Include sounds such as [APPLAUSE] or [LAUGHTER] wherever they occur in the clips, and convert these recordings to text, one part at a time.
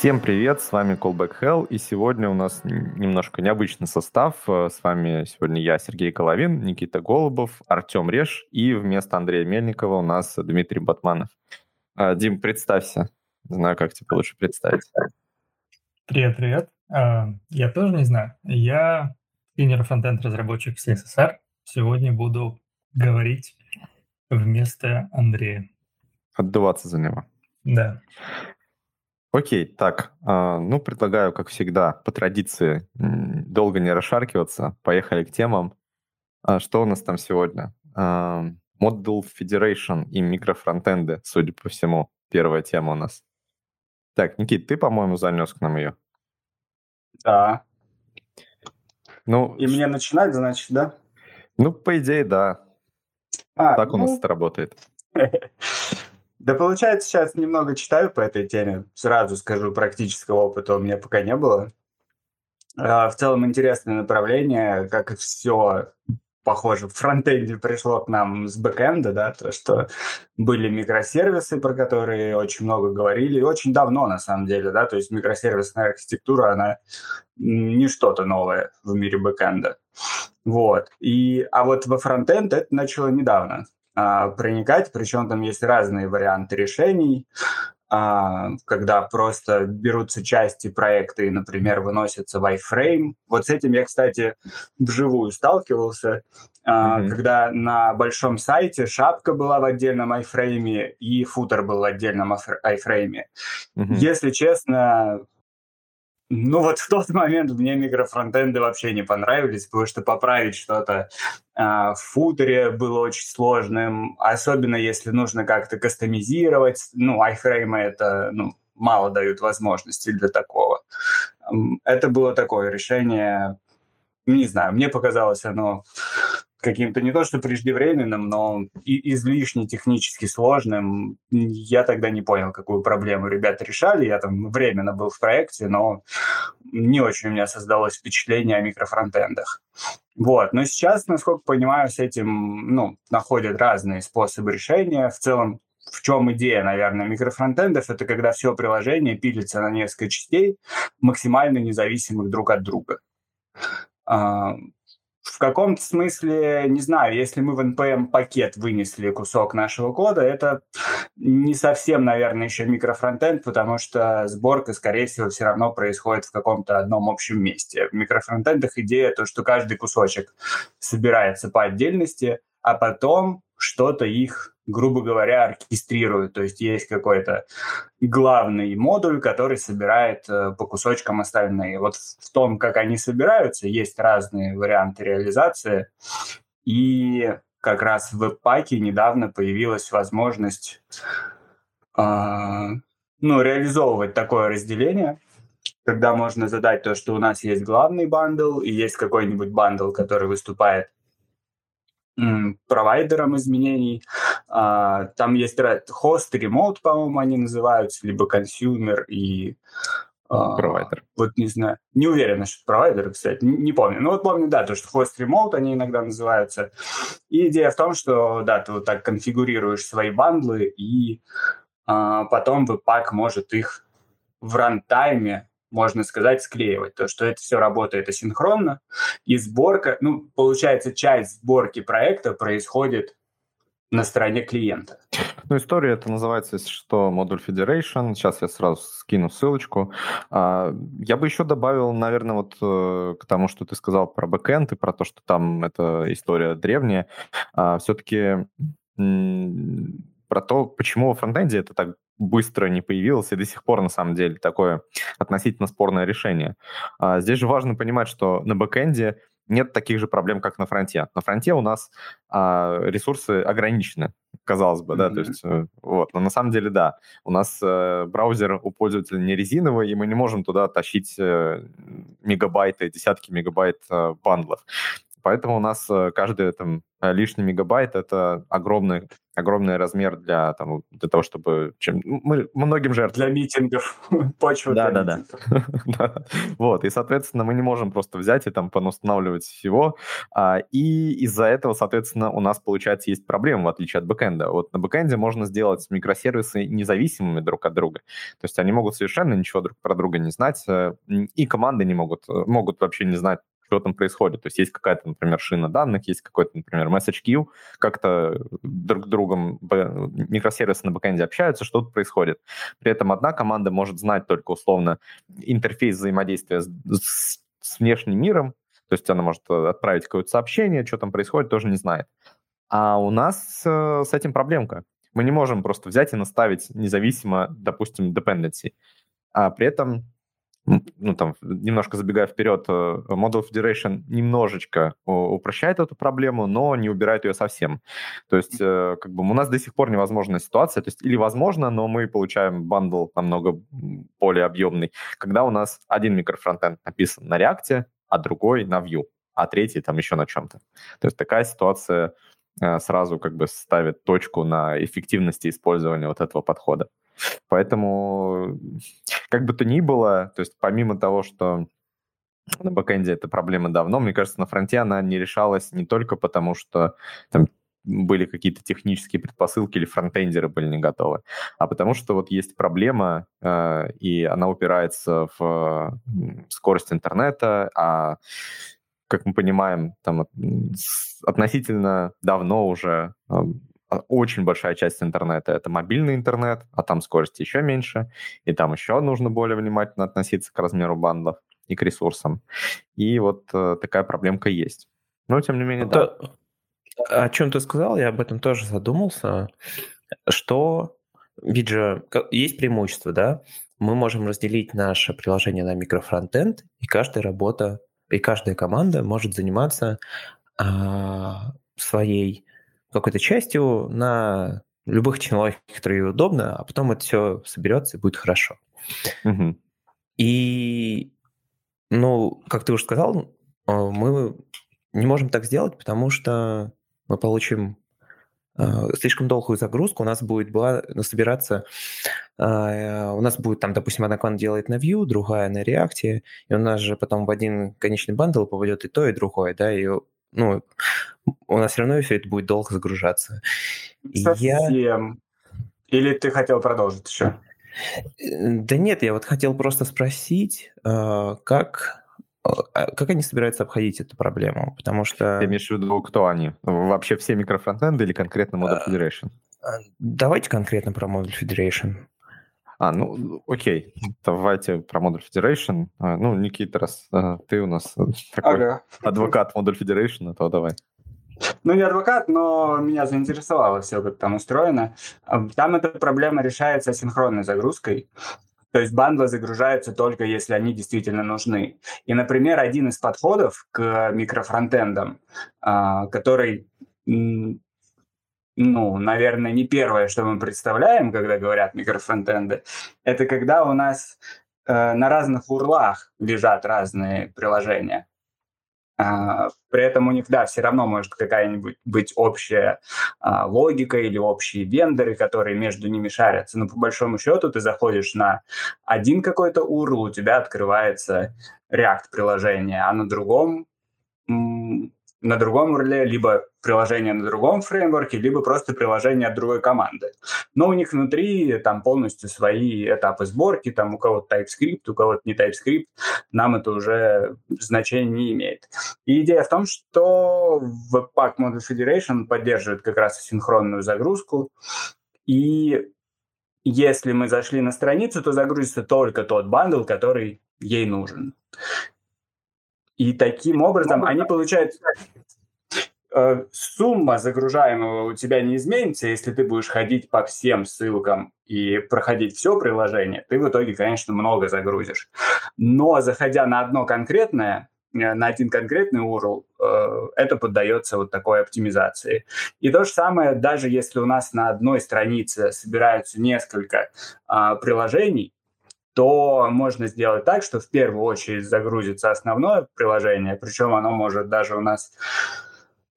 Всем привет, с вами Callback Hell, и сегодня у нас немножко необычный состав. Э, с вами сегодня я, Сергей Головин, Никита Голубов, Артем Реш, и вместо Андрея Мельникова у нас Дмитрий Батманов. А, Дим, представься. Не знаю, как тебе лучше представить. Привет, привет. А, я тоже не знаю. Я синер фронтенд разработчик в CSSR. Сегодня буду говорить вместо Андрея. Отдуваться за него. Да. Окей, так, э, ну, предлагаю, как всегда, по традиции, долго не расшаркиваться, поехали к темам. А что у нас там сегодня? Model Federation и микрофронтенды, судя по всему, первая тема у нас. Так, Никит, ты, по-моему, занес к нам ее. Да. Ну, и мне начинать, значит, да? Ну, по идее, да. А, так ну... у нас ну. это работает. [LAUGHS] Да, получается, сейчас немного читаю по этой теме. Сразу скажу, практического опыта у меня пока не было. А, в целом интересное направление, как и все похоже, в фронтенде пришло к нам с бэкэнда, да, то, что были микросервисы, про которые очень много говорили, и очень давно, на самом деле, да, то есть микросервисная архитектура, она не что-то новое в мире бэкэнда. Вот. И, а вот во фронтенд это начало недавно проникать, причем там есть разные варианты решений, а, когда просто берутся части проекта и, например, выносятся в iFrame. Вот с этим я, кстати, вживую сталкивался, mm-hmm. когда на большом сайте шапка была в отдельном iFrame и футер был в отдельном iFrame. Mm-hmm. Если честно, ну вот в тот момент мне микрофронтенды вообще не понравились, потому что поправить что-то э, в футере было очень сложным, особенно если нужно как-то кастомизировать. Ну, iFrame это ну, мало дают возможности для такого. Это было такое решение, не знаю, мне показалось оно каким-то не то что преждевременным, но и излишне технически сложным. Я тогда не понял, какую проблему ребята решали. Я там временно был в проекте, но не очень у меня создалось впечатление о микрофронтендах. Вот. Но сейчас, насколько понимаю, с этим ну, находят разные способы решения. В целом, в чем идея, наверное, микрофронтендов? Это когда все приложение пилится на несколько частей, максимально независимых друг от друга. В каком-то смысле, не знаю, если мы в NPM-пакет вынесли кусок нашего кода, это не совсем, наверное, еще микрофронтенд, потому что сборка, скорее всего, все равно происходит в каком-то одном общем месте. В микрофронтендах идея то, что каждый кусочек собирается по отдельности, а потом что-то их, грубо говоря, оркестрирует. То есть есть какой-то главный модуль, который собирает э, по кусочкам остальные. Вот в том, как они собираются, есть разные варианты реализации. И как раз в веб-паке недавно появилась возможность э, ну, реализовывать такое разделение, когда можно задать то, что у нас есть главный бандл и есть какой-нибудь бандл, который выступает провайдером изменений. А, там есть host remote, по-моему, они называются, либо consumer и а, провайдер. Вот не знаю. Не уверен насчет провайдера, кстати. Не, не помню. Ну вот помню, да, то, что host remote они иногда называются. И идея в том, что, да, ты вот так конфигурируешь свои бандлы, и а, потом веб-пак может их в рантайме можно сказать, склеивать. То, что это все работает асинхронно, и сборка, ну, получается, часть сборки проекта происходит на стороне клиента. Ну, история это называется, если что, модуль Federation. Сейчас я сразу скину ссылочку. А, я бы еще добавил, наверное, вот э, к тому, что ты сказал про бэкэнд и про то, что там эта история древняя. А, Все-таки про то, почему во фронтенде это так быстро не появилось, и до сих пор, на самом деле, такое относительно спорное решение. А, здесь же важно понимать, что на бэкэнде нет таких же проблем, как на фронте. На фронте у нас а, ресурсы ограничены, казалось бы, mm-hmm. да, то есть э, вот, но на самом деле да, у нас э, браузер у пользователя не резиновый, и мы не можем туда тащить э, мегабайты, десятки мегабайт э, бандлов. Поэтому у нас э, каждый там лишний мегабайт — это огромный огромный размер для, там, для того, чтобы... Чем, ну, мы многим жертвуем. Для митингов. [LAUGHS] Почва да, да, [LAUGHS] да. Вот, и, соответственно, мы не можем просто взять и там понустанавливать всего. А, и из-за этого, соответственно, у нас, получается, есть проблема, в отличие от бэкэнда. Вот на бэкэнде можно сделать микросервисы независимыми друг от друга. То есть они могут совершенно ничего друг про друга не знать, э, и команды не могут, э, могут вообще не знать что там происходит. То есть есть какая-то, например, шина данных, есть какой-то, например, message queue, как-то друг с другом микросервисы на бэкэнде общаются, что тут происходит. При этом одна команда может знать только условно интерфейс взаимодействия с, с, внешним миром, то есть она может отправить какое-то сообщение, что там происходит, тоже не знает. А у нас э, с этим проблемка. Мы не можем просто взять и наставить независимо, допустим, dependency. А при этом ну, там, немножко забегая вперед, э, Model Federation немножечко упрощает эту проблему, но не убирает ее совсем. То есть, э, как бы у нас до сих пор невозможная ситуация, то есть, или возможно, но мы получаем бандл намного более объемный, когда у нас один микрофронтенд написан на React, а другой на Vue, а третий там еще на чем-то. То есть, такая ситуация э, сразу как бы ставит точку на эффективности использования вот этого подхода. Поэтому, как бы то ни было, то есть помимо того, что на бэкэнде эта проблема давно, мне кажется, на фронте она не решалась не только потому, что там были какие-то технические предпосылки или фронтендеры были не готовы, а потому что вот есть проблема, э, и она упирается в скорость интернета, а как мы понимаем, там относительно давно уже очень большая часть интернета — это мобильный интернет, а там скорость еще меньше, и там еще нужно более внимательно относиться к размеру бандов и к ресурсам. И вот э, такая проблемка есть. Но, тем не менее, Это, да. О чем ты сказал, я об этом тоже задумался, что ведь же есть преимущество, да? Мы можем разделить наше приложение на микрофронтенд, и каждая работа, и каждая команда может заниматься а, своей какой-то частью на любых технологиях, которые удобно, а потом это все соберется и будет хорошо. Угу. И, ну, как ты уже сказал, а, мы не можем так сделать, потому что мы получим э, слишком долгую загрузку, у нас будет была, собираться, э, у нас будет там, допустим, одна команда делает на Vue, другая на React, и у нас же потом в один конечный бандл попадет и то, и другое, да, и ну, у нас все равно все это будет долго загружаться. Совсем. Я... Или ты хотел продолжить еще? Э, да нет, я вот хотел просто спросить, э, как, а, как они собираются обходить эту проблему, потому что... Ты имеешь в виду, кто они? Вообще все микрофронтенды или конкретно Model э, Federation? Давайте конкретно про Model Federation. А, ну, окей. Давайте про Model Federation. А, ну, Никита, раз а, ты у нас такой ага. адвокат Model Federation, то давай. Ну, не адвокат, но меня заинтересовало все, как там устроено. А, там эта проблема решается синхронной загрузкой. То есть бандлы загружаются только если они действительно нужны. И, например, один из подходов к микрофронтендам, который ну, наверное, не первое, что мы представляем, когда говорят микрофронтенды, это когда у нас э, на разных урлах лежат разные приложения. А, при этом у них, да, все равно может какая-нибудь быть общая а, логика или общие вендоры, которые между ними шарятся. Но по большому счету ты заходишь на один какой-то URL, у тебя открывается React-приложение, а на другом на другом URL, либо приложение на другом фреймворке, либо просто приложение от другой команды. Но у них внутри там полностью свои этапы сборки, там у кого-то TypeScript, у кого-то не TypeScript, нам это уже значения не имеет. И идея в том, что Webpack Model Federation поддерживает как раз синхронную загрузку, и если мы зашли на страницу, то загрузится только тот бандл, который ей нужен. И таким образом они получают сумма загружаемого у тебя не изменится, если ты будешь ходить по всем ссылкам и проходить все приложение, ты в итоге, конечно, много загрузишь. Но заходя на одно конкретное, э, на один конкретный URL, э, это поддается вот такой оптимизации. И то же самое, даже если у нас на одной странице собираются несколько а, приложений, то можно сделать так, что в первую очередь загрузится основное приложение, причем оно может даже у нас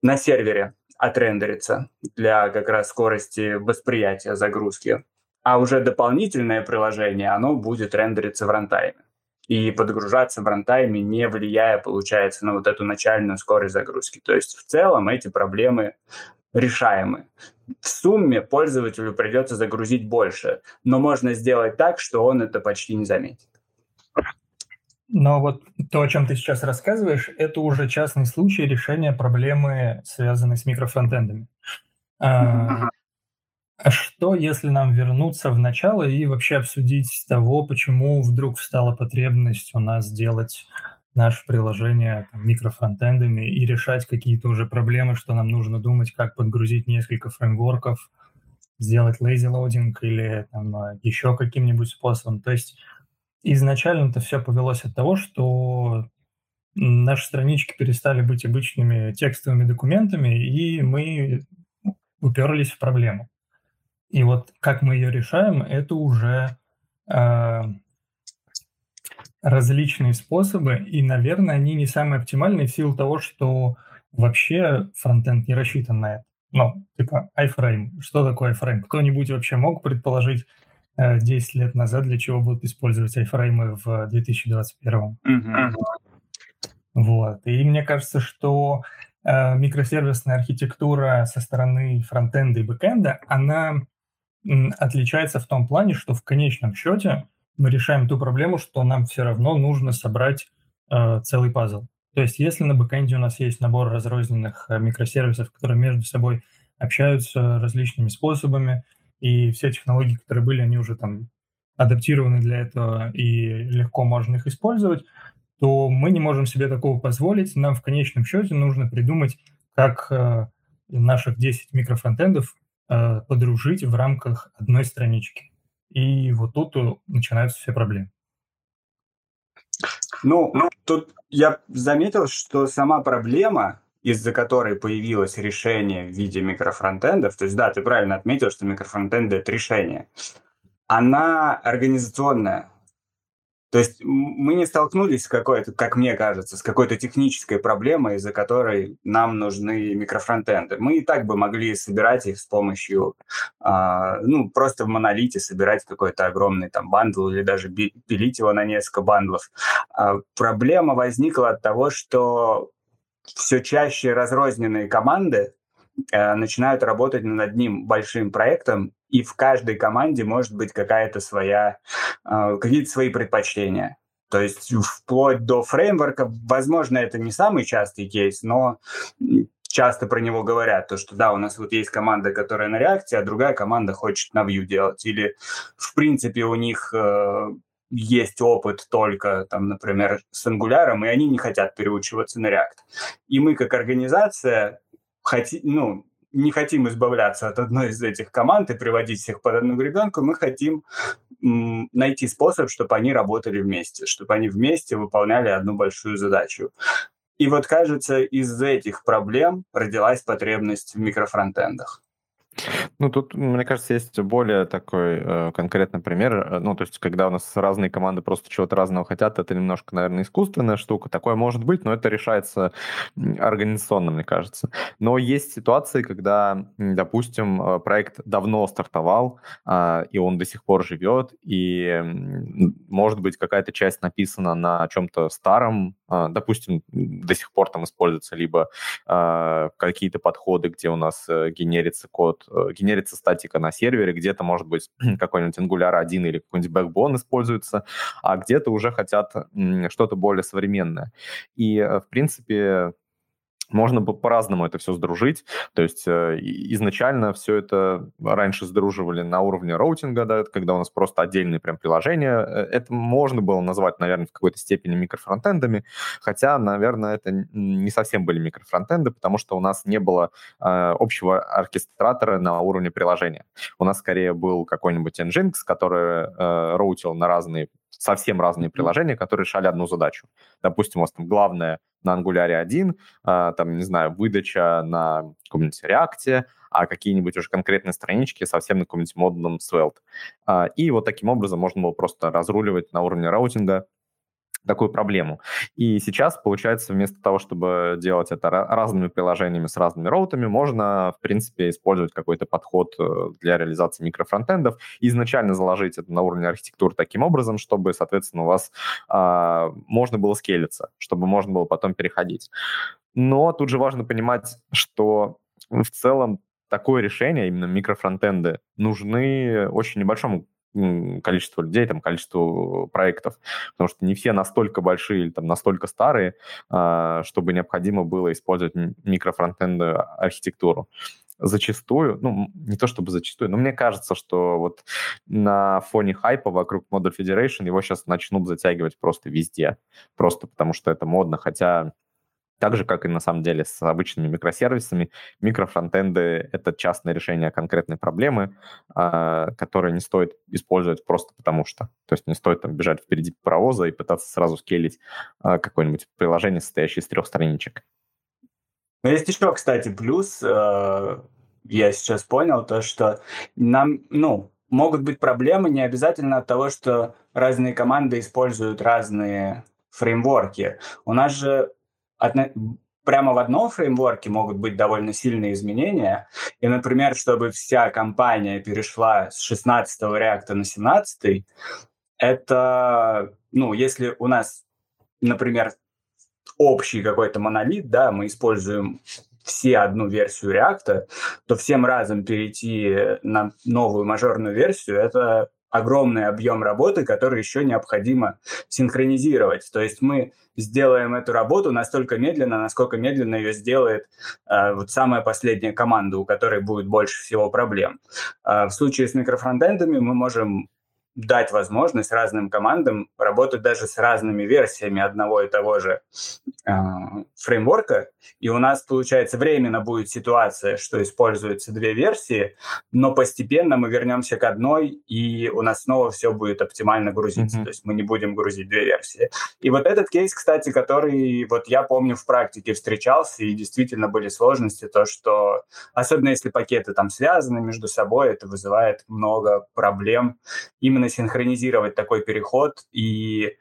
на сервере отрендериться для как раз скорости восприятия загрузки. А уже дополнительное приложение, оно будет рендериться в рантайме и подгружаться в рантайме, не влияя, получается, на вот эту начальную скорость загрузки. То есть в целом эти проблемы решаемы. В сумме пользователю придется загрузить больше, но можно сделать так, что он это почти не заметит. Но вот то, о чем ты сейчас рассказываешь, это уже частный случай решения проблемы, связанной с микрофронтендами. А, а что, если нам вернуться в начало и вообще обсудить того, почему вдруг встала потребность у нас делать наше приложение там, микрофронтендами и решать какие-то уже проблемы, что нам нужно думать, как подгрузить несколько фреймворков, сделать loading или там, еще каким-нибудь способом. То есть изначально это все повелось от того, что наши странички перестали быть обычными текстовыми документами, и мы уперлись в проблему. И вот как мы ее решаем, это уже э, различные способы, и, наверное, они не самые оптимальные в силу того, что вообще фронтенд не рассчитан на это. Ну, типа iFrame. Что такое iFrame? Кто-нибудь вообще мог предположить, 10 э, лет назад, для чего будут использовать айфреймы в 2021. Mm-hmm. Вот. И мне кажется, что э, микросервисная архитектура со стороны фронтенда и бэкенда, она отличается в том плане, что в конечном счете мы решаем ту проблему, что нам все равно нужно собрать э, целый пазл. То есть если на бэкенде у нас есть набор разрозненных э, микросервисов, которые между собой общаются различными способами, и все технологии, которые были, они уже там адаптированы для этого, и легко можно их использовать, то мы не можем себе такого позволить. Нам в конечном счете нужно придумать, как э, наших 10 микрофронтендов э, подружить в рамках одной странички. И вот тут начинаются все проблемы. Ну, тут я заметил, что сама проблема из-за которой появилось решение в виде микрофронтендов, то есть да, ты правильно отметил, что микрофронтенды — это решение, она организационная. То есть мы не столкнулись с какой-то, как мне кажется, с какой-то технической проблемой, из-за которой нам нужны микрофронтенды. Мы и так бы могли собирать их с помощью, э, ну, просто в монолите собирать какой-то огромный там бандл или даже пилить его на несколько бандлов. А проблема возникла от того, что все чаще разрозненные команды э, начинают работать над одним большим проектом, и в каждой команде может быть какая-то своя, э, какие-то свои предпочтения. То есть вплоть до фреймворка, возможно, это не самый частый кейс, но часто про него говорят, то, что да, у нас вот есть команда, которая на реакте, а другая команда хочет на Vue делать. Или, в принципе, у них э, есть опыт только, там, например, с Angular, и они не хотят переучиваться на React. И мы, как организация, хоти, ну, не хотим избавляться от одной из этих команд и приводить всех под одну гребенку, мы хотим найти способ, чтобы они работали вместе, чтобы они вместе выполняли одну большую задачу. И вот, кажется, из этих проблем родилась потребность в микрофронтендах. Ну, тут, мне кажется, есть более такой э, конкретный пример. Э, ну, то есть, когда у нас разные команды просто чего-то разного хотят, это немножко, наверное, искусственная штука. Такое может быть, но это решается организационно, мне кажется. Но есть ситуации, когда, допустим, э, проект давно стартовал, э, и он до сих пор живет, и, может быть, какая-то часть написана на чем-то старом, э, допустим, до сих пор там используется либо э, какие-то подходы, где у нас э, генерится код Э, генерится статика на сервере, где-то, может быть, [CLEARS THROAT] какой-нибудь Angular 1 или какой-нибудь Backbone используется, а где-то уже хотят что-то более современное. И, э, в принципе, можно по-разному это все сдружить. То есть э, изначально все это раньше сдруживали на уровне роутинга, да, когда у нас просто отдельные прям приложения. Э, это можно было назвать, наверное, в какой-то степени микрофронтендами, хотя, наверное, это не совсем были микрофронтенды, потому что у нас не было э, общего оркестратора на уровне приложения. У нас скорее был какой-нибудь Nginx, который э, роутил на разные совсем разные приложения, которые решали одну задачу. Допустим, у вас там главное на Angular 1, а, там, не знаю, выдача на каком-нибудь React, а какие-нибудь уже конкретные странички совсем на каком-нибудь модном Svelte. А, и вот таким образом можно было просто разруливать на уровне раутинга такую проблему. И сейчас, получается, вместо того, чтобы делать это разными приложениями с разными роутами, можно, в принципе, использовать какой-то подход э, для реализации микрофронтендов, изначально заложить это на уровне архитектуры таким образом, чтобы, соответственно, у вас а, можно было скелиться, чтобы можно было потом переходить. Но тут же важно понимать, что в целом такое решение, именно микрофронтенды, нужны очень небольшому количество людей, там, количество проектов, потому что не все настолько большие или там настолько старые, а, чтобы необходимо было использовать микрофронтендную архитектуру. Зачастую, ну, не то чтобы зачастую, но мне кажется, что вот на фоне хайпа вокруг Model Federation его сейчас начнут затягивать просто везде, просто потому что это модно, хотя так же, как и на самом деле с обычными микросервисами, микрофронтенды — это частное решение конкретной проблемы, а, которое не стоит использовать просто потому что. То есть не стоит там бежать впереди паровоза и пытаться сразу скелить а, какое-нибудь приложение, состоящее из трех страничек. Но есть еще, кстати, плюс, э, я сейчас понял, то, что нам, ну, могут быть проблемы не обязательно от того, что разные команды используют разные фреймворки. У нас же прямо в одном фреймворке могут быть довольно сильные изменения. И, например, чтобы вся компания перешла с 16 реакта на 17, это, ну, если у нас, например, общий какой-то монолит, да, мы используем все одну версию реакта, то всем разом перейти на новую мажорную версию, это огромный объем работы, который еще необходимо синхронизировать. То есть мы сделаем эту работу настолько медленно, насколько медленно ее сделает э, вот самая последняя команда, у которой будет больше всего проблем. Э, в случае с микрофронтендами мы можем дать возможность разным командам работать даже с разными версиями одного и того же э, фреймворка. И у нас, получается, временно будет ситуация, что используются две версии, но постепенно мы вернемся к одной, и у нас снова все будет оптимально грузиться. Mm-hmm. То есть мы не будем грузить две версии. И вот этот кейс, кстати, который вот я помню в практике встречался, и действительно были сложности, то, что особенно если пакеты там связаны между собой, это вызывает много проблем именно именно синхронизировать такой переход и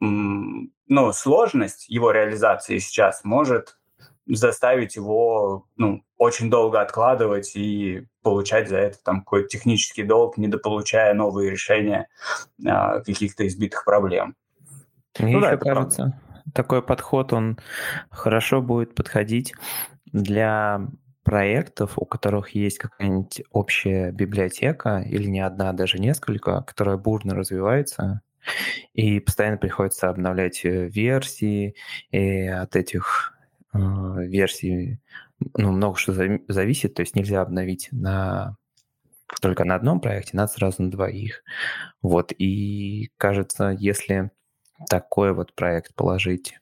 ну, сложность его реализации сейчас может заставить его ну, очень долго откладывать и получать за это там какой-то технический долг, недополучая новые решения а, каких-то избитых проблем. Мне ну, еще да, кажется, правда. такой подход, он хорошо будет подходить для проектов, у которых есть какая-нибудь общая библиотека или не одна, а даже несколько, которая бурно развивается, и постоянно приходится обновлять э, версии, и от этих э, версий ну, много что зависит, то есть нельзя обновить на только на одном проекте, надо сразу на двоих. Вот, и кажется, если такой вот проект положить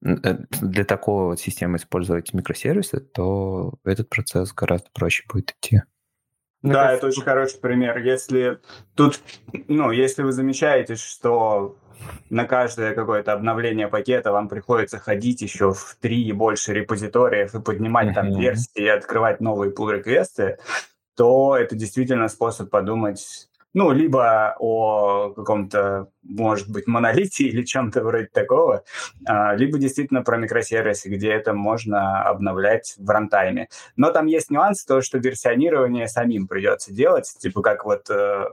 для такого вот системы использовать микросервисы, то этот процесс гораздо проще будет идти. Да, это очень хороший пример. Если тут, ну, если вы замечаете, что на каждое какое-то обновление пакета вам приходится ходить еще в три и больше репозиториев и поднимать там версии и открывать новые pull-реквесты, то это действительно способ подумать ну, либо о каком-то, может быть, монолите или чем-то вроде такого, а, либо действительно про микросервисы, где это можно обновлять в рантайме. Но там есть нюанс, то, что версионирование самим придется делать, типа как вот э,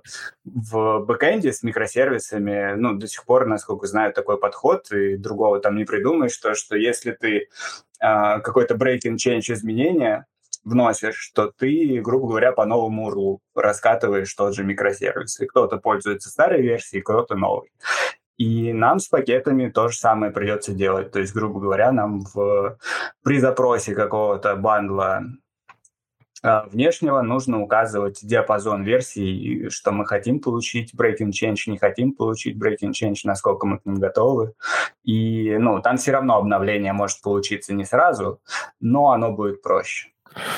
в бэкэнде с микросервисами, ну, до сих пор, насколько знаю, такой подход, и другого там не придумаешь, то, что если ты а, какой-то breaking change изменения вносишь, что ты, грубо говоря, по новому URL раскатываешь тот же микросервис. И кто-то пользуется старой версией, кто-то новой. И нам с пакетами то же самое придется делать. То есть, грубо говоря, нам в, при запросе какого-то бандла э, внешнего нужно указывать диапазон версий, что мы хотим получить breaking change, не хотим получить breaking change, насколько мы к ним готовы. И ну, там все равно обновление может получиться не сразу, но оно будет проще.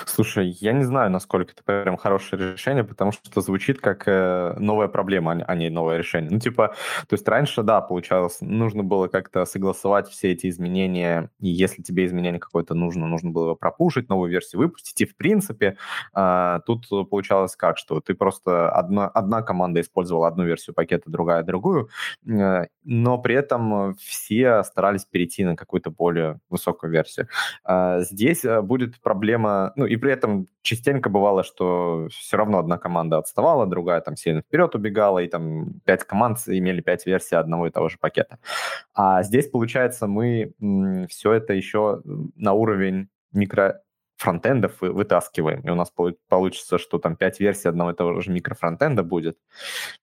Слушай, я не знаю, насколько это прям хорошее решение, потому что звучит как э, новая проблема, а не новое решение. Ну, типа, то есть раньше, да, получалось, нужно было как-то согласовать все эти изменения, и если тебе изменение какое-то нужно, нужно было его пропушить, новую версию выпустить, и в принципе э, тут получалось как, что ты просто одна, одна команда использовала одну версию пакета, другая другую, э, но при этом все старались перейти на какую-то более высокую версию. Э, здесь будет проблема ну, и при этом частенько бывало, что все равно одна команда отставала, другая там сильно вперед убегала, и там пять команд имели пять версий одного и того же пакета. А здесь, получается, мы все это еще на уровень микро фронтендов вытаскиваем, и у нас получится, что там пять версий одного и того же микрофронтенда будет.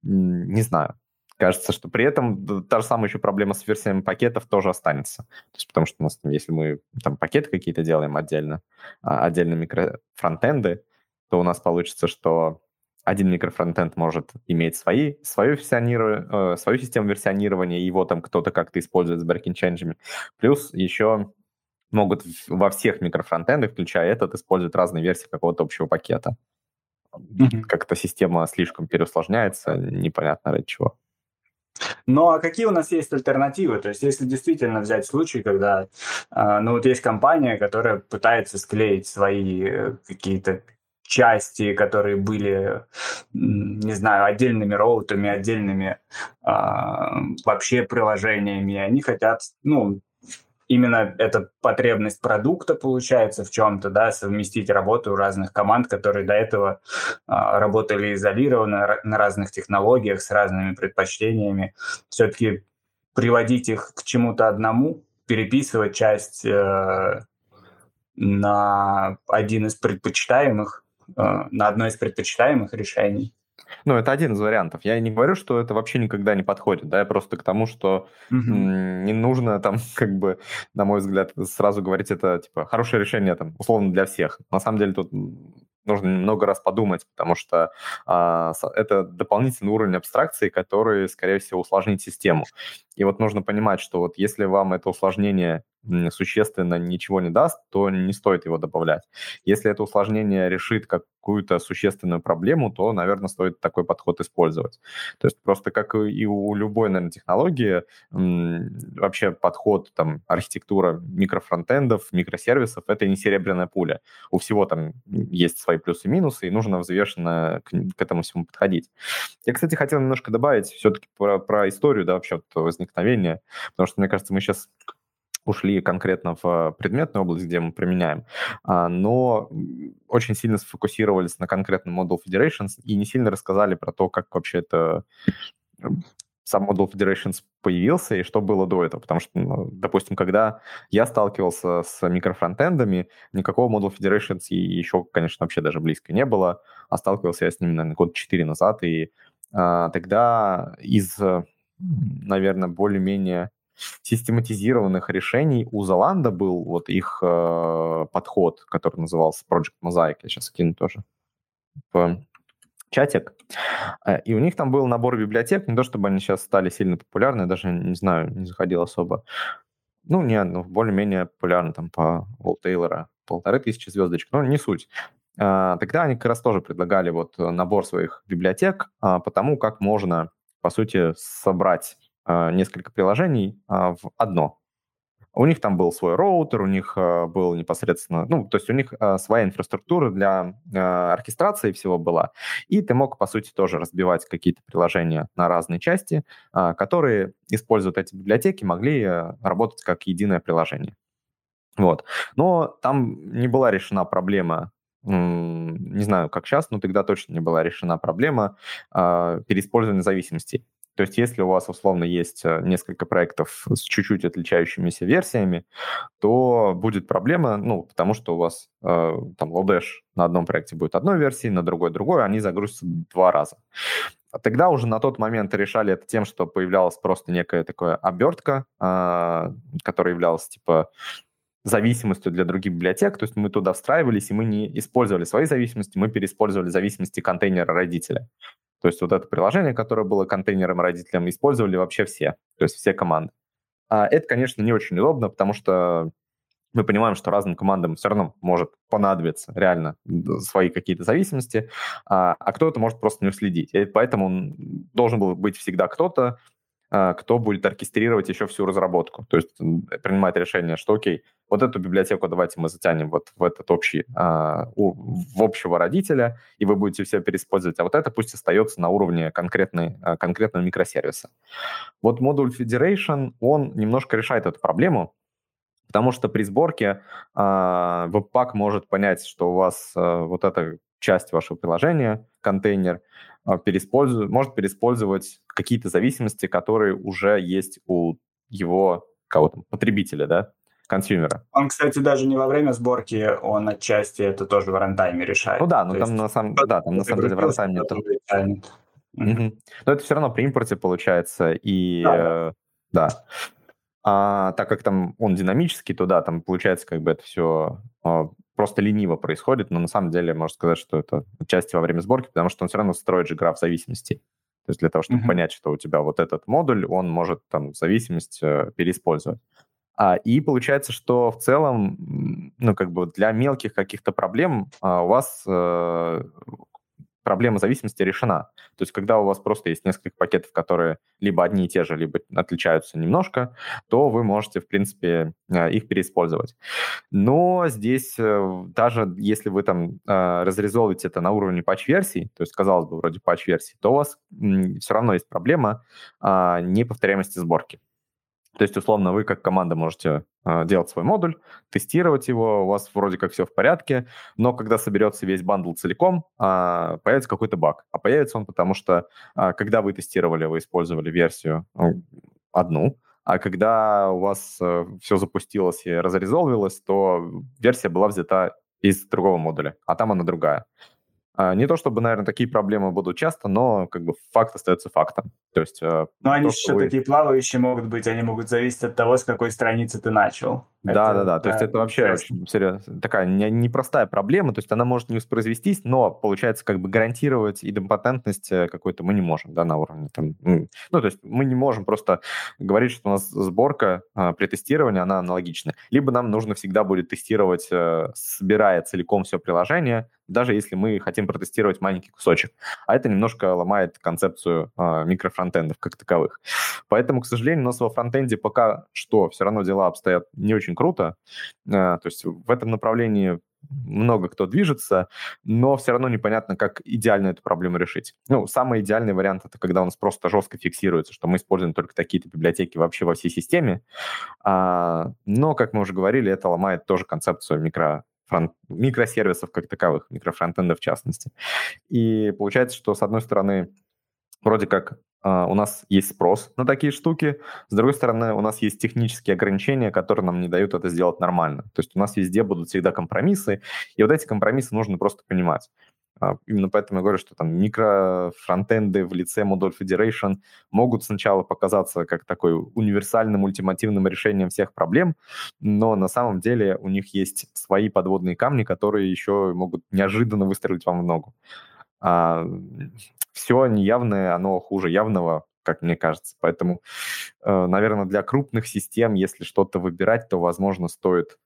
Не знаю. Кажется, что при этом та же самая еще проблема с версиями пакетов тоже останется. То есть, потому что у нас, если мы там пакеты какие-то делаем отдельно, а, отдельно микрофронтенды, то у нас получится, что один микрофронтенд может иметь свои, свою, э, свою систему версионирования, его там кто-то как-то использует с брейкинг-ченджами. Плюс еще могут во всех микрофронтендах, включая этот, использовать разные версии какого-то общего пакета. Mm-hmm. Как-то система слишком переусложняется, непонятно ради чего. Ну, а какие у нас есть альтернативы? То есть, если действительно взять случай, когда, э, ну, вот есть компания, которая пытается склеить свои э, какие-то части, которые были, не знаю, отдельными роутами, отдельными э, вообще приложениями, они хотят, ну, именно эта потребность продукта получается в чем-то, да, совместить работу разных команд, которые до этого а, работали изолированно на разных технологиях с разными предпочтениями, все-таки приводить их к чему-то одному, переписывать часть э, на один из предпочитаемых, э, на одно из предпочитаемых решений. Ну, это один из вариантов. Я не говорю, что это вообще никогда не подходит, да, я просто к тому, что угу. не нужно там, [LAUGHS] как бы, на мой взгляд, сразу говорить это, типа, хорошее решение, там, условно, для всех. На самом деле тут нужно много раз подумать, потому что а, это дополнительный уровень абстракции, который, скорее всего, усложнит систему. И вот нужно понимать, что вот если вам это усложнение существенно ничего не даст, то не стоит его добавлять. Если это усложнение решит какую-то существенную проблему, то, наверное, стоит такой подход использовать. То есть просто как и у любой, наверное, технологии, вообще подход, там, архитектура микрофронтендов, микросервисов — это не серебряная пуля. У всего там есть свои плюсы и минусы, и нужно взвешенно к, к этому всему подходить. Я, кстати, хотел немножко добавить все-таки про, про историю, да, вообще вот возникновения, потому что, мне кажется, мы сейчас ушли конкретно в предметную область, где мы применяем, а, но очень сильно сфокусировались на конкретном Model Federations и не сильно рассказали про то, как вообще это сам Model Federations появился и что было до этого. Потому что, ну, допустим, когда я сталкивался с микрофронтендами, никакого Model Federations еще, конечно, вообще даже близко не было, а сталкивался я с ними, наверное, год 4 назад, и а, тогда из, наверное, более-менее систематизированных решений у Zalando был вот их э, подход, который назывался Project Mosaic. Я сейчас кину тоже в чатик. Э, и у них там был набор библиотек, не то чтобы они сейчас стали сильно популярны, я даже не знаю, не заходил особо. Ну, не, ну, более-менее популярны там по Уолл Тейлора, полторы тысячи звездочек, но не суть. Э, тогда они как раз тоже предлагали вот набор своих библиотек а, по тому, как можно, по сути, собрать несколько приложений а, в одно. У них там был свой роутер, у них а, был непосредственно, ну, то есть у них своя инфраструктура для оркестрации всего была, и ты мог, по сути, тоже разбивать какие-то приложения на разные части, которые, используя эти библиотеки, могли работать как единое приложение. Вот. Но там не была решена проблема не знаю, как сейчас, но тогда точно не была решена проблема э, переиспользования зависимостей. То есть если у вас условно есть э, несколько проектов с чуть-чуть отличающимися версиями, то будет проблема, ну, потому что у вас э, там Lodash на одном проекте будет одной версии, на другой другой, они загрузятся два раза. А тогда уже на тот момент решали это тем, что появлялась просто некая такая обертка, э, которая являлась типа зависимостью для других библиотек, то есть мы туда встраивались, и мы не использовали свои зависимости, мы переиспользовали зависимости контейнера родителя. То есть вот это приложение, которое было контейнером родителям, использовали вообще все, то есть все команды. А это, конечно, не очень удобно, потому что мы понимаем, что разным командам все равно может понадобиться реально свои какие-то зависимости, а, а кто-то может просто не уследить. И поэтому должен был быть всегда кто-то, кто будет оркестрировать еще всю разработку. То есть принимать решение, что окей, вот эту библиотеку давайте мы затянем вот в этот общий, а, в общего родителя, и вы будете все переиспользовать, а вот это пусть остается на уровне конкретной, конкретного микросервиса. Вот модуль Federation, он немножко решает эту проблему, Потому что при сборке э, Webpack может понять, что у вас э, вот эта часть вашего приложения, контейнер, э, переиспользует, может переиспользовать какие-то зависимости, которые уже есть у его кого там, потребителя, да, консюмера. Он, кстати, даже не во время сборки, он отчасти это тоже в рантайме решает. Ну да, но там на самом, да, там на самом деле в рантайме это... Угу. Но это все равно при импорте получается, и да. Э, да. А так как там он динамический, то да, там получается как бы это все а, просто лениво происходит, но на самом деле можно сказать, что это часть во время сборки, потому что он все равно строит же граф зависимостей. То есть для того, чтобы mm-hmm. понять, что у тебя вот этот модуль, он может там зависимость э, переиспользовать. А, и получается, что в целом, ну, как бы для мелких каких-то проблем а, у вас э, проблема зависимости решена. То есть, когда у вас просто есть несколько пакетов, которые либо одни и те же, либо отличаются немножко, то вы можете, в принципе, э, их переиспользовать. Но здесь, э, даже если вы там э, разрезовываете это на уровне патч-версий, то есть, казалось бы, вроде патч-версий, то у вас все равно есть проблема а, неповторяемости сборки. То есть, условно, вы как команда можете э, делать свой модуль, тестировать его, у вас вроде как все в порядке, но когда соберется весь бандл целиком, э, появится какой-то баг. А появится он потому, что э, когда вы тестировали, вы использовали версию ну, одну, а когда у вас э, все запустилось и разрезолвилось, то версия была взята из другого модуля, а там она другая. А, не то чтобы, наверное, такие проблемы будут часто, но как бы факт остается фактом. То есть... Э, но они еще вы... такие плавающие могут быть, они могут зависеть от того, с какой страницы ты начал. Да, да, да. То есть это вообще очень серьезно, такая непростая проблема. То есть она может не воспроизвестись, но получается как бы гарантировать идемпотентность э, какой-то мы не можем, да, на уровне там. Ну, то есть мы не можем просто говорить, что у нас сборка а, при тестировании, она аналогична. Либо нам нужно всегда будет тестировать, э, собирая целиком все приложение, даже если мы хотим протестировать маленький кусочек. А это немножко ломает концепцию э, микрофронтендов как таковых. Поэтому, к сожалению, у нас во фронтенде пока что все равно дела обстоят не очень круто. Э, то есть в этом направлении много кто движется, но все равно непонятно, как идеально эту проблему решить. Ну, самый идеальный вариант это когда у нас просто жестко фиксируется, что мы используем только такие-то библиотеки вообще во всей системе. А, но, как мы уже говорили, это ломает тоже концепцию микро фронт, микросервисов как таковых, микрофронтенда в частности. И получается, что с одной стороны, вроде как Uh, у нас есть спрос на такие штуки, с другой стороны, у нас есть технические ограничения, которые нам не дают это сделать нормально. То есть у нас везде будут всегда компромиссы, и вот эти компромиссы нужно просто понимать. А, именно поэтому я говорю, что там микрофронтенды в лице Model Federation могут сначала показаться как такой универсальным, ультимативным решением всех проблем, но на самом деле у них есть свои подводные камни, которые еще могут неожиданно выстрелить вам в ногу. А, все неявное, оно хуже явного, как мне кажется. Поэтому, э, наверное, для крупных систем, если что-то выбирать, то, возможно, стоит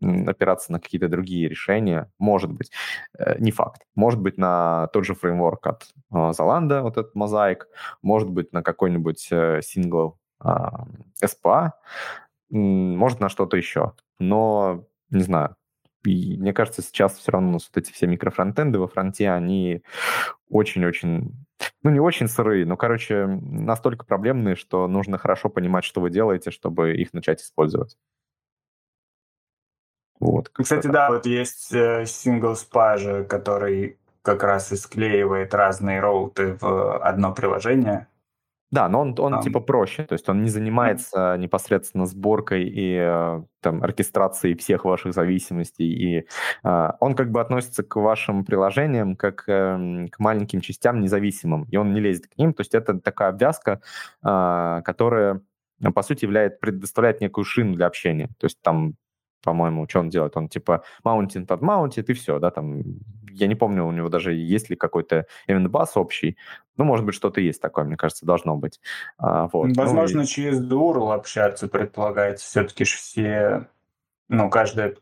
опираться на какие-то другие решения, может быть, э, не факт. Может быть, на тот же фреймворк от Zalando, вот этот Mosaic, может быть, на какой-нибудь э, сингл SPA, может, на что-то еще. Но, не знаю, и мне кажется, сейчас все равно у нас вот эти все микрофронтенды во фронте, они очень-очень, ну не очень сырые, но, короче, настолько проблемные, что нужно хорошо понимать, что вы делаете, чтобы их начать использовать. Вот. Кстати, да, вот есть э, Single Spa который как раз и склеивает разные роуты в одно приложение. Да, но он, он um. типа проще, то есть он не занимается непосредственно сборкой и э, там, оркестрацией всех ваших зависимостей, и э, он как бы относится к вашим приложениям как э, к маленьким частям независимым, и он не лезет к ним, то есть это такая обвязка, э, которая по сути является, предоставляет некую шину для общения, то есть там по-моему, что он делает? Он типа маунтит и все, да, там, я не помню, у него даже есть ли какой-то event бас общий, ну, может быть, что-то есть такое, мне кажется, должно быть. А, вот. Ну Возможно, ну, и... через DURL общаться предполагается, все-таки же все ну, каждое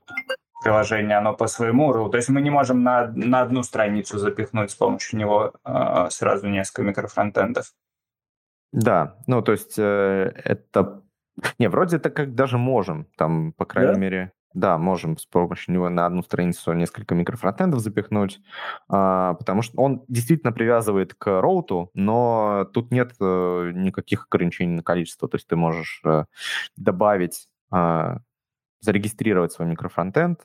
приложение, оно по своему URL. То есть мы не можем на, на одну страницу запихнуть с помощью него э, сразу несколько микрофронтендов. Да, ну, то есть э, это... Не, вроде это как даже можем, там, по крайней да? мере, да, можем с помощью него на одну страницу несколько микрофронтендов запихнуть, а, потому что он действительно привязывает к роуту, но тут нет а, никаких ограничений на количество. То есть ты можешь а, добавить, а, зарегистрировать свой микрофронтенд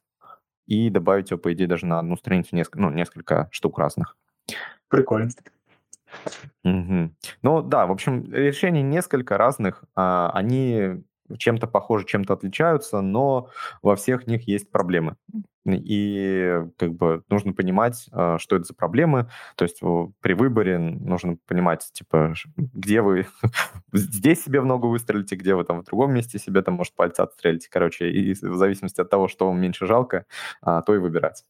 и добавить его, по идее, даже на одну страницу несколько, ну, несколько штук разных. Прикольно. Угу. Ну да, в общем, решений несколько разных. А, они чем-то похожи, чем-то отличаются, но во всех них есть проблемы. И как бы нужно понимать, а, что это за проблемы. То есть при выборе нужно понимать, типа, где вы [LAUGHS] здесь себе в ногу выстрелите, где вы там в другом месте себе там, может, пальцы отстрелите. Короче, и в зависимости от того, что вам меньше жалко, а, то и выбирать.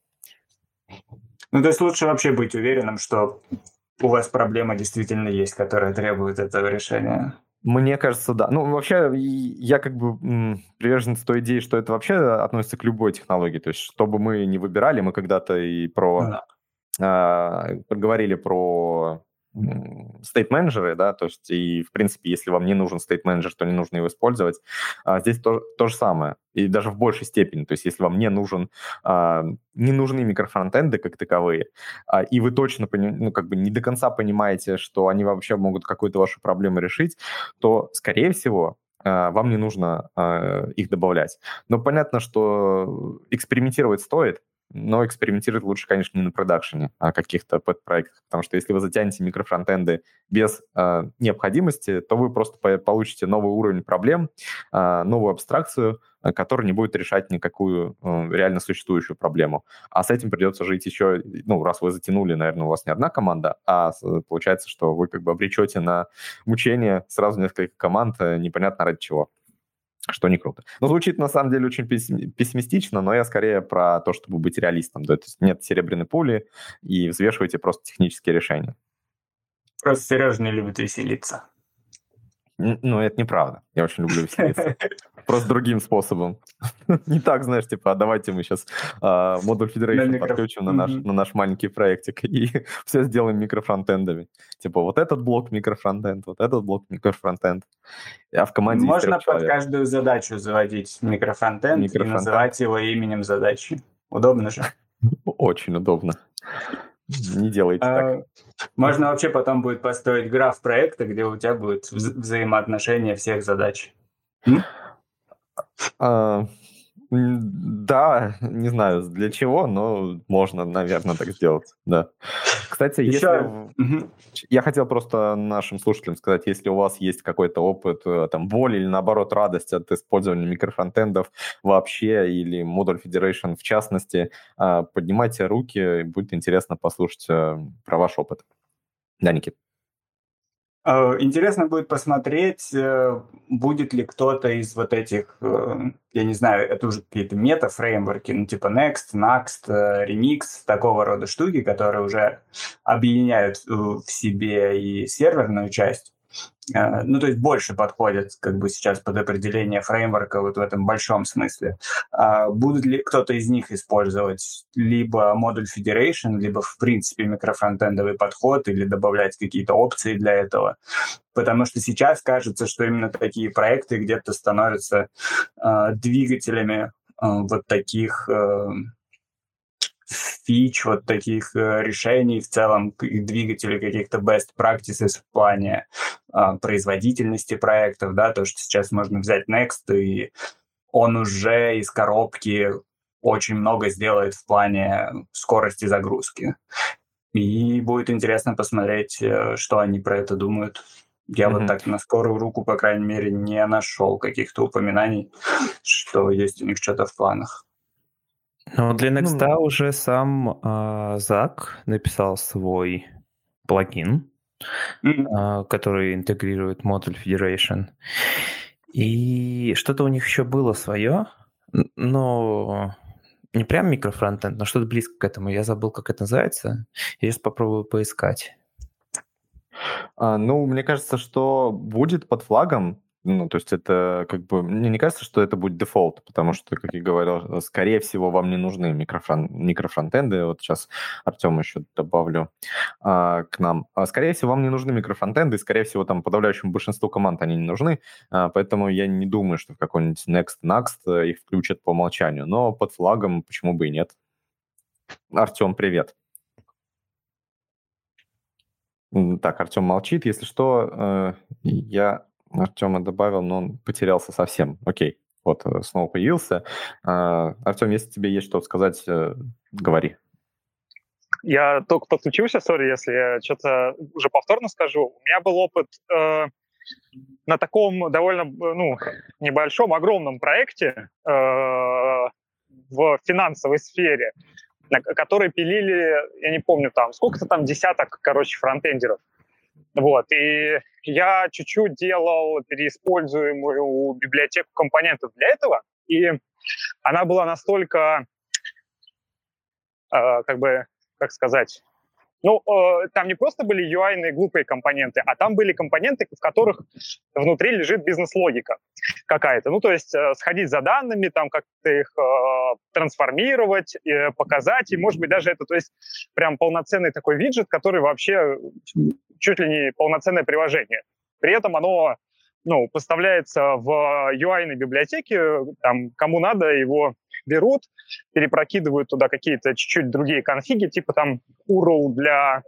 Ну, то есть лучше вообще быть уверенным, что у вас проблема действительно есть, которая требует этого решения. Мне кажется, да. Ну, вообще, я как бы приверженец той идеи, что это вообще относится к любой технологии. То есть, чтобы мы не выбирали, мы когда-то и про... Да. А, говорили про стейт-менеджеры, да, то есть и, в принципе, если вам не нужен стейт-менеджер, то не нужно его использовать. А здесь то, то же самое, и даже в большей степени, то есть если вам не нужен, а, не нужны микрофронтенды как таковые, а, и вы точно, ну, как бы не до конца понимаете, что они вообще могут какую-то вашу проблему решить, то, скорее всего, а, вам не нужно а, их добавлять. Но понятно, что экспериментировать стоит, но экспериментировать лучше, конечно, не на продакшене, а каких-то подпроектах, потому что если вы затянете микрофронтенды без э, необходимости, то вы просто получите новый уровень проблем, э, новую абстракцию, э, которая не будет решать никакую э, реально существующую проблему. А с этим придется жить еще, ну, раз вы затянули, наверное, у вас не одна команда, а получается, что вы как бы обречете на мучение сразу несколько команд, непонятно ради чего что не круто. Но звучит на самом деле очень пессимистично, но я скорее про то, чтобы быть реалистом. То есть нет серебряной пули и взвешивайте просто технические решения. Просто Сережа не любит веселиться. Ну, это неправда. Я очень люблю веселиться. Просто другим способом. [LAUGHS] Не так, знаешь, типа, а давайте мы сейчас а, модуль Federation подключим на наш, на наш маленький проектик [LAUGHS] и все сделаем микрофронтендами. Типа, вот этот блок микрофронтенд, вот этот блок микрофронтенд. А в команде Можно под каждую задачу заводить микрофронтенд и называть его именем задачи. Удобно же. [LAUGHS] Очень удобно. Не делайте так. А, можно вообще потом будет построить граф проекта, где у тебя будет вза- взаимоотношение всех задач. Да, [LAUGHS] не знаю для чего, но можно, наверное, так сделать, да. Кстати, Еще... если... Я хотел просто нашим слушателям сказать, если у вас есть какой-то опыт, э, там, боли или, наоборот, радость от использования микрофронтендов вообще или модуль Federation в частности, а, поднимайте руки, будет интересно послушать э, про ваш опыт. Да, Никит? Э, интересно будет посмотреть, э, будет ли кто-то из вот этих, э, я не знаю, это уже какие-то мета-фреймворки, ну типа Next, Next, Remix, такого рода штуки, которые уже объединяют в себе и серверную часть, ну, то есть больше подходят как бы сейчас под определение фреймворка вот в этом большом смысле. А будут ли кто-то из них использовать либо модуль Federation, либо в принципе микрофронтендовый подход или добавлять какие-то опции для этого? Потому что сейчас кажется, что именно такие проекты где-то становятся э, двигателями э, вот таких э, фич, вот таких э, решений, в целом двигателей каких-то best practices в плане э, производительности проектов, да, то, что сейчас можно взять Next, и он уже из коробки очень много сделает в плане скорости загрузки. И будет интересно посмотреть, э, что они про это думают. Я mm-hmm. вот так на скорую руку, по крайней мере, не нашел каких-то упоминаний, что есть у них что-то в планах. Ну, для Next ну, уже сам э, Зак написал свой плагин, mm-hmm. э, который интегрирует модуль Federation. И что-то у них еще было свое, но не прям микрофронтенд, но что-то близко к этому. Я забыл, как это называется. Я сейчас попробую поискать. А, ну, мне кажется, что будет под флагом Ну, то есть это как бы... Мне не кажется, что это будет дефолт, потому что, как я говорил, скорее всего, вам не нужны микрофрон... микрофронтенды. Вот сейчас Артем еще добавлю а, к нам. А, скорее всего, вам не нужны микрофронтенды, и, скорее всего, там подавляющему большинству команд они не нужны, а, поэтому я не думаю, что в какой-нибудь Next Next э, их включат по умолчанию. Но под флагом почему бы и нет. Артем, привет. Так, Артем молчит. Если что, э, я Артема добавил, но он потерялся совсем. Окей, вот э, снова появился. А, Артем, если тебе есть что сказать, э, говори. Я только подключился, сори, если я что-то уже повторно скажу. У меня был опыт э, на таком довольно ну, небольшом, огромном проекте э, в финансовой сфере, на который пилили, я не помню, там сколько-то там десяток, короче, фронтендеров. Вот, и я чуть-чуть делал переиспользуемую библиотеку компонентов для этого, и она была настолько, э, как бы, как сказать, ну, э, там не просто были UI-ные глупые компоненты, а там были компоненты, в которых внутри лежит бизнес-логика какая-то. Ну, то есть э, сходить за данными, там как-то их э, трансформировать, э, показать, и, может быть, даже это, то есть прям полноценный такой виджет, который вообще чуть ли не полноценное приложение. При этом оно ну, поставляется в UI-ной библиотеке, там, кому надо, его берут, перепрокидывают туда какие-то чуть-чуть другие конфиги, типа там URL для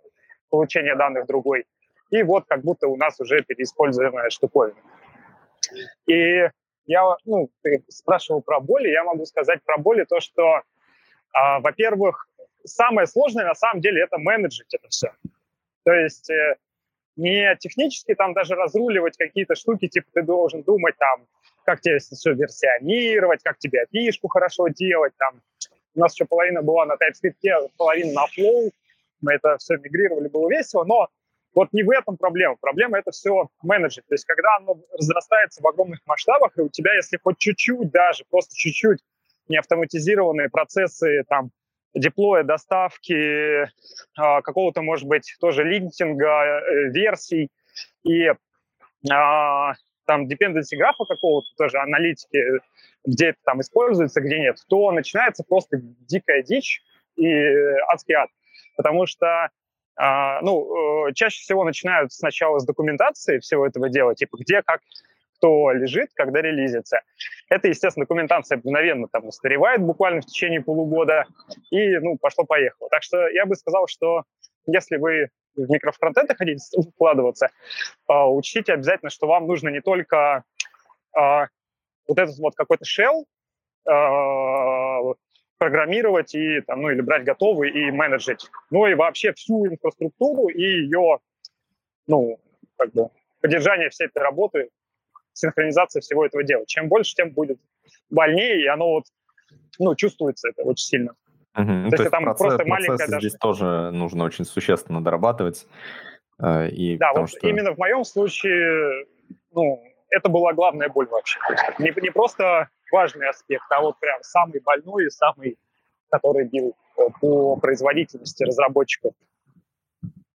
получения данных другой. И вот как будто у нас уже переиспользуемая штуковина. И я, ну, ты спрашивал про боли, я могу сказать про боли то, что, а, во-первых, самое сложное на самом деле это менеджить это все. То есть э, не технически там даже разруливать какие-то штуки, типа ты должен думать там, как тебе все версионировать, как тебе api хорошо делать. Там. У нас еще половина была на TypeScript, половина на Flow. Мы это все мигрировали, было весело, но вот не в этом проблема. Проблема это все менеджер. То есть когда оно разрастается в огромных масштабах, и у тебя, если хоть чуть-чуть даже, просто чуть-чуть не автоматизированные процессы там деплоя, доставки, а, какого-то, может быть, тоже линтинга, э, версий и а, там dependency графа какого-то тоже, аналитики, где это там используется, где нет, то начинается просто дикая дичь и адский ад. Потому что а, ну, э, чаще всего начинают сначала с документации всего этого дела, типа где, как, кто лежит, когда релизится. Это, естественно, документация мгновенно там устаревает буквально в течение полугода, и, ну, пошло-поехало. Так что я бы сказал, что если вы в микрофронтенды хотите [LAUGHS] вкладываться, а, учтите обязательно, что вам нужно не только а, вот этот вот какой-то shell а, программировать и там, ну или брать готовый и менеджить, но и вообще всю инфраструктуру и ее, ну, как бы поддержание всей этой работы, синхронизация всего этого дела. Чем больше, тем будет больнее, и оно вот, ну, чувствуется это очень сильно. Угу. То, то есть там процесс, просто маленькая даже... здесь тоже нужно очень существенно дорабатывать. Э, и да, вот что... именно в моем случае, ну, это была главная боль вообще. Не, не просто важный аспект, а вот прям самый больной и самый, который бил по производительности разработчиков.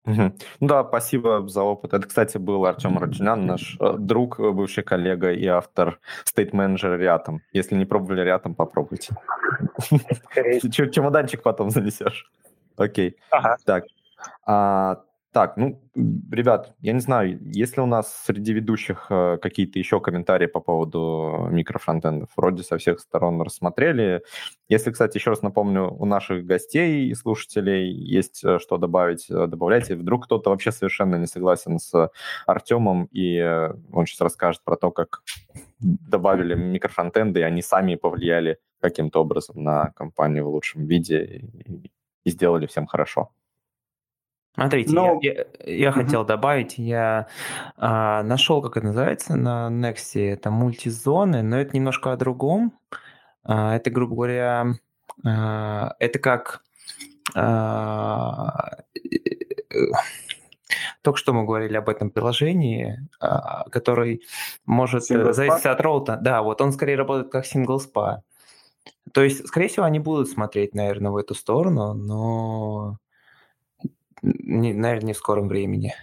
Угу. Ну да, спасибо за опыт. Это, кстати, был Артем Раджинян, наш э, друг, бывший коллега и автор стейт-менеджера Рятом. Если не пробовали Рятом, попробуйте. Чемоданчик потом занесешь. Окей. Ага. Так. А, так, ну, ребят, я не знаю, есть ли у нас среди ведущих э, какие-то еще комментарии по поводу микрофронтендов? Вроде со всех сторон рассмотрели. Если, кстати, еще раз напомню, у наших гостей и слушателей есть э, что добавить, э, добавляйте. Вдруг кто-то вообще совершенно не согласен с Артемом, и он сейчас расскажет про то, как добавили микрофронтенды, и они сами повлияли каким-то образом на компанию в лучшем виде и, и сделали всем хорошо. Смотрите, Но... я, я, я угу. хотел добавить, я а, нашел, как это называется на Next, это мультизоны, но это немножко о другом. А, это, грубо говоря, а, это как а, только что мы говорили об этом приложении, а, который может single зависеть от роута. Да, вот он скорее работает как single spa. То есть, скорее всего, они будут смотреть, наверное, в эту сторону, но не, наверное, не в скором времени.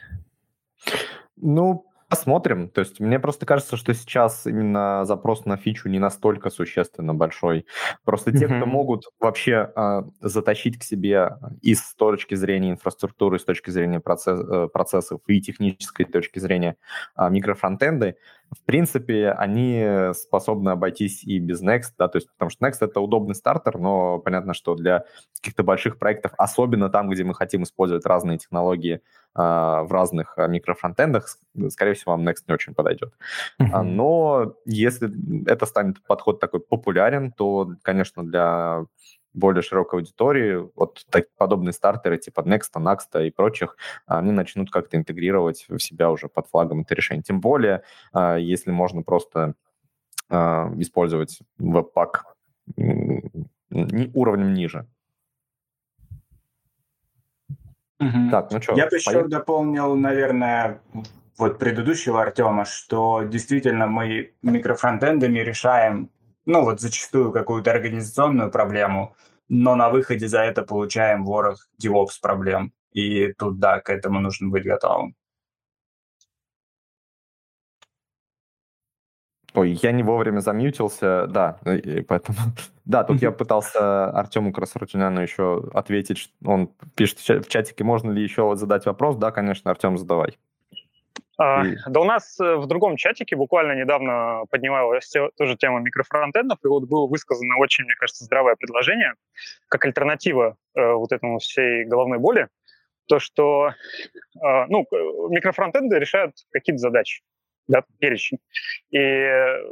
Ну, Посмотрим. То есть мне просто кажется, что сейчас именно запрос на фичу не настолько существенно большой. Просто те, кто могут вообще э, затащить к себе и с точки зрения инфраструктуры, с точки зрения процесс, э, процессов и технической точки зрения э, микрофронтенды, в принципе, они способны обойтись и без Next, да, то есть потому что Next — это удобный стартер, но понятно, что для каких-то больших проектов, особенно там, где мы хотим использовать разные технологии в разных а, микрофронтендах, скорее всего, вам Next не очень подойдет. Uh-huh. Но если это станет подход такой популярен, то, конечно, для более широкой аудитории, вот так, подобные стартеры типа Next, Next и прочих, они начнут как-то интегрировать в себя уже под флагом это решение. Тем более, а, если можно просто а, использовать веб-пак уровнем ниже. Угу. Так, ну что? Я бы еще дополнил, наверное, вот предыдущего Артема, что действительно мы микрофронтендами решаем ну вот зачастую какую-то организационную проблему, но на выходе за это получаем ворох DevOps проблем. И тут, да, к этому нужно быть готовым. Ой, я не вовремя замьютился, да, поэтому... Да, тут я пытался Артему Красрутюняну еще ответить, он пишет в чатике, можно ли еще задать вопрос. Да, конечно, Артем, задавай. А, да у нас э, в другом чатике буквально недавно поднималась тоже тема микрофронтендов, и вот было высказано очень, мне кажется, здравое предложение, как альтернатива э, вот этому всей головной боли, то, что э, ну, микрофронтенды решают какие-то задачи, да, перечень. И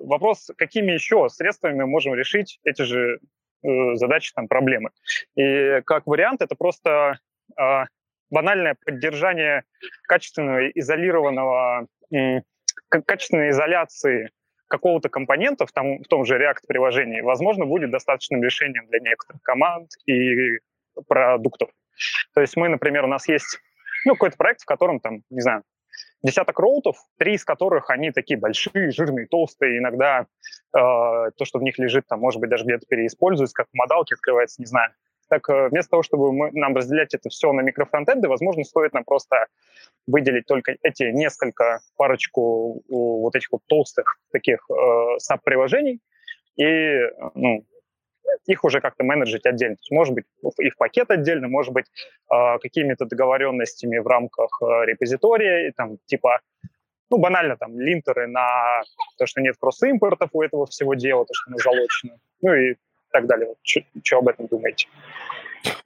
вопрос, какими еще средствами мы можем решить эти же э, задачи, там, проблемы. И как вариант это просто э, банальное поддержание качественного изолированного, качественной изоляции какого-то компонента в том, в том же React-приложении, возможно, будет достаточным решением для некоторых команд и продуктов. То есть мы, например, у нас есть ну, какой-то проект, в котором там, не знаю, десяток роутов, три из которых они такие большие, жирные, толстые. Иногда э, то, что в них лежит, там, может быть, даже где-то переиспользуется, как в модалке открывается, не знаю. Так э, вместо того, чтобы мы, нам разделять это все на микрофронтенды, возможно, стоит нам просто выделить только эти несколько, парочку вот этих вот толстых таких э, SAP-приложений и ну, их уже как-то менеджить отдельно. То есть, может быть, их пакет отдельно, может быть, э, какими-то договоренностями в рамках э, репозитория, и, там, типа, ну, банально, там, линтеры на то, что нет кросс-импортов у этого всего дела, то, что оно залочено. Ну и так далее. Что об этом думаете?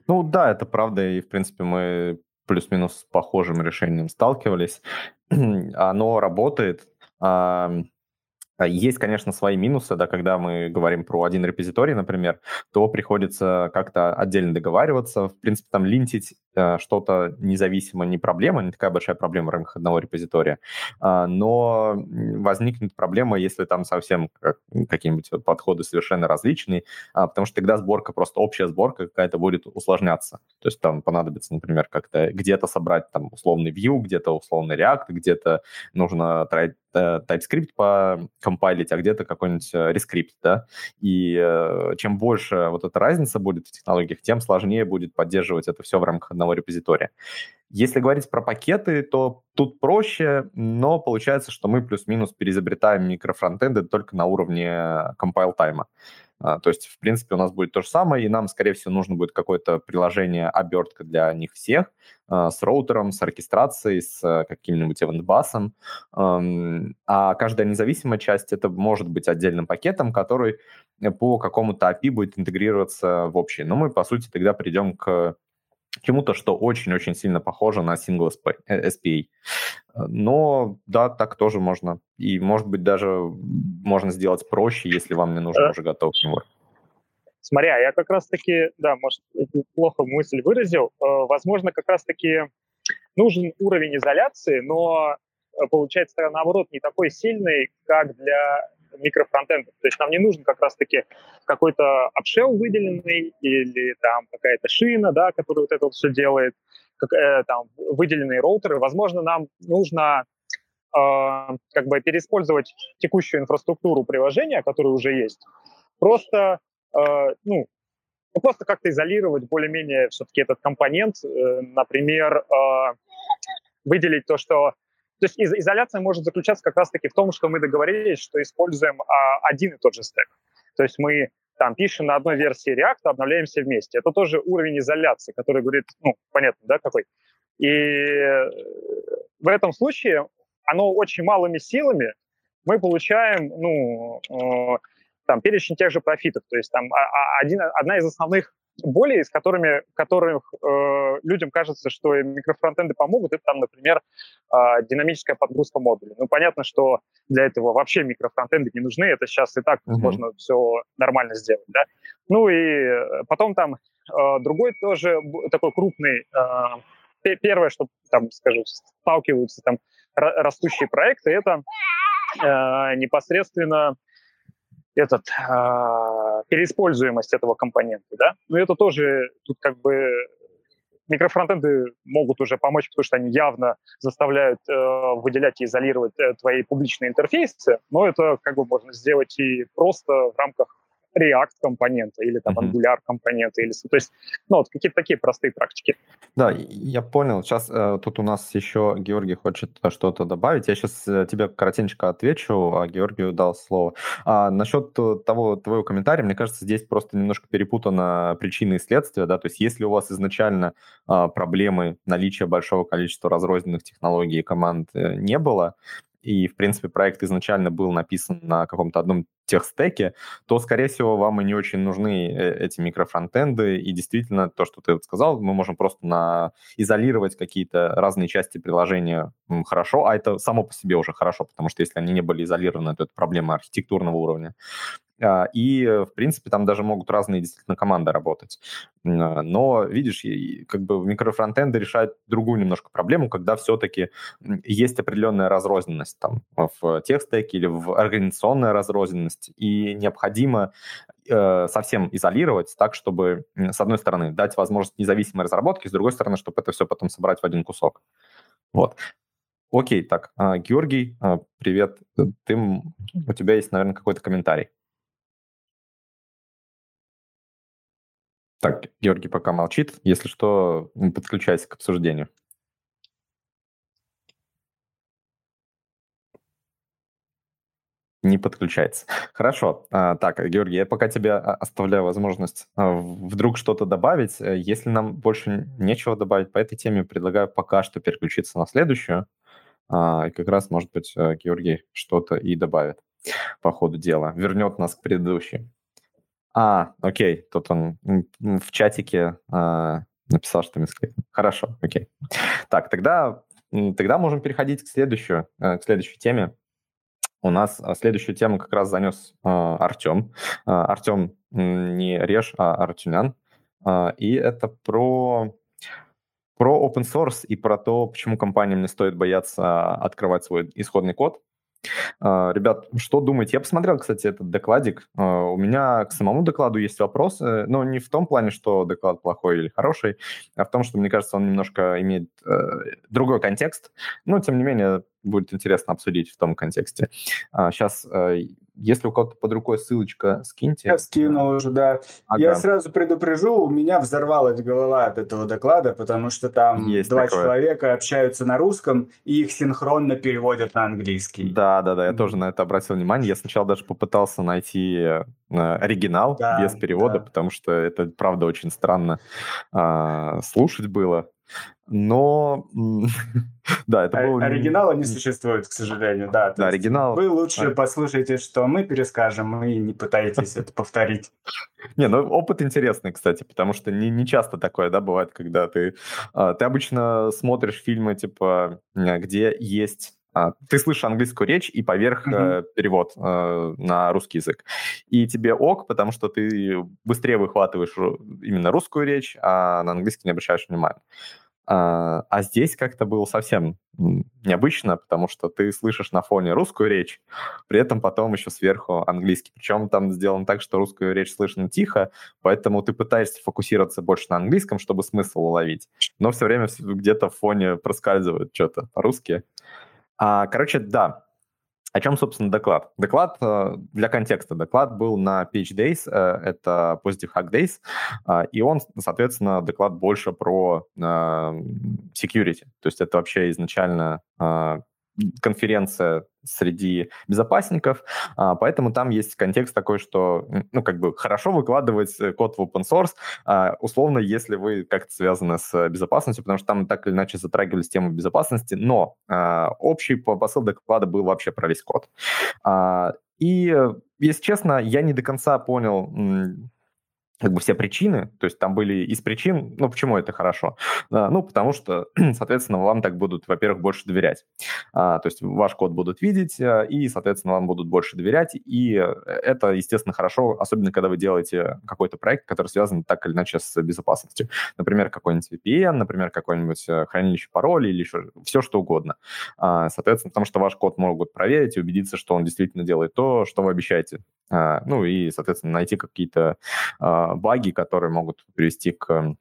Ну да, это правда, и в принципе мы плюс-минус с похожим решением сталкивались. [CLEARS THROAT] Оно работает. А, есть, конечно, свои минусы, да, когда мы говорим про один репозиторий, например, то приходится как-то отдельно договариваться. В принципе, там линтить что-то независимо не проблема, не такая большая проблема в рамках одного репозитория. А, но возникнет проблема, если там совсем какие-нибудь подходы совершенно различные, а, потому что тогда сборка, просто общая сборка какая-то будет усложняться. То есть там понадобится, например, как-то где-то собрать там условный Vue, где-то условный React, где-то нужно тратить Э, TypeScript покомпайлить, а где-то какой-нибудь э, ReScript, да, и э, чем больше вот эта разница будет в технологиях, тем сложнее будет поддерживать это все в рамках одного репозитория. Если говорить про пакеты, то тут проще, но получается, что мы плюс-минус переизобретаем микрофронтенды только на уровне compile-time а. А, то есть, в принципе, у нас будет то же самое, и нам, скорее всего, нужно будет какое-то приложение, обертка для них всех, а, с роутером, с оркестрацией, с э, каким-нибудь эвентбасом. А каждая независимая часть это может быть отдельным пакетом, который по какому-то API будет интегрироваться в общий. Но мы, по сути, тогда придем к чему-то, что очень-очень сильно похоже на single SPA. Но да, так тоже можно. И, может быть, даже можно сделать проще, если вам не нужен уже готовый фреймворк. Смотри, а я как раз-таки, да, может, плохо мысль выразил. Э, возможно, как раз-таки нужен уровень изоляции, но э, получается наоборот не такой сильный, как для микрофронтендов. То есть нам не нужен как раз-таки какой-то обшел выделенный или там какая-то шина, да, которая вот это вот все делает, как, э, там выделенные роутеры. Возможно, нам нужно э, как бы переиспользовать текущую инфраструктуру приложения, которая уже есть, просто, э, ну, ну, просто как-то изолировать более-менее все-таки этот компонент, э, например, э, выделить то, что То есть из, изоляция может заключаться как раз-таки в том, что мы договорились, что используем а, один и тот же стек. То есть мы там пишем на одной версии React, обновляемся вместе. Это тоже уровень изоляции, который говорит, ну, понятно, да, какой. И в этом случае оно очень малыми силами мы получаем, ну, э, там, перечень тех же профитов. То есть там а, а, один, одна из основных болей, с которыми которых э, людям кажется, что микрофронтенды помогут, это там, например, э, динамическая подгрузка модулей. Ну, понятно, что для этого вообще микрофронтенды не нужны, это сейчас и так uh-huh. можно все нормально сделать, да. Ну и потом там э, другой тоже такой крупный, э, первое, что там, скажу, сталкиваются там растущие проекты, это э, непосредственно этот, э, переиспользуемость этого компонента, да, но это тоже тут как бы микрофронтенды могут уже помочь, потому что они явно заставляют э, выделять и изолировать э, твои публичные интерфейсы, но это как бы можно сделать и просто в рамках React компонента или там Angular компонента, или, то есть, ну, вот какие-то такие простые практики. Да, я понял. Сейчас э, тут у нас еще Георгий хочет что-то добавить. Я сейчас э, тебе коротенько отвечу, а Георгию дал слово. А насчет того твоего комментария, мне кажется, здесь просто немножко перепутано причины и следствия, да, то есть если у вас изначально э, проблемы наличия большого количества разрозненных технологий и команд э, не было, и, в принципе, проект изначально был написан на каком-то одном техстеке, то, скорее всего, вам и не очень нужны э, эти микрофронтенды. И действительно, то, что ты вот сказал, мы можем просто на... изолировать какие-то разные части приложения хорошо, а это само по себе уже хорошо, потому что если они не были изолированы, то это проблема архитектурного уровня. А, и, в принципе, там даже могут разные действительно команды работать. А, но, видишь, как бы микрофронтенды решают другую немножко проблему, когда все-таки есть определенная разрозненность там в текстеке или в организационная разрозненность, и необходимо э, совсем изолировать так, чтобы, с одной стороны, дать возможность независимой разработки, с другой стороны, чтобы это все потом собрать в один кусок. Вот. Окей, так, а, Георгий, привет. Ты, у тебя есть, наверное, какой-то комментарий. Так, Георгий пока молчит. Если что, подключайся к обсуждению. Не подключается. [LAUGHS] Хорошо. А, так, Георгий, я пока тебе оставляю возможность а, вдруг что-то добавить. Э, если нам больше нечего добавить по этой теме, предлагаю пока что переключиться на следующую. А, и как раз, может быть, э, Георгий что-то и добавит по ходу дела. Вернет нас к предыдущей. А, окей, тут он в чатике а, написал, что мисклик. Хорошо, окей. Так, тогда, тогда можем переходить к, следующую, э, к следующей теме. У нас а, следующую тему как раз занес а, Артем. А, Артем не Реж, а Артюнян. А, и это про про open source и про то, почему компаниям не стоит бояться открывать свой исходный код. А, ребят, что думаете? Я посмотрел, кстати, этот докладик. А, у меня к самому докладу есть вопросы, но не в том плане, что доклад плохой или хороший, а в том, что, мне кажется, он немножко имеет э, другой контекст. Но, тем не менее, будет интересно обсудить в том контексте. Сейчас если у кого-то под рукой ссылочка, скиньте. Я скинул уже, да. Ага. Я сразу предупрежу, у меня взорвалась голова от этого доклада, потому что там Есть два такое. человека общаются на русском, и их синхронно переводят на английский. Да, да, да, я тоже на это обратил внимание. Я сначала даже попытался найти э, оригинал да, без перевода, да. потому что это, правда, очень странно э, слушать было. Но, [LAUGHS] да, это был... Оригинала не существует, к сожалению, да. Да, оригинал... Вы лучше послушайте, что мы перескажем, и не пытайтесь это повторить. Не, ну опыт интересный, кстати, потому что не, не часто такое, да, бывает, когда ты... А, ты обычно смотришь фильмы, типа, где есть ты слышишь английскую речь и поверх mm-hmm. перевод э, на русский язык. И тебе ок, потому что ты быстрее выхватываешь именно русскую речь, а на английский не обращаешь внимания. А, а здесь как-то было совсем необычно, потому что ты слышишь на фоне русскую речь, при этом потом еще сверху английский. Причем там сделано так, что русскую речь слышно тихо, поэтому ты пытаешься фокусироваться больше на английском, чтобы смысл уловить. Но все время где-то в фоне проскальзывает что-то по-русски. А, короче, да, о чем, собственно, доклад? Доклад, э, для контекста, доклад был на Page Days, э, это Positive Hack Days, э, и он, соответственно, доклад больше про security. То есть это вообще изначально конференция среди безопасников, а, поэтому там есть контекст такой, что, ну, как бы хорошо выкладывать э, код в open source, а, условно, если вы как-то связаны с безопасностью, потому что там так или иначе затрагивались тему безопасности, но а, общий посыл доклада был вообще про весь код. И, если честно, я не до конца понял, как бы все причины, то есть там были из причин, ну, почему это хорошо? А, ну, потому что, [CLEARS THROAT] соответственно, вам так будут, во-первых, больше доверять. А, то есть ваш код будут видеть, а, и, соответственно, вам будут больше доверять, и это, естественно, хорошо, особенно когда вы делаете какой-то проект, который связан так или иначе с безопасностью. Например, какой-нибудь VPN, например, какое-нибудь э, хранилище паролей или еще все что угодно. А, соответственно, потому что ваш код могут проверить и убедиться, что он действительно делает то, что вы обещаете. А, ну и, соответственно, найти какие-то а, баги, которые могут привести к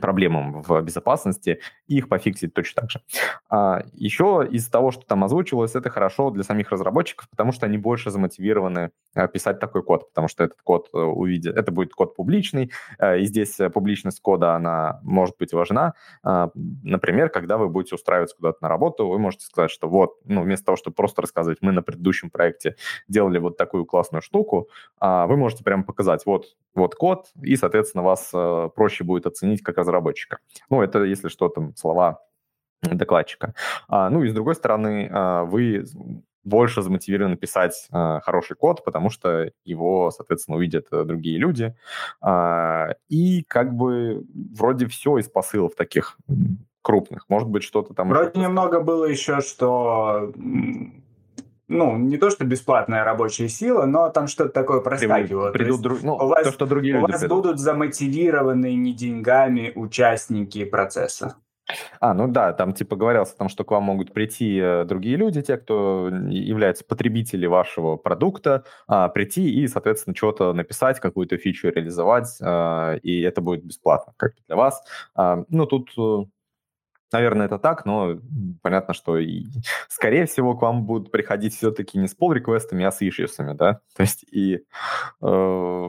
проблемам в безопасности, и их пофиксить точно так же. А, еще из того, что там озвучивалось, это хорошо для самих разработчиков, потому что они больше замотивированы а, писать такой код, потому что этот код э, увидит, это будет код публичный, а, и здесь публичность кода, она может быть важна. А, например, когда вы будете устраиваться куда-то на работу, вы можете сказать, что вот, ну, вместо того, чтобы просто рассказывать, мы на предыдущем проекте делали вот такую классную штуку, а, вы можете прямо показать, вот, вот код, и, соответственно, вас проще будет оценить как разработчика. Ну, это, если что, там, слова докладчика. А, ну и с другой стороны, а, вы больше замотивированы писать а, хороший код, потому что его, соответственно, увидят э, другие люди. А, и как бы вроде все из посылов таких крупных. Может быть, что-то там... Вроде немного было еще, что ну, не то, что бесплатная рабочая сила, но там что-то такое проскакивало. Придут, придут, ну, у вас, то, что другие у люди вас придут. будут замотивированы не деньгами участники процесса. А, ну да, там типа говорилось о том, что к вам могут прийти э, другие люди, те, кто являются потребители вашего продукта, а, прийти и, соответственно, что-то написать, какую-то фичу реализовать, а, и это будет бесплатно, как для вас. А, ну, тут э, Наверное, это так, но понятно, что и, [LAUGHS] скорее всего к вам будут приходить все-таки не с pull-реквестами, а с ишьюсами, да? [LAUGHS] То есть и э,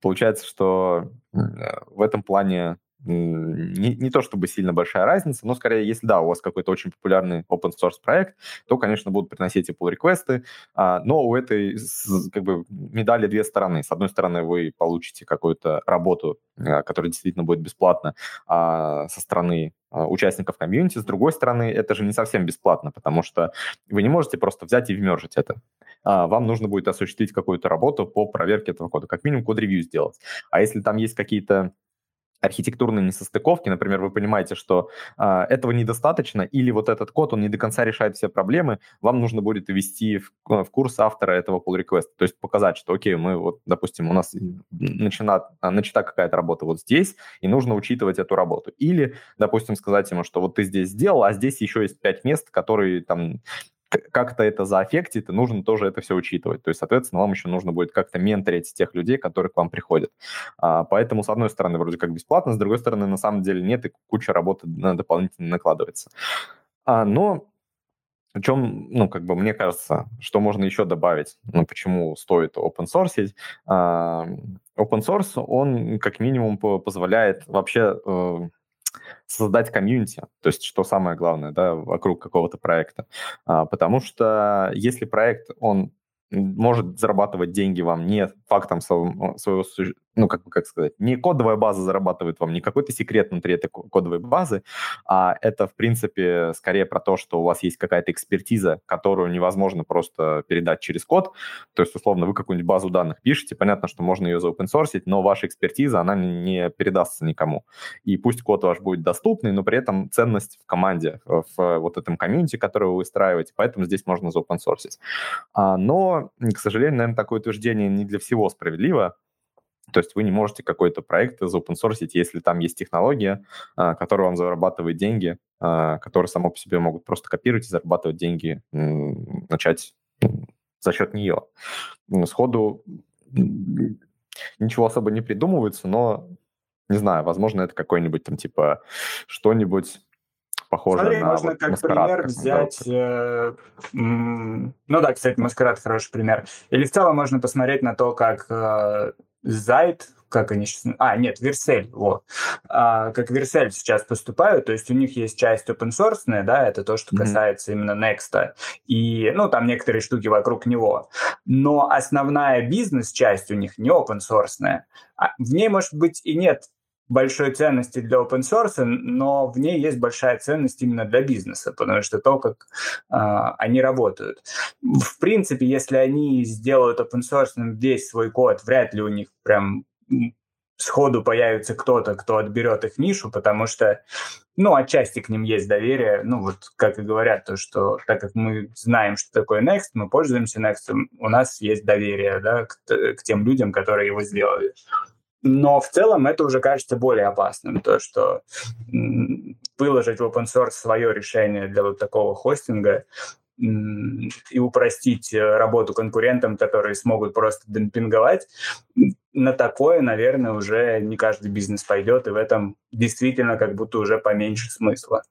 получается, что э, в этом плане не, не то чтобы сильно большая разница, но скорее, если да, у вас какой-то очень популярный open source проект, то, конечно, будут приносить и pull реквесты а, но у этой как бы медали две стороны. С одной стороны, вы получите какую-то работу, а, которая действительно будет бесплатна а, со стороны а, участников комьюнити. С другой стороны, это же не совсем бесплатно, потому что вы не можете просто взять и вмержить это. Вам нужно будет осуществить какую-то работу по проверке этого кода, как минимум код-ревью сделать. А если там есть какие-то архитектурные несостыковки, например, вы понимаете, что э, этого недостаточно, или вот этот код, он не до конца решает все проблемы, вам нужно будет ввести в, в курс автора этого pull request, то есть показать, что, окей, мы вот, допустим, у нас начина, начата какая-то работа вот здесь, и нужно учитывать эту работу. Или, допустим, сказать ему, что вот ты здесь сделал, а здесь еще есть пять мест, которые там как-то это заэффектит, и нужно тоже это все учитывать. То есть, соответственно, вам еще нужно будет как-то менторить тех людей, которые к вам приходят. А, поэтому, с одной стороны, вроде как бесплатно, с другой стороны, на самом деле нет, и куча работы дополнительно накладывается. А, но о чем, ну, как бы мне кажется, что можно еще добавить, ну, почему стоит open source. А, open source, он как минимум позволяет вообще э, создать комьюнити, то есть что самое главное, да, вокруг какого-то проекта. А, потому что если проект, он может зарабатывать деньги вам не фактом своего, своего ну, как, как сказать, не кодовая база зарабатывает вам, не какой-то секрет внутри этой кодовой базы, а это, в принципе, скорее про то, что у вас есть какая-то экспертиза, которую невозможно просто передать через код. То есть, условно, вы какую-нибудь базу данных пишете, понятно, что можно ее заопенсорсить, но ваша экспертиза, она не передастся никому. И пусть код ваш будет доступный, но при этом ценность в команде, в вот этом комьюнити, который вы выстраиваете, поэтому здесь можно заопенсорсить. А, но, к сожалению, наверное, такое утверждение не для всего справедливо, то есть вы не можете какой-то проект заопенсорсить, если там есть технология, а, которая вам зарабатывает деньги, а, которые само по себе могут просто копировать и зарабатывать деньги, начать за счет нее. Сходу ничего особо не придумывается, но не знаю, возможно, это какой-нибудь там типа что-нибудь похоже Смотри, на можно вот как маскарад, пример как взять... Э, ну да, кстати, маскарад хороший пример. Или в целом можно посмотреть на то, как э, Zite, как они сейчас... А, нет, Версель, вот. А, как Версель сейчас поступают, то есть у них есть часть open source, да, это то, что касается mm-hmm. именно Next, и, ну, там некоторые штуки вокруг него. Но основная бизнес-часть у них не open source. А в ней, может быть, и нет большой ценности для open source, но в ней есть большая ценность именно для бизнеса, потому что то, как э, они работают. В принципе, если они сделают open source весь свой код, вряд ли у них прям сходу появится кто-то, кто отберет их нишу, потому что, ну, отчасти к ним есть доверие. Ну, вот как и говорят, то, что так как мы знаем, что такое Next, мы пользуемся Next, у нас есть доверие, да, к, к тем людям, которые его сделали. Но в целом это уже кажется более опасным, то, что выложить в open source свое решение для вот такого хостинга и упростить э, работу конкурентам, которые смогут просто демпинговать, на такое, наверное, уже не каждый бизнес пойдет, и в этом действительно как будто уже поменьше смысла.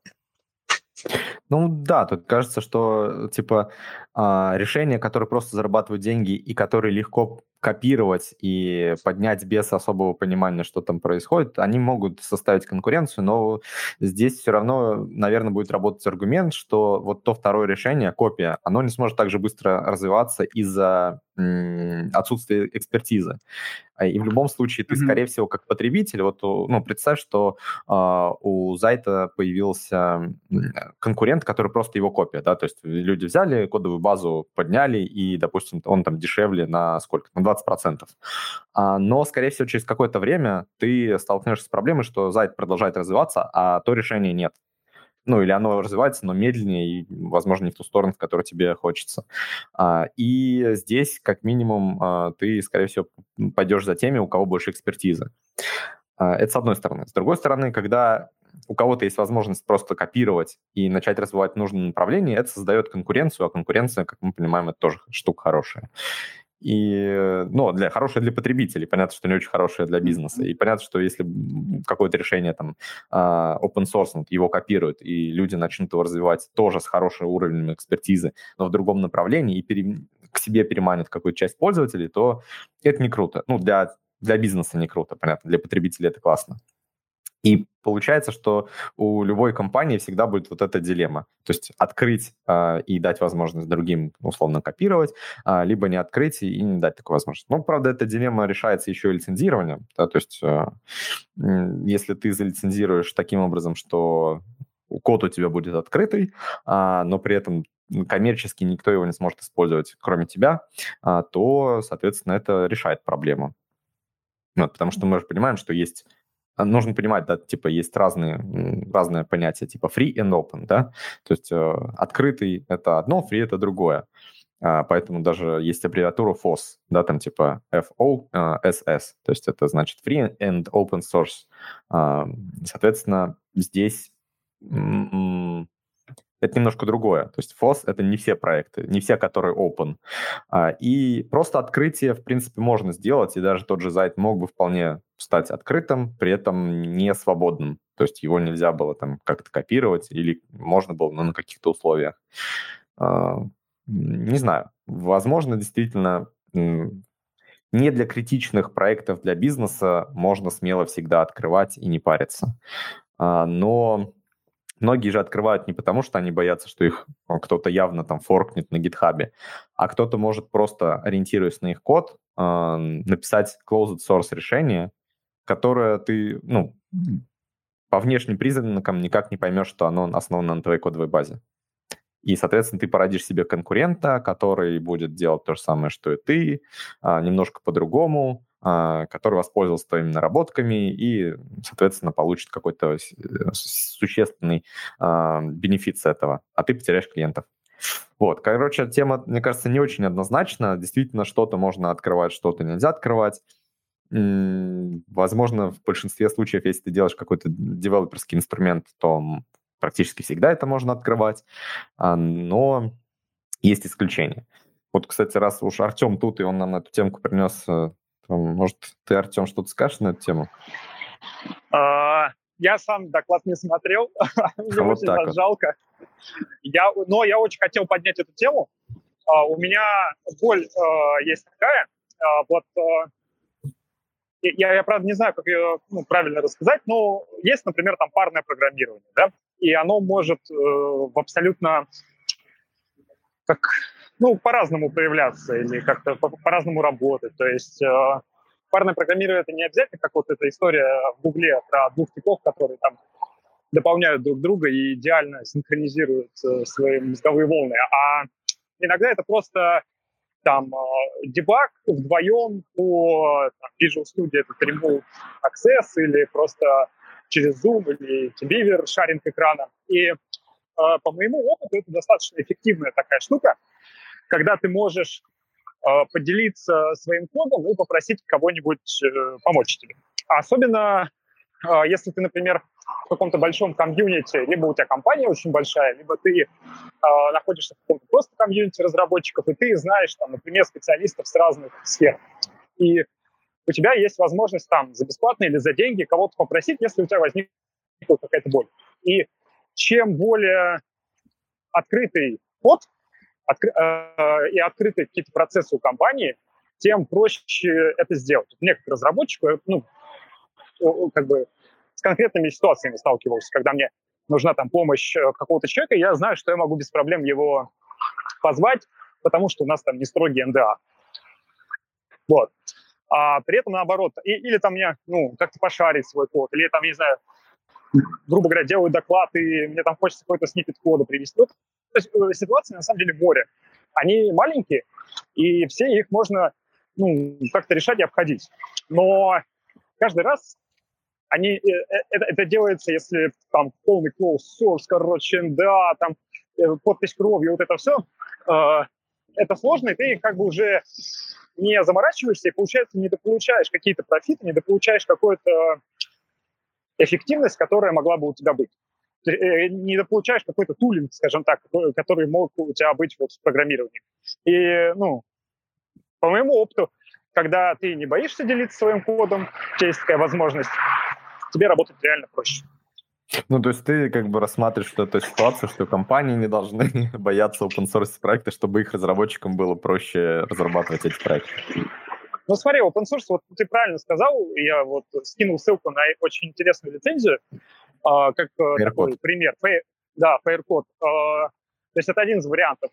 Ну да, тут кажется, что типа а, решения, которые просто зарабатывают деньги и которые легко копировать и поднять без особого понимания, что там происходит, они могут составить конкуренцию, но здесь все равно, наверное, будет работать аргумент, что вот то второе решение, копия, оно не сможет так же быстро развиваться из-за отсутствия экспертизы. А, и в любом случае ты, mm-hmm. скорее всего, как потребитель, вот, ну, представь, что э, у Зайта появился конкурент, который просто его копия, да, то есть люди взяли кодовую базу, подняли, и, допустим, он там дешевле на сколько? На 20%. А, но, скорее всего, через какое-то время ты столкнешься с проблемой, что Зайт продолжает развиваться, а то решение нет ну, или оно развивается, но медленнее и, возможно, не в ту сторону, в которую тебе хочется. А, и здесь, как минимум, а, ты, скорее всего, пойдешь за теми, у кого больше экспертизы. А, это с одной стороны. С другой стороны, когда у кого-то есть возможность просто копировать и начать развивать нужное направление, это создает конкуренцию, а конкуренция, как мы понимаем, это тоже штука хорошая. И, ну, для, хорошее для потребителей, понятно, что не очень хорошее для бизнеса. И понятно, что если какое-то решение там а, open source, его копируют, и люди начнут его развивать тоже с хорошим уровнем экспертизы, но в другом направлении, и пере, к себе переманят какую-то часть пользователей, то это не круто. Ну, для, для бизнеса не круто, понятно, для потребителей это классно. И получается, что у любой компании всегда будет вот эта дилемма. То есть открыть э, и дать возможность другим условно копировать, э, либо не открыть и не дать такую возможность. Ну, правда, эта дилемма решается еще и лицензированием. Да, то есть э, если ты залицензируешь таким образом, что код у тебя будет открытый, а, но при этом коммерчески никто его не сможет использовать, кроме тебя, а, то, соответственно, это решает проблему. Вот, потому что мы же понимаем, что есть нужно понимать, да, типа есть разные, разные понятия, типа free and open, да, то есть э, открытый — это одно, free — это другое. Uh, поэтому даже есть аббревиатура FOSS, да, там типа FOSS, uh, то есть это значит Free and Open Source. Uh, соответственно, здесь это немножко другое. То есть FOSS — это не все проекты, не все, которые open. А, и просто открытие, в принципе, можно сделать, и даже тот же Zite мог бы вполне стать открытым, при этом не свободным. То есть его нельзя было там как-то копировать, или можно было, но на каких-то условиях. А, не знаю. Возможно, действительно, не для критичных проектов для бизнеса можно смело всегда открывать и не париться. А, но Многие же открывают не потому, что они боятся, что их кто-то явно там форкнет на гитхабе, а кто-то может просто, ориентируясь на их код, э, написать closed source решение, которое ты, ну, по внешним признакам никак не поймешь, что оно основано на твоей кодовой базе. И, соответственно, ты породишь себе конкурента, который будет делать то же самое, что и ты, а, немножко по-другому, который воспользовался твоими наработками и, соответственно, получит какой-то э, существенный а, бенефит с этого, а ты потеряешь клиентов. Вот, короче, тема, мне кажется, не очень однозначна. Действительно, что-то можно открывать, что-то нельзя открывать. Возможно, в большинстве случаев, если ты делаешь какой-то девелоперский инструмент, то практически всегда это можно открывать, а, но есть исключения. Вот, кстати, раз уж Артем тут, и он нам эту темку принес э, может, ты, Артем, что-то скажешь на эту тему? А, я сам доклад не смотрел, [LAUGHS] мне вот очень вот. жалко. Я, но я очень хотел поднять эту тему. А, у меня боль а, есть такая. Вот я, я, правда, не знаю, как ее ну, правильно рассказать, но есть, например, там парное программирование, да, и оно может э, в абсолютно как, ну, по-разному проявляться или как-то по-разному работать. То есть э, парное программирование это не обязательно, как вот эта история в Гугле про двух типов, которые там дополняют друг друга и идеально синхронизируют э, свои мозговые волны. А иногда это просто там э, дебаг вдвоем по там, Visual Studio, это Remote Access или просто через Zoom или TeamViewer, шаринг экрана. И э, по моему опыту это достаточно эффективная такая штука, когда ты можешь э, поделиться своим кодом и попросить кого-нибудь э, помочь тебе. А особенно э, если ты, например, в каком-то большом комьюнити, либо у тебя компания очень большая, либо ты э, находишься в каком-то просто комьюнити разработчиков, и ты знаешь, там, например, специалистов с разных сфер. И у тебя есть возможность там за бесплатно или за деньги кого-то попросить, если у тебя возникла какая-то боль. И чем более открытый код откры, э, и открытые какие-то процессы у компании, тем проще это сделать. Мне как разработчику, ну, как бы с конкретными ситуациями сталкивался, когда мне нужна там помощь э, какого-то человека, я знаю, что я могу без проблем его позвать, потому что у нас там не строгий НДА. Вот. А при этом наоборот, и, или там мне, ну, как-то пошарить свой код, или там, не знаю, грубо говоря, делаю доклад, и мне там хочется какой-то снипет кода привести. Ну, то есть э, ситуации на самом деле море. Они маленькие, и все их можно ну, как-то решать и обходить. Но каждый раз они, э, э, это, это делается, если там полный close source, короче, да, там подпись кровью, вот это все, э, это сложно, и ты как бы уже не заморачиваешься, и, получается, не дополучаешь какие-то профиты, не дополучаешь какую-то эффективность, которая могла бы у тебя быть. Ты не дополучаешь какой-то тулинг, скажем так, который мог у тебя быть вот в программировании. И, ну, по моему опыту, когда ты не боишься делиться своим кодом, есть такая возможность, тебе работать реально проще. Ну, то есть ты как бы рассматриваешь эту ситуацию, что компании не должны [LAUGHS] бояться open source проекта, чтобы их разработчикам было проще разрабатывать эти проекты. Ну, смотри, open source, вот ты правильно сказал, я вот скинул ссылку на очень интересную лицензию, как э, такой пример. Да, Firecode. А, то есть это один из вариантов.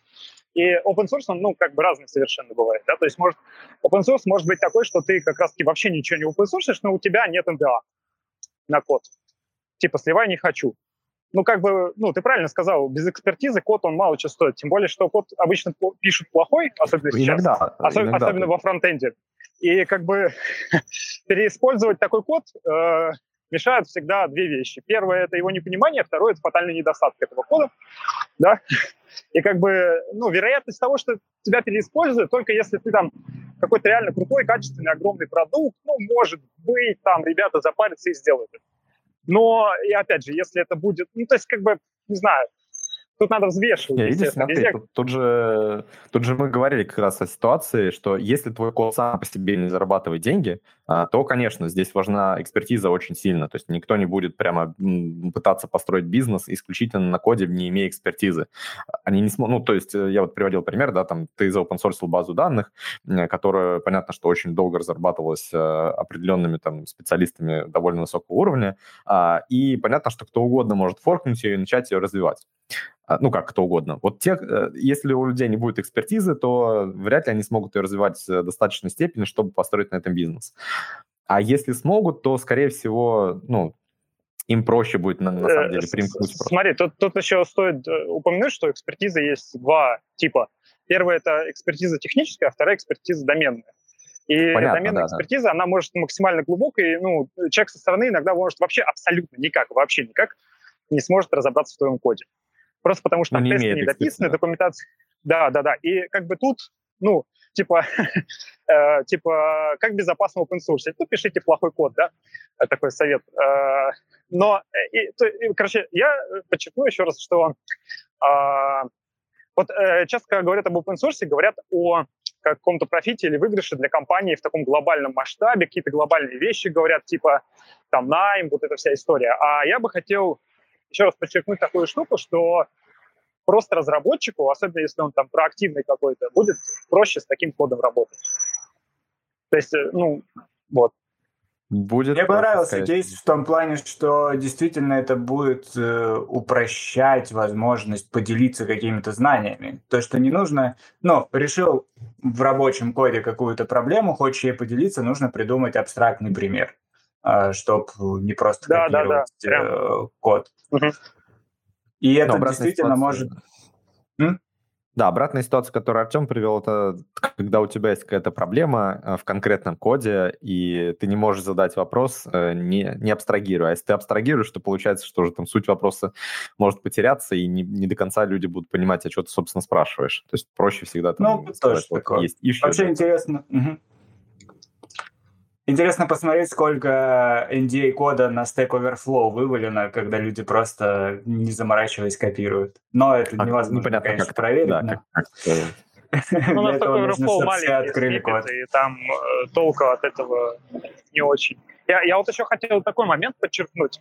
И open source, он, ну, как бы разный совершенно бывает, да, то есть может, open source может быть такой, что ты как раз-таки вообще ничего не open source, но у тебя нет NDA на код. Типа, сливай не хочу. Ну, как бы, ну, ты правильно сказал, без экспертизы код, он мало чего стоит. Тем более, что код обычно пишут плохой, особенно сейчас. Иногда. Особ, иногда. Особенно во фронтенде. И как бы [LAUGHS] переиспользовать такой код э, мешают всегда две вещи. Первое – это его непонимание, второе – это фатальный недостаток этого кода. Да? И как бы, ну, вероятность того, что тебя переиспользуют, только если ты там какой-то реально крутой, качественный, огромный продукт, ну, может быть, там ребята запарятся и сделают это. Но, и опять же, если это будет, ну, то есть, как бы, не знаю, Тут надо взвешивать. Не, видишь, смотри, везде... тут, тут, же, тут же мы говорили как раз о ситуации, что если твой код сам по себе не зарабатывает деньги, а, то, конечно, здесь важна экспертиза очень сильно. То есть никто не будет прямо пытаться построить бизнес исключительно на коде, не имея экспертизы. Они не смогут, ну, то есть э, я вот приводил пример, да, там ты за open source базу данных, которая, понятно, что очень долго разрабатывалась э, определенными там специалистами довольно высокого уровня, а, и понятно, что кто угодно может форкнуть ее и начать ее развивать. А, ну, как кто угодно. Вот те, э, если у людей не будет экспертизы, то вряд ли они смогут ее развивать в достаточной степени, чтобы построить на этом бизнес. А если смогут, то, скорее всего, ну, им проще будет, на, на самом э, деле, примкнуть. Смотри, тут, тут еще стоит э, упомянуть, что экспертиза есть два типа. Первая – это экспертиза техническая, а вторая – экспертиза доменная. И Понятно, доменная да, экспертиза, да. она может максимально глубокой, ну, человек со стороны иногда может вообще абсолютно никак, вообще никак не сможет разобраться в твоем коде. Просто потому что не тесты не дописаны, документация... Да, да, да. И как бы тут, ну, типа, [LAUGHS] э, типа, как безопасно open source? Ну, пишите плохой код, да, такой совет. Э, но, э, и, то, и, короче, я подчеркну еще раз, что э, вот э, часто, когда говорят об open source, говорят о каком-то профите или выигрыше для компании в таком глобальном масштабе, какие-то глобальные вещи говорят, типа там найм, вот эта вся история. А я бы хотел еще раз подчеркнуть такую штуку, что просто разработчику, особенно если он там проактивный какой-то, будет проще с таким кодом работать. То есть, э, ну, вот. Будет Мне понравился скорее кейс в том плане, что действительно это будет э, упрощать возможность поделиться какими-то знаниями. То, что не нужно, ну, решил в рабочем коде какую-то проблему, хочешь ей поделиться, нужно придумать абстрактный пример, чтобы не просто Да, да, да, копировать прям. э, код. Мгм. И Но это обратная действительно ситуация- может... М? Да, обратная ситуация, которую Артем привел, это когда у тебя есть какая-то проблема э, в конкретном коде, и ты не можешь задать вопрос, э, не, не абстрагируя. А если ты абстрагируешь, то получается, что уже там суть вопроса может потеряться, и не, не до конца люди будут понимать, а что ты, собственно, спрашиваешь. То есть проще всегда там Ну, сказать, тоже вот такое. есть issue, Вообще да. интересно. мгм. Интересно посмотреть, сколько NDA кода на Stack Overflow вывалено, когда люди просто не заморачиваясь копируют. Но это А, невозможно, непонятно, конечно, как- проверить. Да, но как- как Ну, для на этого такой нужно, Overflow чтобы все маленький открыли код. сниппет, и там э, толку от этого не очень. Я, я вот еще хотел такой момент подчеркнуть.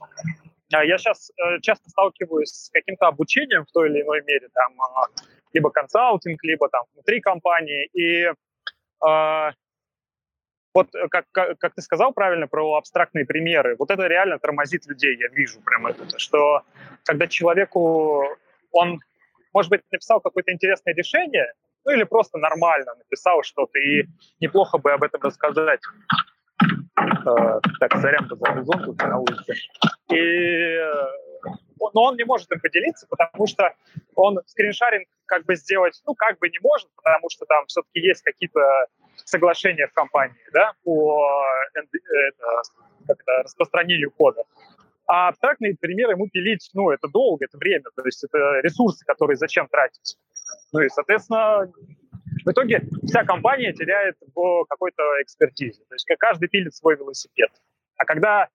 А, Я сейчас часто сталкиваюсь с каким-то обучением в той или иной мере, там, а, либо консалтинг, либо там внутри компании, и а, вот э, как, как, как ты сказал правильно про абстрактные примеры, вот это реально тормозит людей, я вижу прям это, что когда человеку, он, может быть, написал какое-то интересное решение, ну или просто нормально написал что-то, и неплохо бы об этом рассказать. Э, так, сорян горизонт тут на улице. И, э, но он не может им поделиться, потому что он скриншаринг как бы сделать, ну, как бы не может, потому что там все-таки есть какие-то соглашения в компании, да, по э, это, как это, распространению кода. А абстрактные примеры ему пилить, ну, это долго, это время, то есть это ресурсы, которые зачем тратить. Ну и, соответственно, в итоге вся компания теряет в какой-то экспертизе. То есть каждый пилит свой велосипед. А когда э,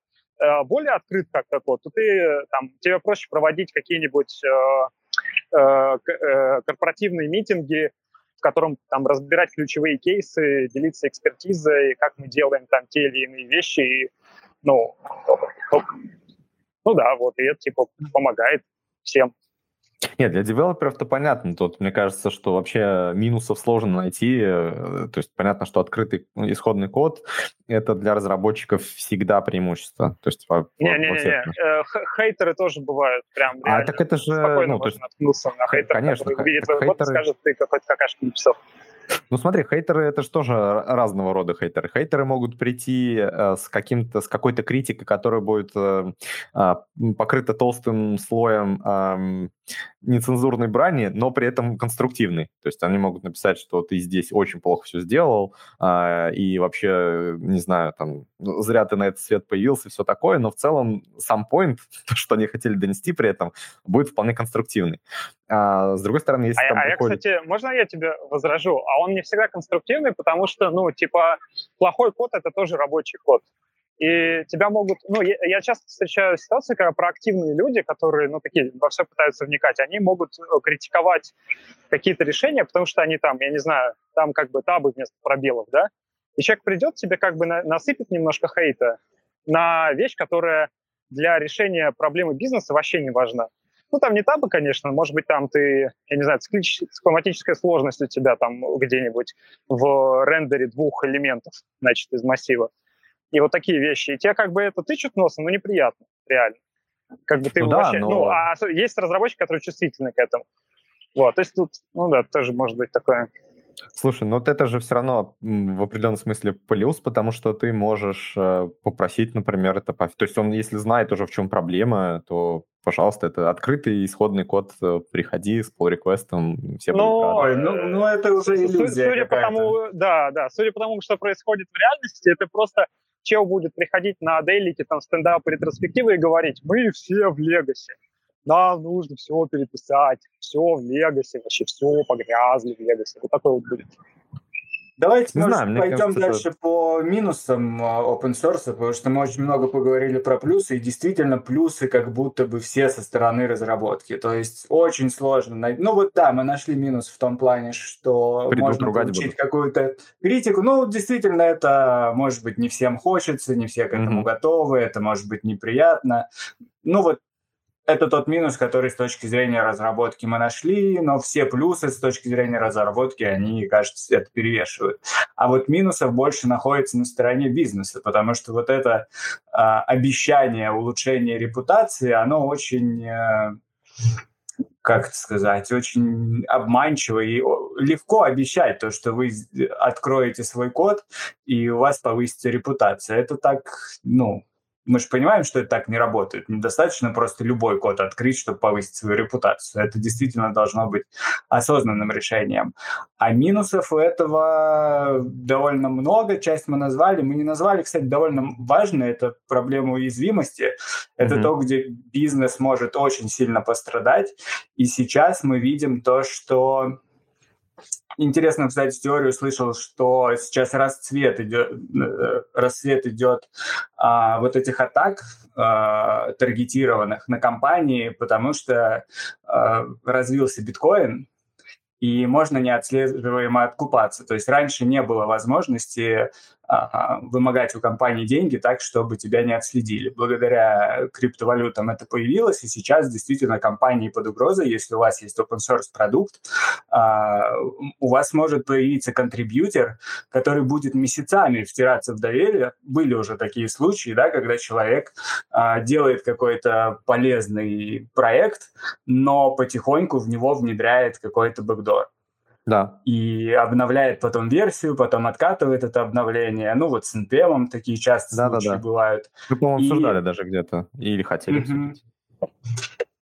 более открыт как-то код, то ты, э, там, тебе проще проводить какие-нибудь э, э, э, корпоративные митинги, в котором там разбирать ключевые кейсы, делиться экспертизой, как мы делаем там те или иные вещи. И, ну, ну да, вот, и это типа помогает всем. Нет, для девелоперов-то понятно. Тут мне кажется, что вообще минусов сложно найти. э, То есть понятно, что открытый ну, исходный код — это для разработчиков всегда преимущество. То есть Не-не-не, э, хейтеры тоже бывают прям А реально. так это же... Спокойно Ну, то есть, наткнуться на хейтера, конечно, который увидит код и хейтеры- скажет, ты какой-то какашку написал. ну смотри, хейтеры — это же тоже разного рода хейтеры. Хейтеры могут прийти э, с, каким-то, с какой-то критикой, которая будет э, м, покрыта толстым слоем ам, нецензурной брани, но при этом конструктивной. То есть они могут написать, что ты здесь очень плохо все сделал, а, и вообще, не знаю, там, ну, зря ты на этот свет появился, и все такое, но в целом сам [LAUGHS] то, что они хотели донести при этом, будет вполне конструктивный. А, с другой стороны, если А, там а я, приходит... кстати, можно я тебе возражу? А он не всегда конструктивный, потому что, ну, типа, плохой код — это тоже рабочий код. И тебя могут... Ну, я, часто встречаю ситуации, когда проактивные люди, которые, ну, такие, во все пытаются вникать, они могут э, критиковать какие-то решения, потому что они там, я не знаю, там как бы табы вместо пробелов, да? И человек придет, тебе как бы на- насыпет немножко хейта на вещь, которая для решения проблемы бизнеса вообще не важна. Ну, там не табы, конечно, может быть, там ты, я не знаю, цикломатическая сложность у тебя там где-нибудь в рендере двух элементов, значит, из массива. И вот такие вещи. И тебе как бы это тычут носом, ну, неприятно, реально. Как бы ты Ну да, вообще... но- Ну, а есть разработчики, которые чувствительны к этому. Вот, то есть тут, ну да, тоже может быть такое. Слушай, ну вот это же все равно в определенном смысле плюс, потому что ты можешь э, попросить, например, это... То есть он, если знает уже, в чем проблема, то, пожалуйста, это открытый исходный код, э, приходи с pull реквестом все будут Ну, рады. Ой, ну, ну это уже иллюзия Судя по тому, да, да, судя по тому, что происходит в реальности, это просто чел будет приходить на дейлики, там, стендапы, ретроспективы и говорить, мы все в Легасе, нам нужно все переписать, все в Легасе, вообще все погрязли в Легасе. Вот такой вот будет. Давайте, Не может, знаю, мне пойдем кажется, это- дальше по минусам а, open source, потому что мы очень много поговорили про плюсы, и действительно плюсы как будто бы все со стороны разработки. То есть очень сложно найти. Ну вот да, мы нашли минус в том плане, что Придут, можно получить какую-то критику. Ну, действительно, это может быть не всем хочется, не все к этому Мгм. готовы, это может быть неприятно. Ну вот это тот минус, который с точки зрения разработки мы нашли, но все плюсы с точки зрения разработки, они, кажется, это перевешивают. А вот минусов больше находится на стороне бизнеса, потому что вот это э, обещание улучшения репутации, оно очень... Э, как это сказать, очень обманчиво и легко обещать то, что вы откроете свой код и у вас повысится репутация. Это так, ну, мы же понимаем, что это так не работает. Недостаточно просто любой код открыть, чтобы повысить свою репутацию. Это действительно должно быть осознанным решением. А минусов у этого довольно много. Часть мы назвали. Мы не назвали, кстати, довольно важно. Это проблема уязвимости. Это mm-hmm. то, где бизнес может очень сильно пострадать. И сейчас мы видим то, что Интересно, кстати, теорию слышал, что сейчас расцвет идет, э, расцвет идет а, вот этих атак а, таргетированных на компании, потому что а, развился биткоин, и можно неотслеживаемо откупаться. То есть раньше не было возможности вымогать у компании деньги так, чтобы тебя не отследили. Благодаря криптовалютам это появилось, и сейчас действительно компании под угрозой, если у вас есть open source продукт, а, у вас может появиться контрибьютор, который будет месяцами втираться в доверие. Были уже такие случаи, да, когда человек а, делает какой-то полезный проект, но потихоньку в него внедряет какой-то бэкдор. Да. И обновляет потом версию, потом откатывает это обновление. Ну, вот с NPM такие часто да, случаи да, да. бывают. Мы, по-моему, и... обсуждали даже где-то. Или хотели mm-hmm. обсудить.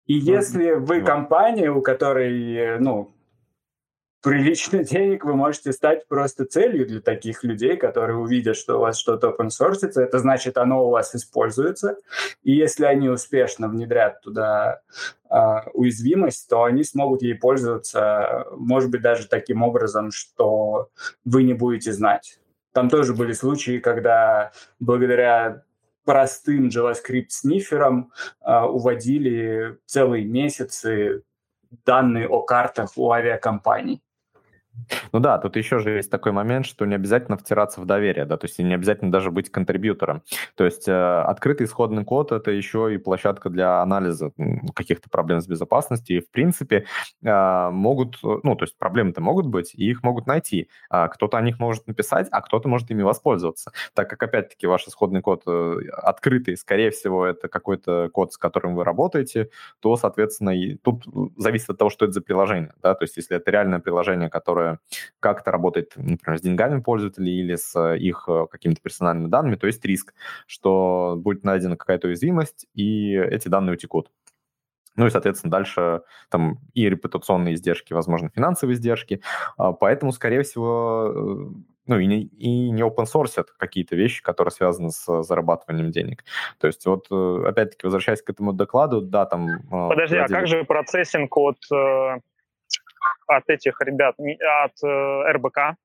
И если вы компания, у которой, ну, прилично денег, вы можете стать просто целью для таких людей, которые увидят, что у вас что-то open source, это значит, оно у вас используется. И если они успешно внедрят туда э, уязвимость, то они смогут ей пользоваться, может быть, даже таким образом, что вы не будете знать. Там тоже были случаи, когда благодаря простым JavaScript-сниферам э, уводили целые месяцы данные о картах у авиакомпаний. Ну да, тут еще же есть такой момент, что не обязательно втираться в доверие, да, то есть не обязательно даже быть контрибьютором. То есть э, открытый исходный код — это еще и площадка для анализа каких-то проблем с безопасностью, и в принципе э, могут, ну, то есть проблемы-то могут быть, и их могут найти. А кто-то о них может написать, а кто-то может ими воспользоваться. Так как, опять-таки, ваш исходный код э, открытый, скорее всего, это какой-то код, с которым вы работаете, то, соответственно, и тут зависит от того, что это за приложение, да, то есть если это реальное приложение, которое как это работает, например, с деньгами пользователей или с э, их э, какими-то персональными данными, то есть риск, что будет найдена какая-то уязвимость, и эти данные утекут. Ну и, соответственно, дальше там и репутационные издержки, возможно, финансовые издержки. А, поэтому, скорее всего, э, ну и не, и не open source какие-то вещи, которые связаны с зарабатыванием денег. То есть вот, опять-таки, возвращаясь к этому докладу, да, там... Подожди, владелец... а как же процессинг от от этих ребят, от э, РБК?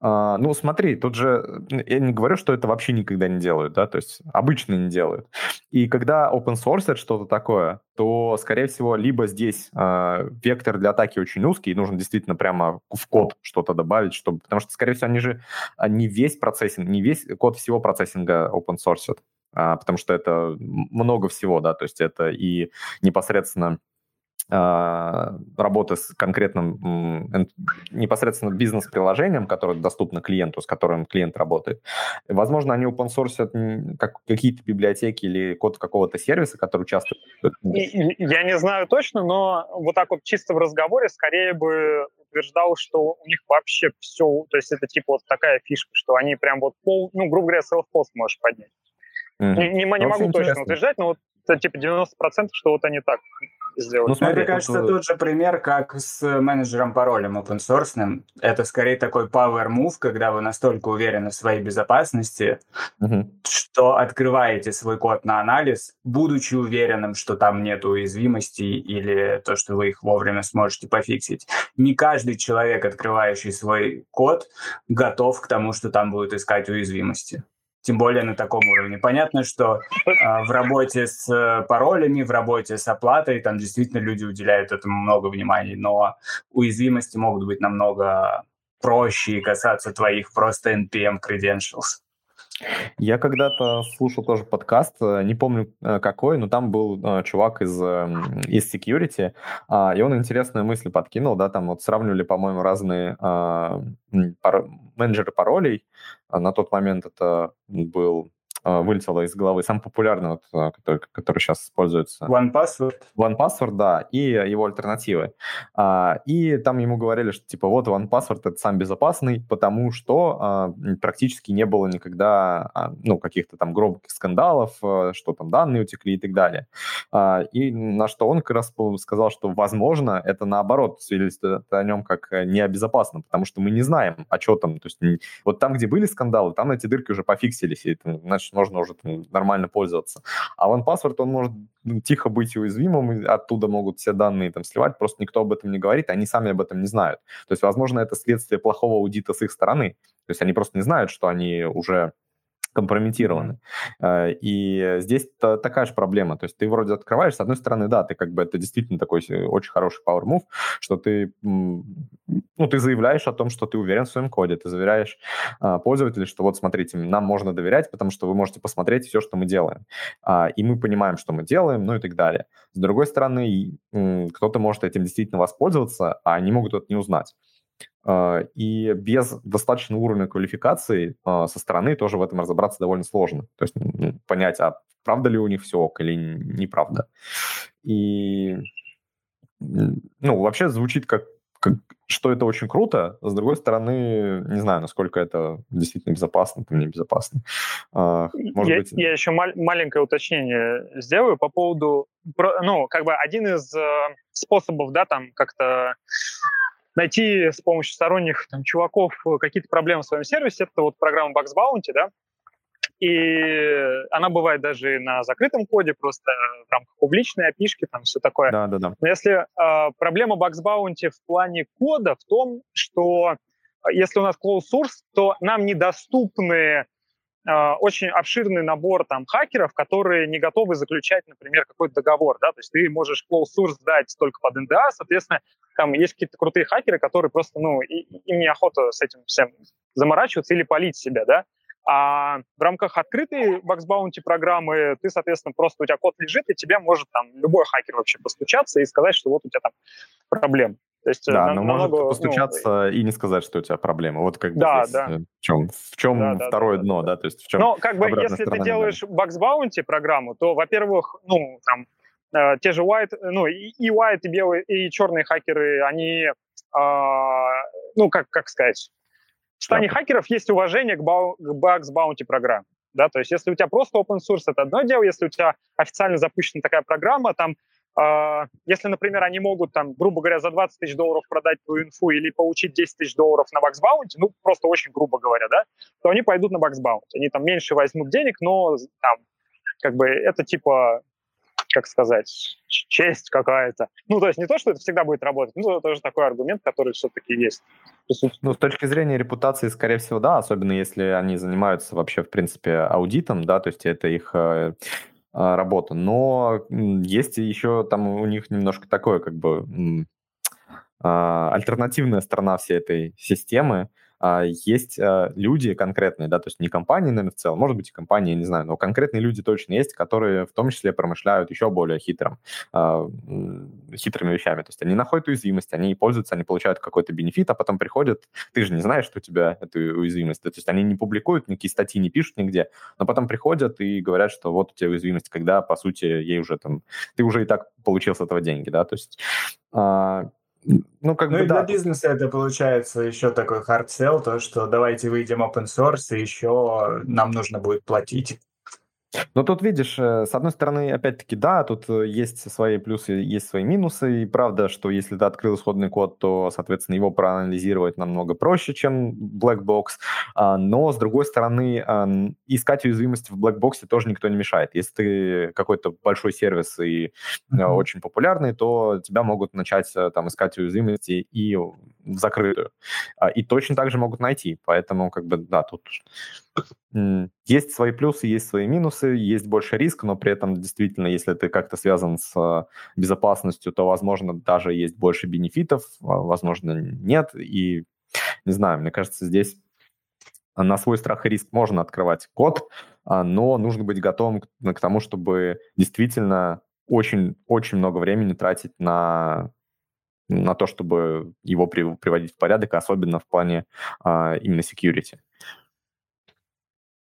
А, ну, смотри, тут же я не говорю, что это вообще никогда не делают, да, то есть обычно не делают. И когда open source что-то такое, то, скорее всего, либо здесь э, вектор для атаки очень узкий, и нужно действительно прямо в код что-то добавить, чтобы, потому что, скорее всего, они же не весь процессинг, не весь код всего процессинга open source, а, потому что это много всего, да, то есть это и непосредственно работы с конкретным непосредственно бизнес-приложением, которое доступно клиенту, с которым клиент работает. Возможно, они open source как какие-то библиотеки или код какого-то сервиса, который участвует. Я не знаю точно, но вот так вот чисто в разговоре скорее бы утверждал, что у них вообще все, то есть это типа вот такая фишка, что они прям вот пол, ну, грубо говоря, self-post можешь поднять. Mm-hmm. Не, не, не могу точно интересно. утверждать, но вот это типа 90%, что вот они так сделать. Ну, смотри, Мне кажется, тот же пример, как с менеджером паролем open source. Это скорее такой power move, когда вы настолько уверены в своей безопасности, угу. что открываете свой код на анализ, будучи уверенным, что там нет уязвимостей или то, что вы их вовремя сможете пофиксить. Не каждый человек, открывающий свой код, готов к тому, что там будут искать уязвимости тем более на таком уровне. Понятно, что э, в работе с э, паролями, в работе с оплатой, там действительно люди уделяют этому много внимания, но уязвимости могут быть намного проще и касаться твоих просто NPM credentials. Я когда-то слушал тоже подкаст, э, не помню э, какой, но там был э, чувак из, эм, из security, а, и он интересную мысль подкинул, да, там вот сравнивали, по-моему, разные пар... менеджеры паролей. А на тот момент это был вылетело из головы. Самый популярный, вот, а, который, который сейчас используется. One Password. One Password, да, и его альтернативы. А, и там ему говорили, что типа вот One Password это сам безопасный, потому что практически не было никогда ну, каких-то там громких скандалов, что там данные утекли и так далее. И на что он как раз сказал, что возможно это наоборот свидетельствует о нем как необезопасно, потому что мы не знаем, а что там. То есть вот там, где были скандалы, там эти дырки уже пофиксились, и это, значит, можно уже там, нормально пользоваться. А OnePassword, он может ну, тихо быть уязвимым, и оттуда могут все данные там сливать, просто никто об этом не говорит, они сами об этом не знают. То есть, возможно, это следствие плохого аудита с их стороны. То есть они просто не знают, что они уже компрометированы. Mm-hmm. И здесь такая же проблема. То есть ты вроде открываешь, с одной стороны, да, ты как бы это действительно такой очень хороший power move, что ты, ну, ты заявляешь о том, что ты уверен в своем коде, ты заверяешь а, пользователей, что вот смотрите, нам можно доверять, потому что вы можете посмотреть все, что мы делаем. А, и мы понимаем, что мы делаем, ну и так далее. С другой стороны, кто-то может этим действительно воспользоваться, а они могут это не узнать. А, и без достаточного уровня квалификации а, со стороны тоже в этом разобраться довольно сложно. То есть понять, а правда ли у них все ок или неправда. И ну, вообще звучит как, как что это очень круто, с другой стороны, не знаю, насколько это действительно безопасно, это небезопасно. А, может я, быть... я еще мал- маленькое уточнение сделаю по поводу, ну, как бы один из э, способов, да, там как-то найти с помощью сторонних там, чуваков э, какие-то проблемы в своем сервисе, это вот программа Bugs Bounty, да, и она бывает даже на закрытом коде, просто в рамках публичной опишки, там все такое. Да, да, да. Но если э, проблема Bugs Bounty в плане кода в том, что а, если у нас closed source, то нам недоступны э, очень обширный набор там хакеров, которые не готовы заключать, например, какой-то договор, да, то есть ты можешь closed source дать только под NDA, соответственно, там есть какие-то крутые хакеры, которые просто, ну, им неохота с этим всем заморачиваться или полить себя, да, а в рамках открытой Bugs Bounty программы ты, соответственно, просто у тебя код лежит, и тебе может там любой хакер вообще постучаться и сказать, что вот у тебя там проблема. То есть, да, на, но намного, может постучаться ну, и не сказать, что у тебя проблема. Вот как бы да, здесь, да. Э, в чем, в чем да, второе да, дно, да. да, то есть в чем Но как бы если ты делаешь Bugs Bounty программу, то, во-первых, ну, там, э, те же white, ну, и, и white, и белые, и черные хакеры, они, э, ну, как, как сказать, в стане да. хакеров есть уважение к, бау, к Bugs Bounty программе. Да, то есть если у тебя просто open source, это одно дело, если у тебя официально запущена такая программа, там Uh, если, например, они могут, там, грубо говоря, за 20 тысяч долларов продать твою инфу или получить 10 тысяч долларов на Bugs Bounty, ну, просто очень грубо говоря, да, то они пойдут на Bugs Bounty. Они там меньше возьмут денег, но там, как бы, это типа, как сказать, честь какая-то. Ну, то есть не то, что это всегда будет работать, но это тоже такой аргумент, который все-таки есть. Ну, с точки зрения репутации, скорее всего, да, особенно если они занимаются вообще, в принципе, аудитом, да, то есть это их э, а, работа. Но есть еще там у них немножко такое, как бы, а, альтернативная сторона всей этой системы, есть а, люди конкретные, да, то есть не компании, наверное, в целом, может быть, и компании, не знаю, но конкретные люди точно есть, которые в том числе промышляют еще более хитрым, а, хитрыми вещами. То есть они находят уязвимость, они пользуются, они получают какой-то бенефит, а потом приходят, ты же не знаешь, что у тебя эта уязвимость. То есть они не публикуют, никакие статьи не пишут нигде, но потом приходят и говорят, что вот у тебя уязвимость, когда, по сути, ей уже там, ты уже и так получил с этого деньги, да, то есть ну, как ну бы, и да. для бизнеса это получается еще такой hard sell, то, что давайте выйдем open source, и еще нам нужно будет платить. Но тут видишь, э, с одной стороны, опять-таки, да, тут э, есть свои плюсы, есть свои минусы, и правда, что если ты открыл исходный код, то, соответственно, его проанализировать намного проще, чем black box, а, но, с другой стороны, искать уязвимости в black box тоже никто не мешает. Если ты какой-то большой сервис и mm-hmm. очень популярный, то тебя могут начать там искать уязвимости и закрытую. А, и точно так же могут найти, поэтому, как бы, да, тут есть свои плюсы, есть свои минусы, есть больше риска, но при этом действительно, если ты как-то связан с а, безопасностью, то, возможно, даже есть больше бенефитов, а, возможно, нет. И не знаю, мне кажется, здесь на свой страх и риск можно открывать код, но нужно быть готовым к тому, чтобы действительно очень-очень много времени тратить на на то, чтобы его при, приводить в порядок, особенно в плане а, именно security.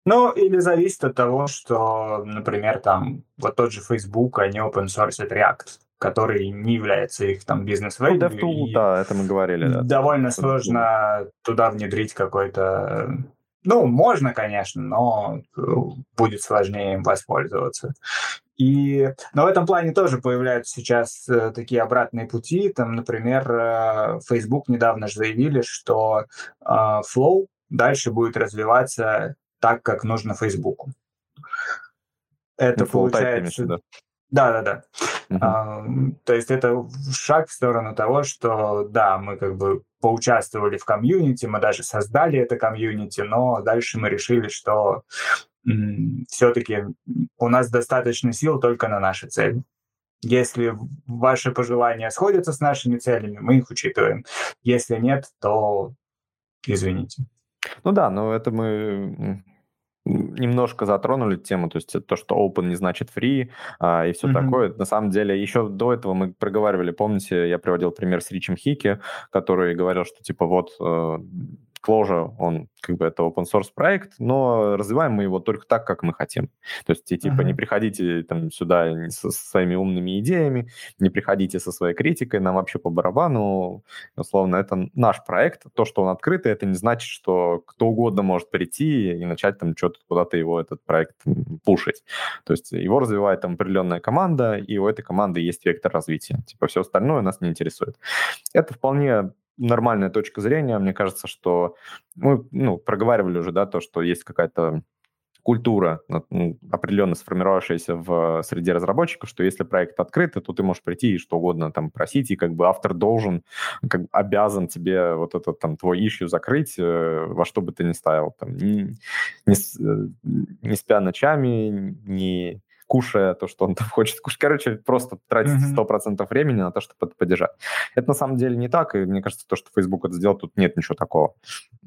Ну, или зависит от того, что, например, там, вот тот же Facebook, они open source React, который не является их там бизнес ну, DevTool, да, это мы говорили. Да. Довольно сложно туда внедрить какой-то... Ну, можно, конечно, но э, будет сложнее им воспользоваться. И, но в этом плане тоже появляются сейчас э, такие обратные пути. Там, например, э, Facebook недавно же заявили, что э, Flow дальше будет развиваться так, как нужно Фейсбуку. Это ну, получается... Да, да, да. Uh-huh. А, то есть это шаг в сторону того, что да, мы как бы поучаствовали в комьюнити, мы даже создали это комьюнити, но дальше мы решили, что все-таки у нас достаточно сил только на наши цели. Если ваши пожелания сходятся с нашими целями, мы их учитываем. Если нет, то извините. Ну да, но это мы немножко затронули тему, то есть то, что open не значит free а, и все mm-hmm. такое. На самом деле, еще до этого мы проговаривали, помните, я приводил пример с Ричем Хики, который говорил, что типа вот э, Clojure, он как бы это open source проект, но развиваем мы его только так, как мы хотим. То есть, типа, uh-huh. не приходите там сюда со, со своими умными идеями, не приходите со своей критикой, нам вообще по барабану. Условно, это наш проект. То, что он открытый, это не значит, что кто угодно может прийти и начать там что-то куда-то его, этот проект, пушить. То есть его развивает там определенная команда, и у этой команды есть вектор развития. Типа, все остальное нас не интересует. Это вполне нормальная точка зрения. Мне кажется, что мы ну, проговаривали уже, да, то, что есть какая-то культура, определенно сформировавшаяся в среде разработчиков, что если проект открытый, то ты можешь прийти и что угодно там просить, и как бы автор должен, как бы обязан тебе вот этот там твой ищу закрыть, э, во что бы ты ни ставил, там, не, не, э, не спя ночами, не кушая то, что он там [LAUGHS] хочет кушать. Короче, просто тратить сто процентов времени на то, чтобы поддержать. Это на самом деле не так, и мне кажется, то, что Facebook это сделал, тут нет ничего такого.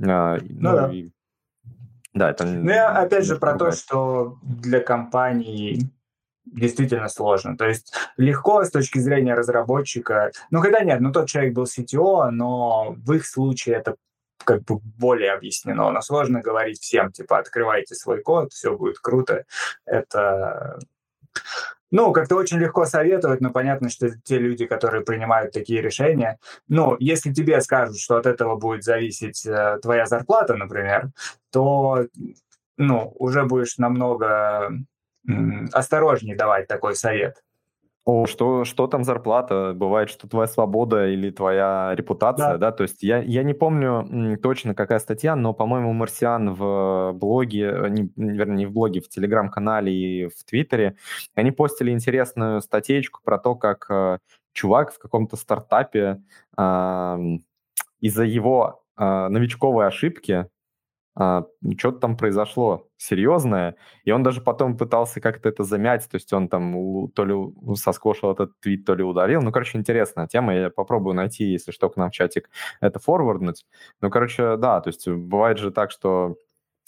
А, ну, ну да. И... Да, это... Ну, я опять же про то, что для компаний действительно сложно. То есть легко с точки зрения разработчика. Ну, когда нет, ну, тот человек был CTO, но в их случае это как бы более объяснено. Но сложно говорить всем, типа, открывайте свой код, все будет круто. Это ну, как-то очень легко советовать, но понятно, что те люди, которые принимают такие решения, ну, если тебе скажут, что от этого будет зависеть э, твоя зарплата, например, то, ну, уже будешь намного м, осторожнее давать такой совет. О, что, что там зарплата? Бывает, что твоя свобода или твоя репутация, да? да? То есть я, я не помню точно, какая статья, но, по-моему, Марсиан в блоге, э, не, вернее, не в блоге, в Телеграм-канале и в Твиттере, они постили интересную статейку про то, как э, чувак в каком-то стартапе э, из-за его э, новичковой ошибки что-то там произошло серьезное, и он даже потом пытался как-то это замять, то есть он там то ли соскошил этот твит, то ли ударил. Ну, короче, интересная тема, я попробую найти, если что, к нам в чатик это форварднуть. Ну, короче, да, то есть бывает же так, что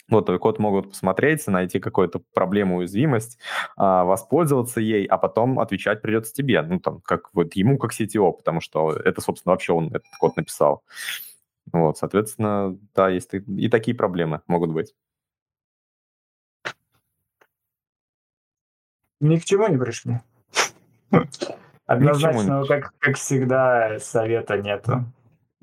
вот твой код могут посмотреть, найти какую-то проблему, уязвимость, а, воспользоваться ей, а потом отвечать придется тебе, ну, там, как вот ему как CTO, потому что это, собственно, вообще он этот код написал. Вот, соответственно, да, есть и такие проблемы могут быть. Ни к чему не пришли. Однозначно, как, как всегда, совета нету.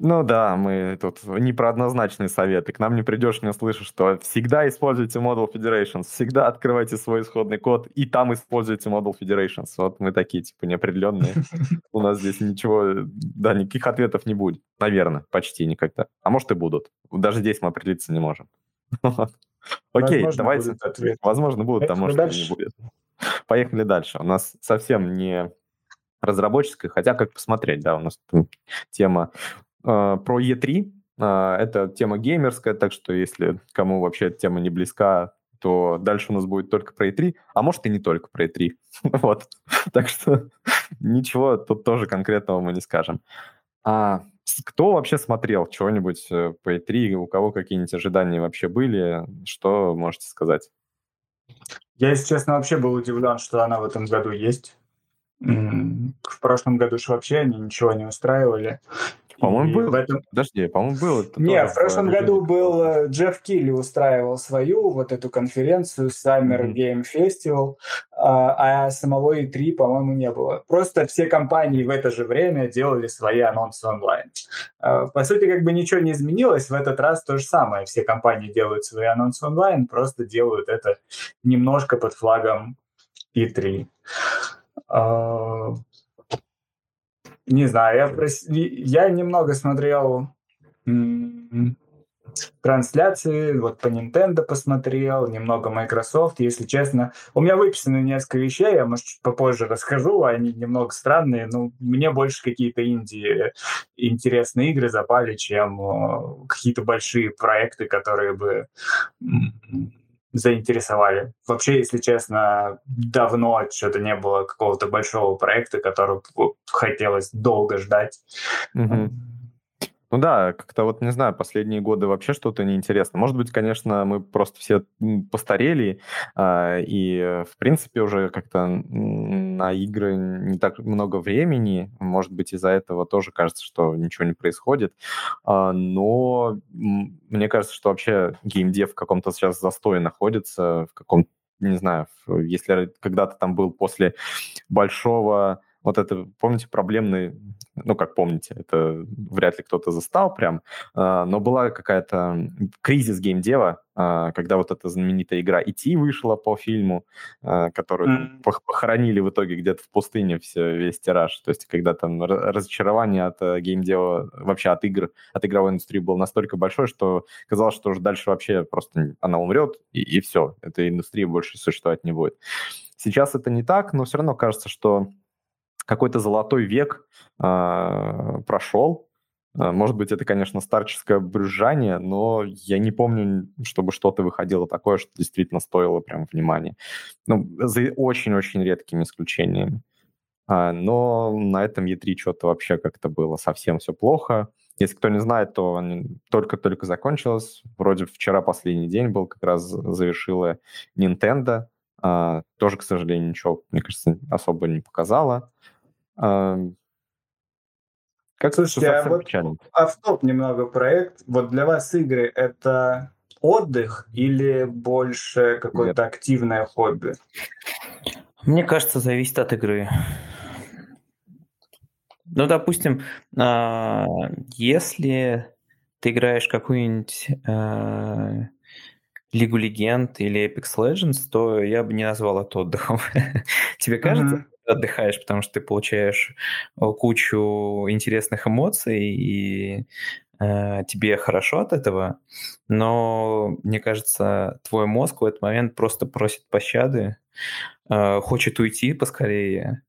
Ну да, мы тут не про однозначные советы. К нам не придешь, не услышишь, что всегда используйте Model Federations, всегда открывайте свой исходный код, и там используйте Model Federations. Вот мы такие, типа, неопределенные. У нас здесь ничего, да, никаких ответов не будет. Наверное, почти никогда. А может и будут. Даже здесь мы определиться не можем. [LAUGHS] Окей, давайте. Возможно, будут, а может и не будет. Поехали дальше. У нас совсем не разработческая, хотя как посмотреть, да, у нас тема про E3. А, это тема геймерская, так что если кому вообще эта тема не близка, то дальше у нас будет только про E3, а может и не только про E3. [LAUGHS] вот. Так что [LAUGHS] ничего тут тоже конкретного мы не скажем. А, кто вообще смотрел чего-нибудь э, по E3, у кого какие-нибудь ожидания вообще были, что можете сказать? Я, если честно, вообще был удивлен, что она в этом году есть. В прошлом году же вообще они ничего не устраивали. По-моему, был. В этом... Подожди, по-моему, был. Это Не, в прошлом году был э, Джефф Килли устраивал свою вот эту конференцию Summer mm-hmm. Game Festival, а, а самого E3, по-моему, не было. Просто все компании в это же время делали свои анонсы онлайн. А, по сути, как бы ничего не изменилось. В этот раз то же самое. Все компании делают свои анонсы онлайн, просто делают это немножко под флагом E3. Не знаю, я, прос... я немного смотрел трансляции, вот по Nintendo посмотрел, немного Microsoft, если честно. У меня выписано несколько вещей, я, может, чуть попозже расскажу, они немного странные, но мне больше какие-то инди интересные игры запали, чем э, какие-то большие проекты, которые бы заинтересовали. Вообще, если честно, давно что-то не было какого-то большого проекта, который хотелось долго ждать. Угу. Ну да, как-то вот, не знаю, последние годы вообще что-то неинтересно. Может быть, конечно, мы просто все постарели, э, и, в принципе, уже как-то на игры не так много времени. Может быть, из-за этого тоже кажется, что ничего не происходит. Э, но мне кажется, что вообще геймдев в каком-то сейчас застое находится, в каком-то, не знаю, если когда-то там был после большого вот это, помните, проблемный, ну, как помните, это вряд ли кто-то застал прям, а, но была какая-то кризис геймдева, а, когда вот эта знаменитая игра «Идти» вышла по фильму, а, которую mm. похоронили в итоге где-то в пустыне все, весь тираж. То есть когда там разочарование от э, геймдева, вообще от игр, от игровой индустрии было настолько большое, что казалось, что уже дальше вообще просто она умрет, и, и все, эта индустрия больше существовать не будет. Сейчас это не так, но все равно кажется, что какой-то золотой век э, прошел. А, может быть, это, конечно, старческое брюзжание, но я не помню, чтобы что-то выходило такое, что действительно стоило прям внимания. Ну, за очень-очень редкими исключениями. А, но на этом E3 что-то вообще как-то было совсем все плохо. Если кто не знает, то только-только закончилось. Вроде вчера последний день был, как раз завершила Nintendo. Тоже, к сожалению, ничего, мне кажется, особо не показала. А, как Слушайте, а вот печально. автоп немного проект. Вот для вас игры это отдых или больше какое-то активное хобби? Мне кажется, зависит от игры. Ну, допустим, а, если ты играешь какую-нибудь Лигу Легенд или Apex Legends, то я бы не назвал это отдыхом. [LAUGHS] Тебе кажется, отдыхаешь, потому что ты получаешь э, кучу интересных эмоций, и э, тебе хорошо от этого, но мне кажется, твой мозг в этот момент просто просит пощады, э, хочет уйти поскорее,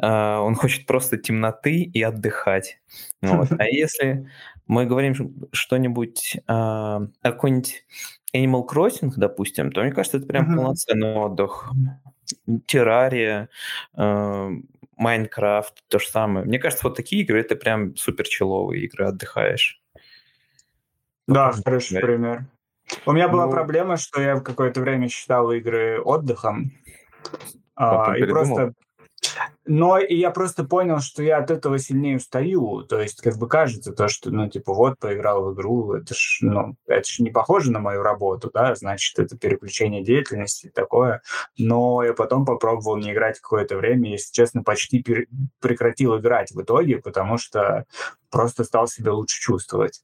э, он хочет просто темноты и отдыхать. Вот. [LAUGHS] А если мы говорим что-нибудь, э, какой-нибудь Animal Crossing, допустим, то мне кажется, это прям mm-hmm. полноценный отдых. Террария, э, Майнкрафт, то же самое. Мне кажется, вот такие игры это прям супер человые игры, отдыхаешь. Да, ну, хороший пример. У меня была ну, проблема, что я в какое-то время считал игры отдыхом. А, и просто но и я просто понял, что я от этого сильнее устаю. То есть, как бы кажется, то, что, ну, типа, вот, поиграл в игру, это ж, ну, это ж не похоже на мою работу, да, значит, это переключение деятельности и такое. Но я потом попробовал не играть какое-то время, если честно, почти пер- прекратил играть в итоге, потому что просто стал себя лучше чувствовать.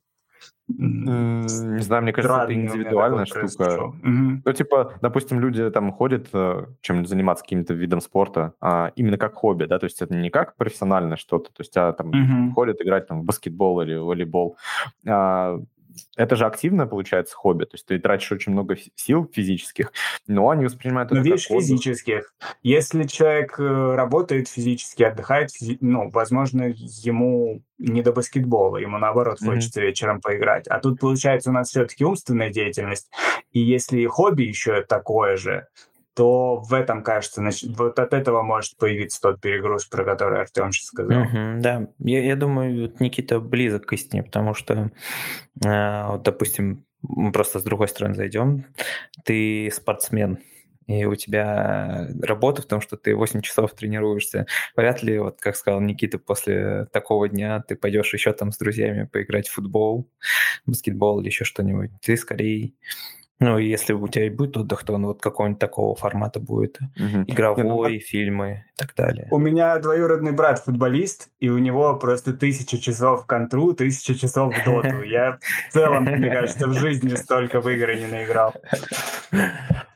Не знаю, мне кажется, это индивидуальная штука. Угу. Ну, типа, допустим, люди там ходят э, чем-нибудь заниматься каким-то видом спорта, а именно как хобби, да, то есть это не как профессиональное что-то, то есть а там угу. ходят играть там в баскетбол или волейбол. А, это же активное, получается, хобби. То есть ты тратишь очень много сил физических, но они воспринимают это но видишь, как физических. Если человек э, работает физически, отдыхает, физи... ну, возможно, ему не до баскетбола, ему наоборот mm-hmm. хочется вечером поиграть. А тут, получается, у нас все-таки умственная деятельность. И если хобби еще такое же, то в этом, кажется, значит, вот от этого может появиться тот перегруз, про который Артем сейчас сказал. Мгм, да, я, я думаю, вот Никита близок к истине, потому что, э, вот, допустим, мы просто с другой стороны зайдем, ты спортсмен, и у тебя работа в том, что ты 8 часов тренируешься. Вряд ли, вот как сказал Никита, после такого дня ты пойдешь еще там с друзьями поиграть в футбол, баскетбол или еще что-нибудь. Ты скорее ну, если у тебя и будет отдых, то он вот какого-нибудь такого формата будет. Мгм. Игровой, ну, фильмы и так далее. У меня двоюродный брат футболист, и у него просто тысяча часов в контру, тысяча часов в доту. Я в целом, мне кажется, в жизни столько в игры не наиграл.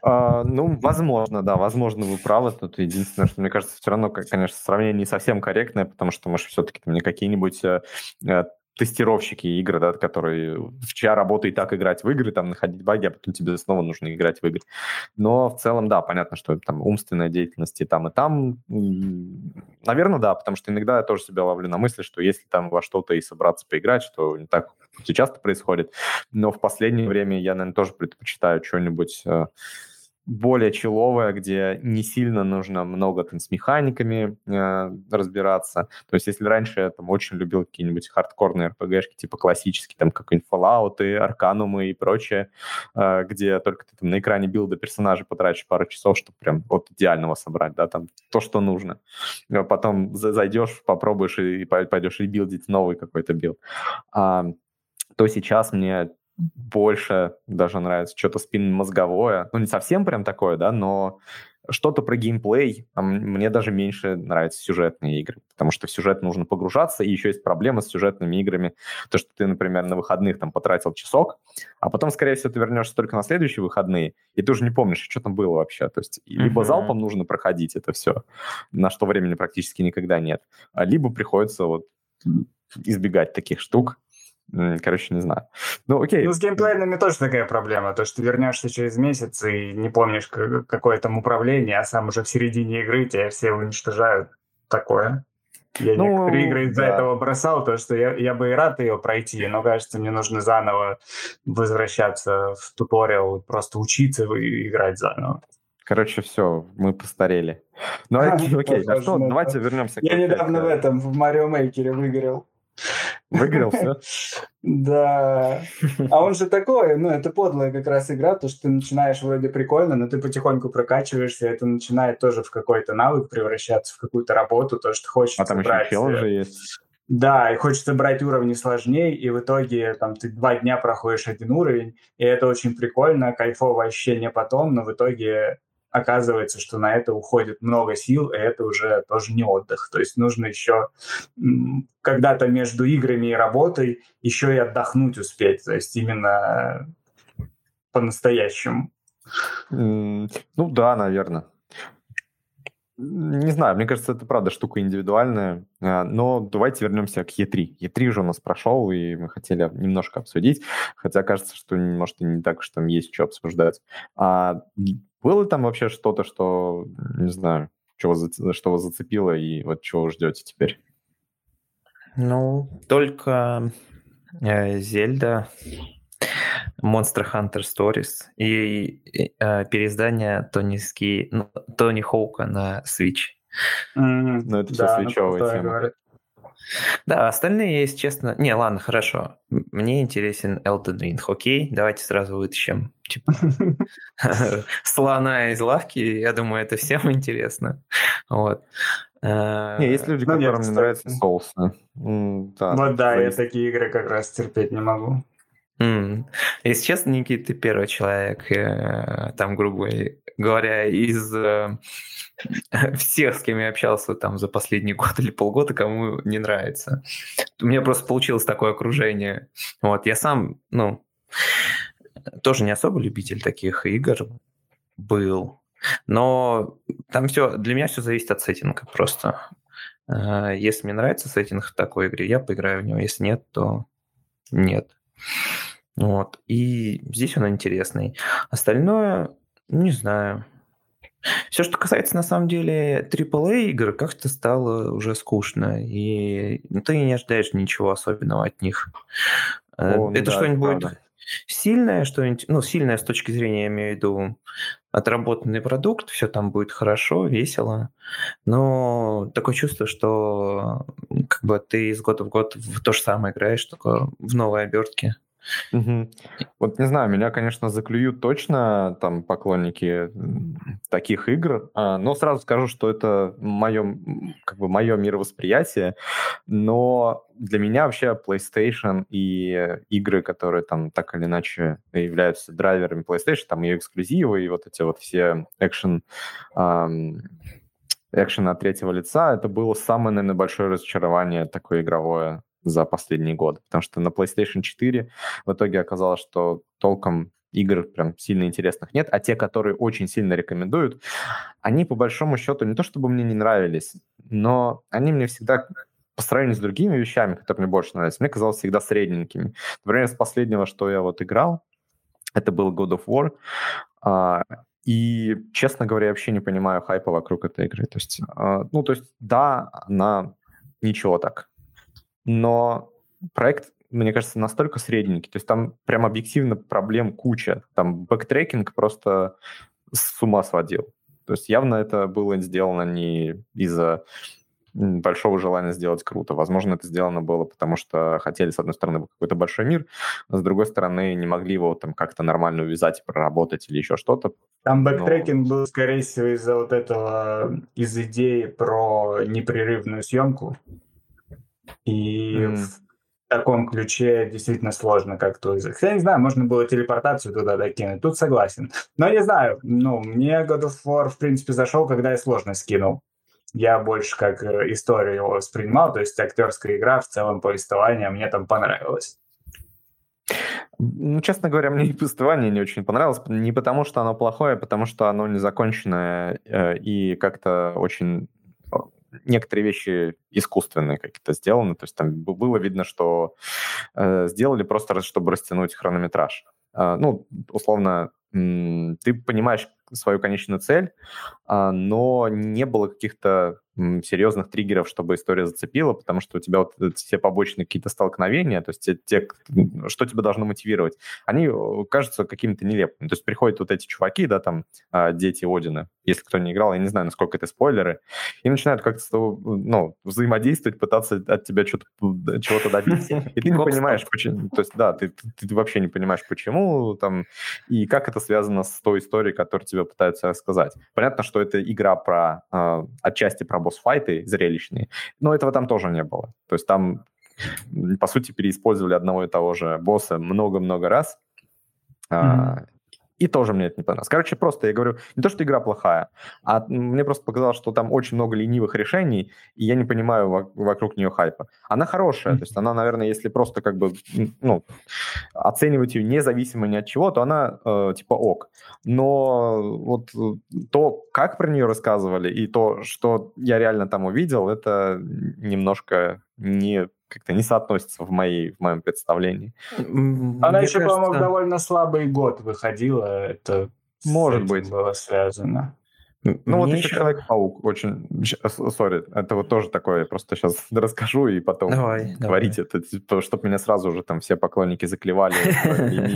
А, ну, возможно, да, возможно, вы правы. Тут единственное, что мне кажется, все равно, конечно, сравнение не совсем корректное, потому что мы же все-таки не какие-нибудь э, э, тестировщики игр, да, которые в чья работа и так играть в игры, там, находить баги, а потом тебе снова нужно играть в игры. Но в целом, да, понятно, что там умственная деятельность и там, и там. Наверное, да, потому что иногда я тоже себя ловлю на мысли, что если там во что-то и собраться поиграть, что не так часто происходит. Но в последнее время я, наверное, тоже предпочитаю что-нибудь э, более человое, где не сильно нужно много там с механиками э, разбираться. То есть если раньше я там очень любил какие-нибудь хардкорные RPG-шки, типа классические, там какой-нибудь Fallout, и Арканумы и прочее, э, где только ты там на экране билда персонажа потратишь пару часов, чтобы прям вот идеального собрать, да, там то, что нужно. А Потом за- зайдешь, попробуешь и пой- пойдешь ребилдить новый какой-то билд. А, то сейчас мне больше даже нравится что-то спинномозговое. Ну, не совсем прям такое, да, но что-то про геймплей. А мне даже меньше нравятся сюжетные игры, потому что в сюжет нужно погружаться, и еще есть проблема с сюжетными играми. То, что ты, например, на выходных там потратил часок, а потом, скорее всего, ты вернешься только на следующие выходные, и ты уже не помнишь, что там было вообще. То есть либо Мгм. залпом нужно проходить это все, на что времени практически никогда нет, а либо приходится вот избегать таких штук. М, Короче, не знаю. Ну, окей. Ну, с геймплейными тоже такая проблема, то, что вернешься через месяц и не помнишь, какое там управление, а сам уже в середине игры тебя все уничтожают. Такое. Я Ну, некоторые игры из-за да. этого бросал, то, что я, я бы и рад ее пройти, но, кажется, мне нужно заново возвращаться в туториал, просто учиться и играть заново. Короче, все, мы постарели. Ну, окей, [LAUGHS] окей. А что, давайте вернемся к... Я недавно в этом, в Марио Мейкере выиграл. Выиграл все? [LAUGHS] Да. А он же такой, ну, это подлая как раз игра, то, что ты начинаешь вроде прикольно, но ты потихоньку прокачиваешься, это начинает тоже в какой-то навык превращаться, в какую-то работу, то, что хочется А там еще брать. челленджи есть. Да, и хочется брать уровни сложнее, и в итоге там ты два дня проходишь один уровень, и это очень прикольно, кайфовое ощущение потом, но в итоге оказывается, что на это уходит много сил, и это уже тоже не отдых. То есть нужно еще когда-то между играми и работой еще и отдохнуть успеть. То есть именно по-настоящему. Ну да, наверное. Не знаю, мне кажется, это правда штука индивидуальная. А, Но давайте вернемся к E3. E3 уже у нас прошел, и мы хотели немножко обсудить, хотя кажется, что, может, и не так уж там есть что обсуждать. А было там вообще что-то, что, не знаю, чего, что вас зацепило, и вот чего вы ждете теперь? Ну, только э, Зельда, Monster Hunter Stories и, э, переиздание Тони, Ски, ну, Тони Хоука на Switch. Мгм. Ну, это Да, ну, свечевая тема. Да, остальные, если честно... Не, ладно, хорошо. Мне интересен Elden Ring. Окей, давайте сразу вытащим типа, [LAUGHS] [LAUGHS] слона из лавки. Я думаю, это всем [LAUGHS] интересно. Вот. Э, Не, есть люди, ну, которым не нравятся соусы. Да, Вот да, я такие игры как раз терпеть не могу. М. Если честно, Никит, ты первый человек, э, там, грубо говоря, из э, [LAUGHS] всех, с кем я общался там за последний год или полгода, кому не нравится. У меня просто получилось такое окружение. Вот, я сам, ну, тоже не особо любитель таких игр был, но там все, для меня все зависит от сеттинга просто. Э, Если мне нравится сеттинг в такой игре, я поиграю в него. Если нет, то нет. Вот. И здесь он интересный. Остальное, не знаю. Все, что касается, на самом деле, AAA игр, как-то стало уже скучно. И ну, ты не ожидаешь ничего особенного от них. Э, О, ну это да, что-нибудь это сильное, что-нибудь, ну, сильное с точки зрения, я имею в виду, отработанный продукт, все там будет хорошо, весело, но такое чувство, что как бы ты из года в год в то же самое играешь, только в новой обертке. Мгм. Вот не знаю, меня, конечно, заклюют точно там поклонники таких игр, а, но сразу скажу, что это мое, как бы мое мировосприятие, но для меня вообще PlayStation и игры, которые там так или иначе являются драйверами PlayStation, там ее эксклюзивы и вот эти вот все экшен экшен от третьего лица, это было самое, наверное, большое разочарование такое игровое за последние годы. Потому что на PlayStation 4 в итоге оказалось, что толком игр прям сильно интересных нет, а те, которые очень сильно рекомендуют, они по большому счету не то чтобы мне не нравились, но они мне всегда по сравнению с другими вещами, которые мне больше нравятся, мне казалось всегда средненькими. Например, с последнего, что я вот играл, это был God of War, а, и, честно говоря, я вообще не понимаю хайпа вокруг этой игры. То есть, а, ну, то есть, да, она ничего так но проект, мне кажется, настолько средненький, то есть там прям объективно проблем куча. Там бэктрекинг просто с ума сводил. То есть явно это было сделано не из-за большого желания сделать круто. Возможно, это сделано было, потому что хотели, с одной стороны, какой-то большой мир, а с другой стороны, не могли его там как-то нормально увязать и проработать или еще что-то. Там backtracking Но... был, скорее всего, из-за вот этого, из идеи про непрерывную съемку. И м-м. в таком ключе действительно сложно как-то из Я не знаю, можно было телепортацию туда докинуть. Тут согласен. Но не знаю, ну, мне God of War, в принципе, зашел, когда я сложность скинул. Я больше как э, историю его воспринимал, то есть актерская игра, в целом повествование мне там понравилось. Ну, честно говоря, мне и повествование не очень понравилось. Не потому, что оно плохое, а потому что оно незаконченное э, и как-то очень некоторые вещи искусственные какие-то сделаны. То есть там было видно, что э, сделали просто, чтобы растянуть хронометраж. Э, ну, условно, ты понимаешь свою конечную цель, а, но не было каких-то серьезных триггеров, чтобы история зацепила, потому что у тебя вот все побочные какие-то столкновения, то есть те, те, что тебя должно мотивировать, они кажутся какими-то нелепыми. То есть приходят вот эти чуваки, да, там, а, дети Одина, если кто не играл, я не знаю, насколько это спойлеры, и начинают как-то, ну, взаимодействовать, пытаться от тебя что-то, чего-то добиться. [LAUGHS] И ты не понимаешь, почему, то есть, да, ты, ты вообще не понимаешь, почему, там, и как это связано с той историей, которую тебе пытаются рассказать. Понятно, что это игра про, отчасти про босс-файты зрелищные, но этого там тоже не было. То есть там, по сути, переиспользовали одного и того же босса много-много раз, mm-hmm. И тоже мне это не понравилось. Короче, просто я говорю, не то, что игра плохая, а мне просто показалось, что там очень много ленивых решений, и я не понимаю вокруг нее хайпа. Она хорошая, то есть она, наверное, если просто как бы, ну, оценивать ее независимо ни от чего, то она э, типа ок. Но вот то, как про нее рассказывали, и то, что я реально там увидел, это немножко не как-то не соотносится в, моей, в моем представлении. Она Мне еще, кажется... по-моему, довольно слабый год выходила. Это может быть было связано. Ну Мне вот еще Человек-паук очень... Сори, это вот тоже такое, просто сейчас [LAUGHS] расскажу и потом давай, говорить давай. это, типа, чтобы меня сразу уже там все поклонники заклевали,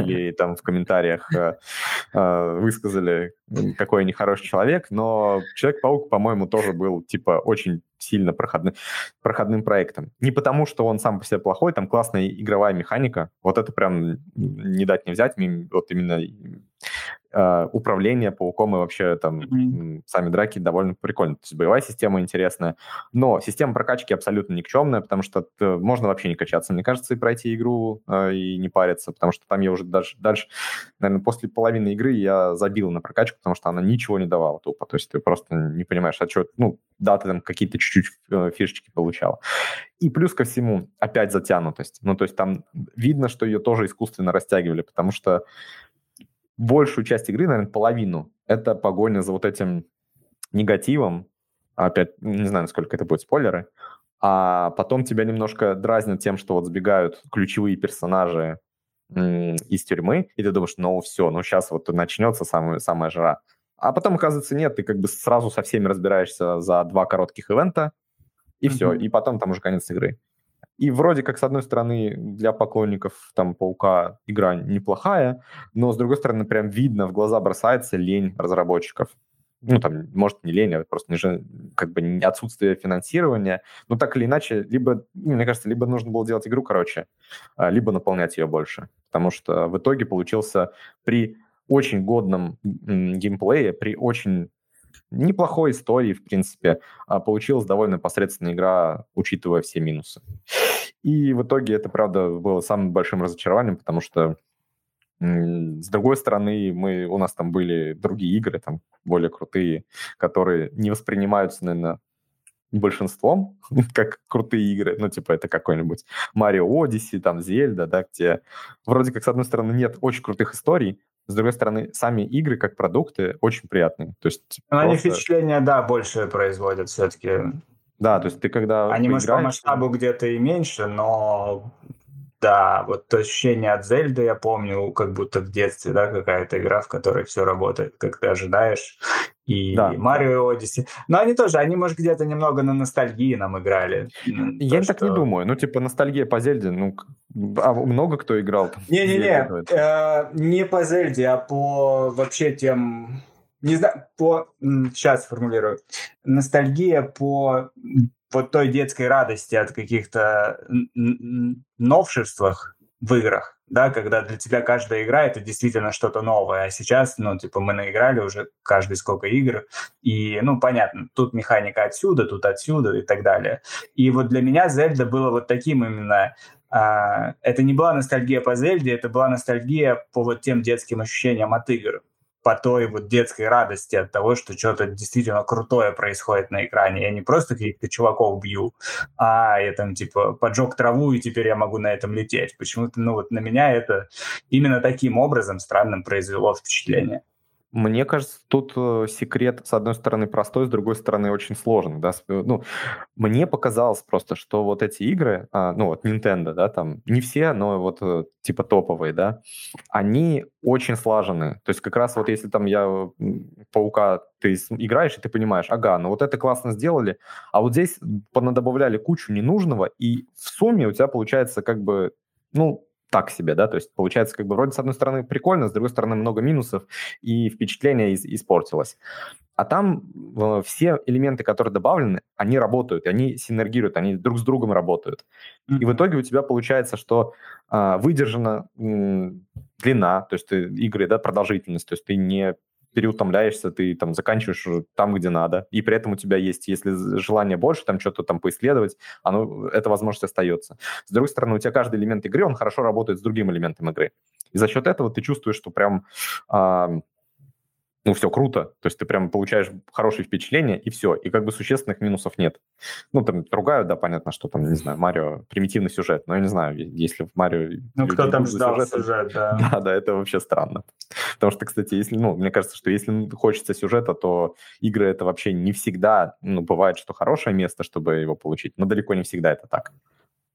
или там в комментариях э, э, высказали, какой нехороший человек, но Человек-паук, по-моему, тоже был типа очень сильно проходным, проходным проектом. Не потому, что он сам по себе плохой, там классная игровая механика, вот это прям не дать не взять, вот именно э, управление пауком и вообще там mm-hmm. сами драки довольно прикольно. То есть боевая система интересная, но система прокачки абсолютно никчемная, потому что можно вообще не качаться, мне кажется, и пройти игру э, и не париться, потому что там я уже дальше, дальше, наверное, после половины игры я забил на прокачку, потому что она ничего не давала тупо, то есть ты просто не понимаешь, а что, ну, да, ты там какие-то чуть-чуть э, фишечки получал. И плюс ко всему опять затянутость. Ну, то есть там видно, что ее тоже искусственно растягивали, потому что большую часть игры, наверное, половину, это погоня за вот этим негативом, опять, не знаю, насколько это будет спойлеры, а потом тебя немножко дразнят тем, что вот сбегают ключевые персонажи из тюрьмы, и ты думаешь, ну все, ну сейчас вот начнется самая, самая жара. А потом, оказывается, нет, ты как бы сразу со всеми разбираешься за два коротких ивента, и mm-hmm. все, и потом там уже конец игры. И вроде как, с одной стороны, для поклонников там Паука игра неплохая, но с другой стороны, прям видно, в глаза бросается лень разработчиков ну, там, может, не лень, а просто не, как бы отсутствие финансирования. Но так или иначе, либо, ну, мне кажется, либо нужно было делать игру короче, а, либо наполнять ее больше. Потому что в итоге получился при очень годном геймплее, при очень неплохой истории, в принципе, а, получилась довольно посредственная игра, учитывая все минусы. И в итоге это, правда, было самым большим разочарованием, потому что с другой стороны, мы, у нас там были другие игры, там более крутые, которые не воспринимаются, наверное, большинством [LAUGHS] как крутые игры. Ну, типа, это какой-нибудь Mario Odyssey, там, Зельда, да, где вроде как, с одной стороны, нет очень крутых историй, с другой стороны, сами игры как продукты очень приятные. То есть Но просто... Они впечатления, да, больше производят все-таки. Да, то есть ты когда Они, поиграешь... может, по масштабу где-то и меньше, но да, вот то ощущение от Зельды я помню, как будто в детстве, да, какая-то игра, в которой все работает, как ты ожидаешь. И да. Марио Одиссе. Но они тоже, они, может, где-то немного на ностальгии нам играли. Я то, так что... не думаю. Ну, типа, ностальгия по Зельде, ну, а много кто играл? Не-не-не, э, не по Зельде, а по вообще тем не знаю, по... Сейчас формулирую. Ностальгия по вот той детской радости от каких-то новшествах в играх, да, когда для тебя каждая игра это действительно что-то новое, а сейчас, ну, типа, мы наиграли уже каждый сколько игр, и, ну, понятно, тут механика отсюда, тут отсюда и так далее. И вот для меня Зельда было вот таким именно а, это не была ностальгия по Зельде, это была ностальгия по вот тем детским ощущениям от игр по той вот детской радости от того, что что-то действительно крутое происходит на экране. Я не просто каких-то чуваков бью, а я там типа поджег траву, и теперь я могу на этом лететь. Почему-то, ну вот на меня это именно таким образом странным произвело впечатление. Мне кажется, тут э, секрет, с одной стороны, простой, с другой стороны, очень сложный. Да? Ну, мне показалось просто, что вот эти игры, а, ну вот Nintendo, да, там, не все, но вот э, типа топовые, да, они очень слажены. То есть как раз вот если там я Паука ты играешь, и ты понимаешь, ага, ну вот это классно сделали, а вот здесь понадобавляли кучу ненужного, и в сумме у тебя получается как бы, ну, так себе, да, то есть получается как бы вроде с одной стороны прикольно, с другой стороны много минусов, и впечатление из- испортилось. А там э, все элементы, которые добавлены, они работают, они синергируют, они друг с другом работают. Mm-hmm. И в итоге у тебя получается, что э, выдержана э, длина, то есть ты, игры, да, продолжительность, то есть ты не переутомляешься, ты там заканчиваешь там, где надо, и при этом у тебя есть, если желание больше, там что-то там поисследовать, оно, эта возможность остается. С другой стороны, у тебя каждый элемент игры, он хорошо работает с другим элементом игры. И за счет этого ты чувствуешь, что прям а, ну, все круто, то есть ты прям получаешь хорошее впечатление, и все, и как бы существенных минусов нет. Ну, там ругают, да, понятно, что там, не знаю, Марио, примитивный сюжет, но я не знаю, если в Марио... Ну, кто там ждал сюжет, сюжет, да. [LAUGHS] Да, да, это вообще странно. Потому что, кстати, если, ну, мне кажется, что если хочется сюжета, то игры это вообще не всегда, ну, бывает, что хорошее место, чтобы его получить, но далеко не всегда это так.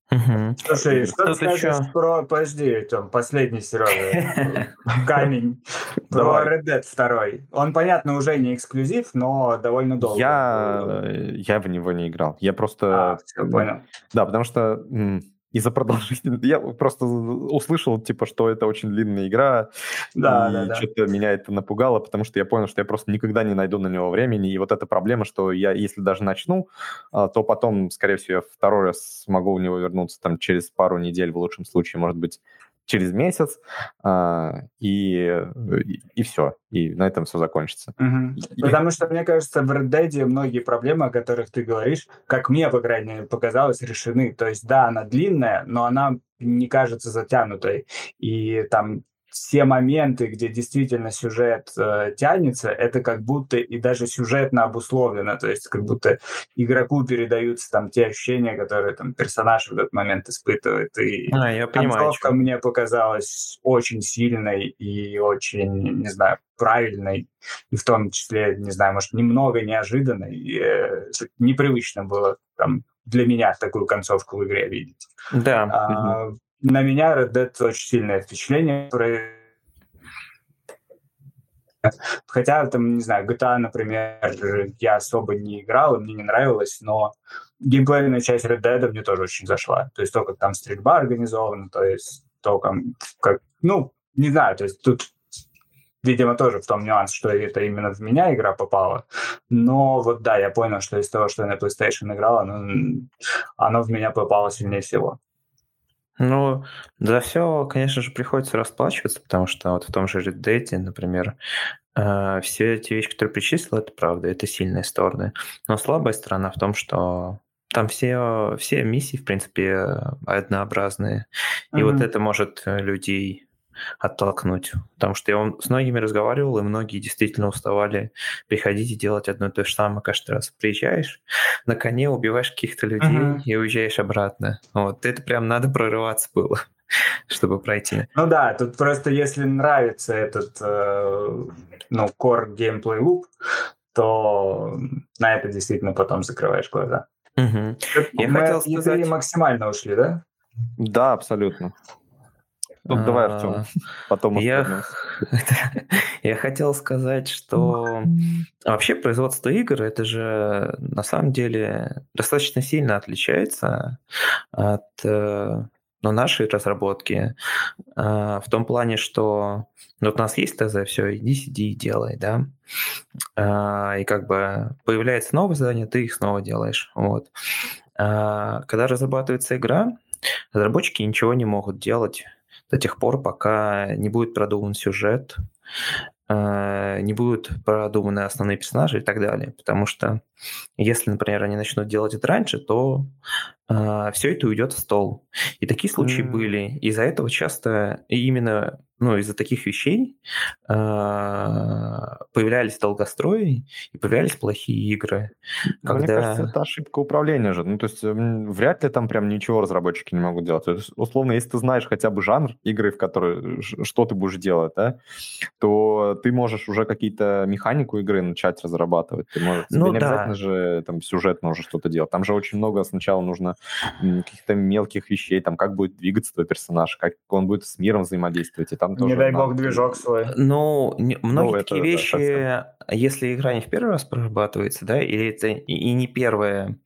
Угу. Слушай, что ты скажешь еще? про... Подожди, там, последний, Серега, [LAUGHS] камень. Про Red Dead 2. Он, понятно, уже не эксклюзив, но довольно долго. Я, я в него не играл. Я просто... А, все, понял. Да, потому что из-за продолжительности. Я просто услышал, типа, что это очень длинная игра, да, и да, да. что-то меня это напугало, потому что я понял, что я просто никогда не найду на него времени, и вот эта проблема, что я, если даже начну, а, то потом, скорее всего, я второй раз смогу в него вернуться там через пару недель, в лучшем случае, может быть, через месяц, а, и, и, и все. И на этом все закончится. Угу. И... Потому что, мне кажется, в Red Dead многие проблемы, о которых ты говоришь, как мне, по крайней мере, показалось, решены. То есть, да, она длинная, но она не кажется затянутой. И там все моменты, где действительно сюжет э, тянется, это как будто и даже сюжетно обусловлено, то есть как будто игроку передаются там те ощущения, которые там персонаж в этот момент испытывает. И а, я понимаю, концовка мне показалась очень сильной и очень, не знаю, правильной, и в том числе, не знаю, может, немного неожиданной. И, э, непривычно было там для меня такую концовку в игре видеть. Да. А, на меня Red Dead очень сильное впечатление Хотя, там, не знаю, GTA, например, я особо не играл, и мне не нравилось, но геймплейная часть Red Dead мне тоже очень зашла. То есть то, как там стрельба организована, то есть то, как... Ну, не знаю, то есть тут видимо, тоже в том нюанс, что это именно в меня игра попала. Но вот да, я понял, что из того, что я на PlayStation играл, оно, оно в меня попало сильнее всего. Ну, за все, конечно же, приходится расплачиваться, потому что вот в том же Red Dead, например, э, все эти вещи, которые перечислил, это правда, это сильные стороны. Но слабая сторона в том, что там все, все миссии, в принципе, однообразные. И mm-hmm. вот это может людей оттолкнуть. Потому что я с многими разговаривал, и многие действительно уставали приходить и делать одно и то же самое каждый раз. Приезжаешь, на коне убиваешь каких-то людей uh-huh. и уезжаешь обратно. Вот это прям надо прорываться было [LAUGHS] чтобы пройти. Ну да, тут просто если нравится этот, э, ну, core gameplay loop, то на это действительно потом закрываешь глаза. Угу. Я Мы хотел сказать... максимально ушли, да? Да, абсолютно. Тут давай, Артем, а, потом я, [LAUGHS] я хотел сказать, что вообще производство игр, это же на самом деле достаточно сильно отличается от э, ну, нашей разработки. А, в том плане, что вот у нас есть ТЗ, все, иди, сиди и делай, да, а, и как бы появляется новое задание, ты их снова делаешь, вот. Когда разрабатывается игра, разработчики ничего не могут делать до тех пор, пока не будет продуман сюжет, э, не будут продуманы основные персонажи и так далее. Потому что если, например, они начнут делать это раньше, то все это уйдет в стол. И такие случаи mm. были. Из-за этого часто именно ну, из-за таких вещей э, появлялись долгострои и появлялись плохие игры. Когда... Мне кажется, это ошибка управления же. Ну, то есть вряд ли там прям ничего разработчики не могут делать. То есть, условно, если ты знаешь хотя бы жанр игры, в которой что ты будешь делать, да, то ты можешь уже какие-то механику игры начать разрабатывать. Ты можешь, ну, тебе не да. обязательно же там сюжетно уже что-то делать. Там же очень много сначала нужно каких-то мелких вещей, там как будет двигаться твой персонаж, как он будет с миром взаимодействовать, и там тоже... Не дай бог движок свой. Ну, не, многие ну, такие это, вещи, да, если игра не в первый раз прорабатывается, да, или это и не первая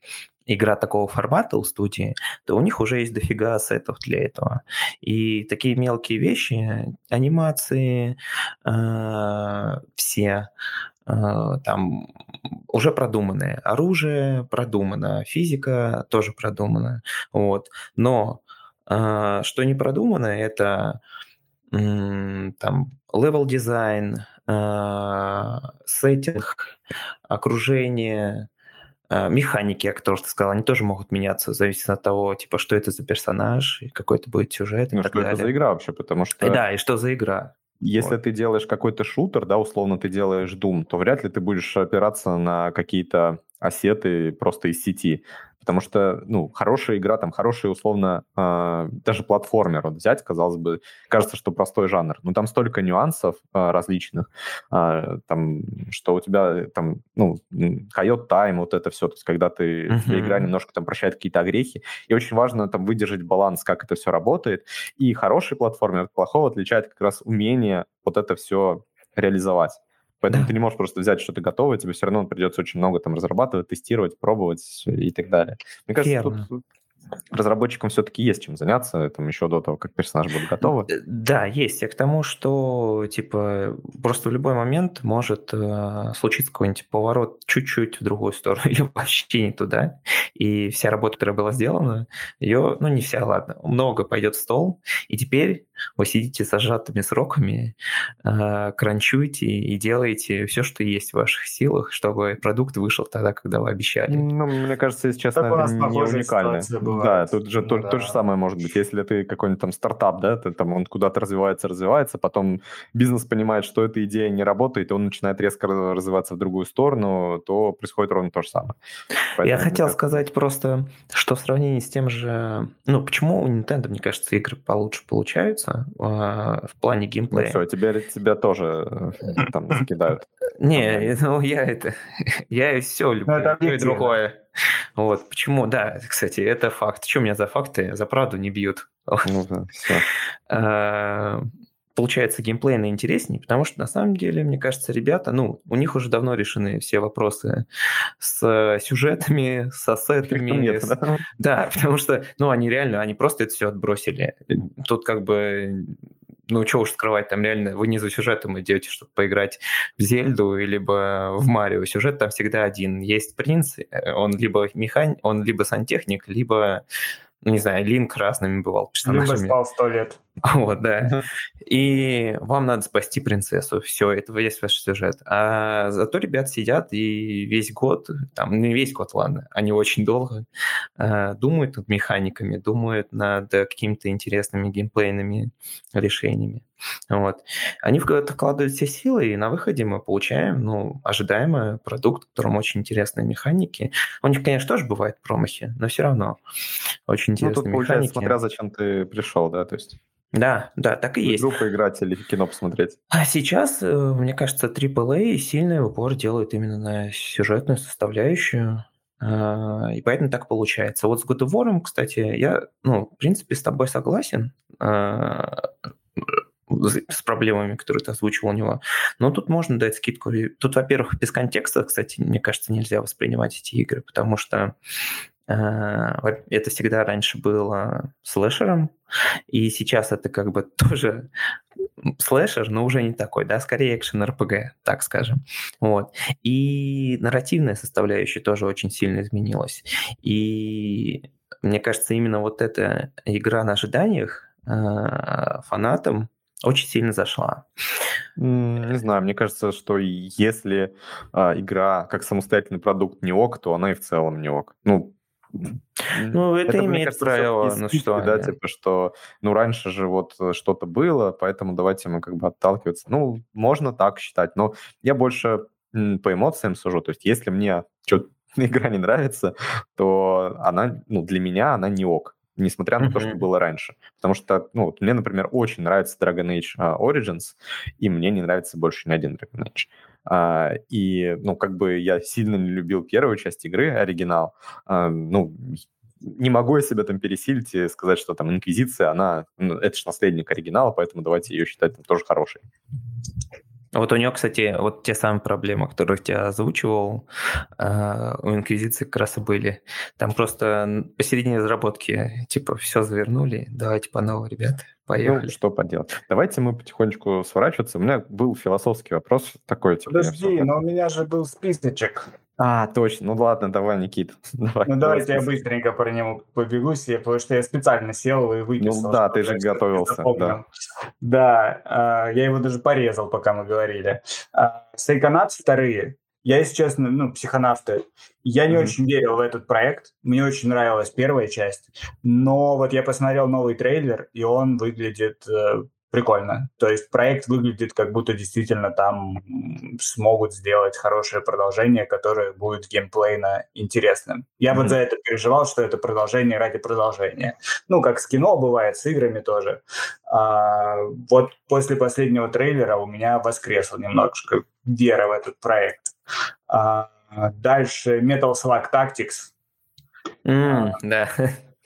игра такого формата у студии, то у них уже есть дофига ассетов для этого. И такие мелкие вещи, анимации, э, все, там уже продуманные. Оружие продумано, физика тоже продумана. Вот. Но э, что не продумано, это там level дизайн, а, сеттинг, окружение, механики, я тоже сказал, они тоже могут меняться, зависит от того, типа, что это за персонаж, и какой это будет сюжет. Ну, и что далее. это за игра вообще, потому что... И да, и что за игра. Если вот. ты делаешь какой-то шутер, да, условно ты делаешь Doom, то вряд ли ты будешь опираться на какие-то ассеты просто из сети. Потому что, ну, хорошая игра, там, хороший, условно, э, даже платформер вот взять, казалось бы, кажется, что простой жанр. Но там столько нюансов э, различных, э, там, что у тебя, там, ну, хайот тайм, вот это все, то есть когда ты, uh-huh. игра немножко там прощает какие-то огрехи, и очень важно там выдержать баланс, как это все работает. И хороший платформер от плохого отличает как раз умение вот это все реализовать. Поэтому да. ты не можешь просто взять что-то готовое, тебе все равно придется очень много там разрабатывать, тестировать, пробовать и так далее. Мне кажется, Верно. тут разработчикам все-таки есть чем заняться, там еще до того, как персонаж будет готовы. Да, есть. Я к тому, что типа просто в любой момент может э, случиться какой-нибудь поворот чуть-чуть в другую сторону [LAUGHS] или вообще не туда. И вся работа, которая была сделана, ее, ну не вся, ладно, много пойдет в стол. И теперь вы сидите с сжатыми сроками, э, кранчуете и делаете все, что есть в ваших силах, чтобы продукт вышел тогда, когда вы обещали. Ну, мне кажется, если честно, это не уникально. Да, тут же ну, то, да. то же самое может быть. Если ты какой-нибудь там стартап, да, ты, там он куда-то развивается, развивается, потом бизнес понимает, что эта идея не работает, и он начинает резко развиваться в другую сторону, то происходит ровно то же самое. Поэтому, Я хотел кажется... сказать просто, что в сравнении с тем же... Ну, почему у Nintendo, мне кажется, игры получше получаются э, в плане ну геймплея? Ну все, тебя, тебя тоже э, там [LAUGHS] закидают. Не, ну я это... [LAUGHS] Я все люблю, и другое. Вот, почему, да, кстати, это факт. У меня за факты? За правду не бьют. Ну да, все. [LAUGHS] Получается геймплейно интереснее, потому что на самом деле, мне кажется, ребята, ну, у них уже давно решены все вопросы с сюжетами, с ассетами. Нет, с... да? да, потому что, ну, они реально, они просто это все отбросили. Тут как бы ну, что уж скрывать, там реально вы не за сюжетом идете, чтобы поиграть в Зельду, либо в Марио. Сюжет там всегда один. Есть принц, он либо механик, он либо сантехник, либо ну, не знаю, Линк разными бывал персонажами. Либо спал сто лет. [LAUGHS] Вот, да. И вам надо спасти принцессу. Все, это весь ваш сюжет. А зато ребят сидят и весь год, там, не весь год, ладно, они очень долго э, думают над механиками, думают над какими-то интересными геймплейными решениями. Вот. Они в это вкладывают все силы, и на выходе мы получаем, ну, ожидаемый продукт, в котором очень интересные механики. У них, конечно, тоже бывают промахи, но все равно очень интересные ну, тут, механики. смотря зачем ты пришел, да, то есть... Да, да, так и есть. Игру поиграть или кино посмотреть. А сейчас, э, мне кажется, AAA сильный упор делает именно на сюжетную составляющую. А, и поэтому так получается. Вот с God of War, кстати, я, ну, в принципе, с тобой согласен а, с проблемами, которые ты озвучил у него. Но тут можно дать скидку. Тут, во-первых, без контекста, кстати, мне кажется, нельзя воспринимать эти игры, потому что это всегда раньше было слэшером, и сейчас это как бы [LAUGHS] тоже слэшер, но уже не такой, да, скорее экшен РПГ, так скажем. Вот. И нарративная составляющая тоже очень сильно изменилась. И мне кажется, именно вот эта игра на ожиданиях э, фанатам очень сильно зашла. Не знаю, мне кажется, что если а, игра как самостоятельный продукт не ок, то она и в целом не ок. Ну, ну, это, это имеет кажется, правило на что да, типа, что, ну, раньше же вот э, что-то было, поэтому давайте мы как бы отталкиваться. Ну, можно так считать, но я больше по эмоциям сужу. То есть, если мне что-то [LAUGHS] игра не нравится, то она, ну, для меня она не ок несмотря на mm-hmm. то, что было раньше. Потому что, ну, вот мне, например, очень нравится Dragon Age uh, Origins, и мне не нравится больше ни один Dragon Age. Uh, и, ну, как бы я сильно не любил первую часть игры, оригинал. Uh, ну, не могу я себя там пересилить и сказать, что там Инквизиция, она, ну, это же наследник оригинала, поэтому давайте ее считать там, тоже хорошей. Вот у нее, кстати, вот те самые проблемы, которые я озвучивал, э, у Инквизиции как раз и были. Там просто посередине разработки, типа, все завернули, давайте по новой, ребята, ну, поехали. Ну, что поделать. Давайте мы потихонечку сворачиваться. У меня был философский вопрос такой. Типа, Подожди, но у меня же был списочек. А, точно. Ну ладно, давай, Никит. [LAUGHS] Давай, ну давайте давай, я быстренько по нему побегусь, потому что я специально сел и выписал. Ну да, ты же готовился. Да, да э, я его даже порезал, пока мы говорили. Э, Сайконавт вторые. Я, если честно, ну, психонавты, я не mm-hmm. очень верил в этот проект. Мне очень нравилась первая часть. Но вот я посмотрел новый трейлер, и он выглядит э, прикольно. То есть проект выглядит как будто действительно там смогут сделать хорошее продолжение, которое будет геймплейно интересным. Я mm-hmm. вот за это переживал, что это продолжение ради продолжения. Ну, как с кино бывает, с играми тоже. А, вот после последнего трейлера у меня воскресла немножко вера в этот проект. А, дальше Metal Slug Tactics. Mm, да.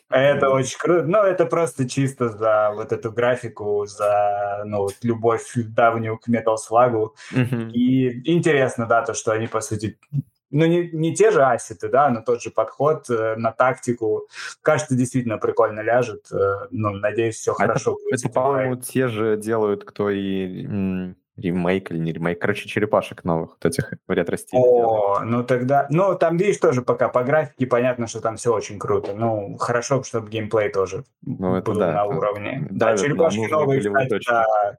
Это очень круто. Ну, это просто чисто за вот эту графику, за ну, любовь давнюю к Metal Slug. Mm-hmm. И интересно, да, то, что они, по сути, ну, не, не те же ассеты, да, но тот же подход э, на тактику. Кажется, действительно прикольно ляжет. Э, ну, надеюсь, все а хорошо это, будет. Это, по-моему, те же делают, кто и ремейк или не ремейк, короче, черепашек новых, вот этих в ретро-стиле. О, ну тогда, ну там, видишь, тоже пока по графике понятно, что там все очень круто. Ну, хорошо, чтобы геймплей тоже ну, это был да. на уровне. Да, да черепашки новые, кстати, да,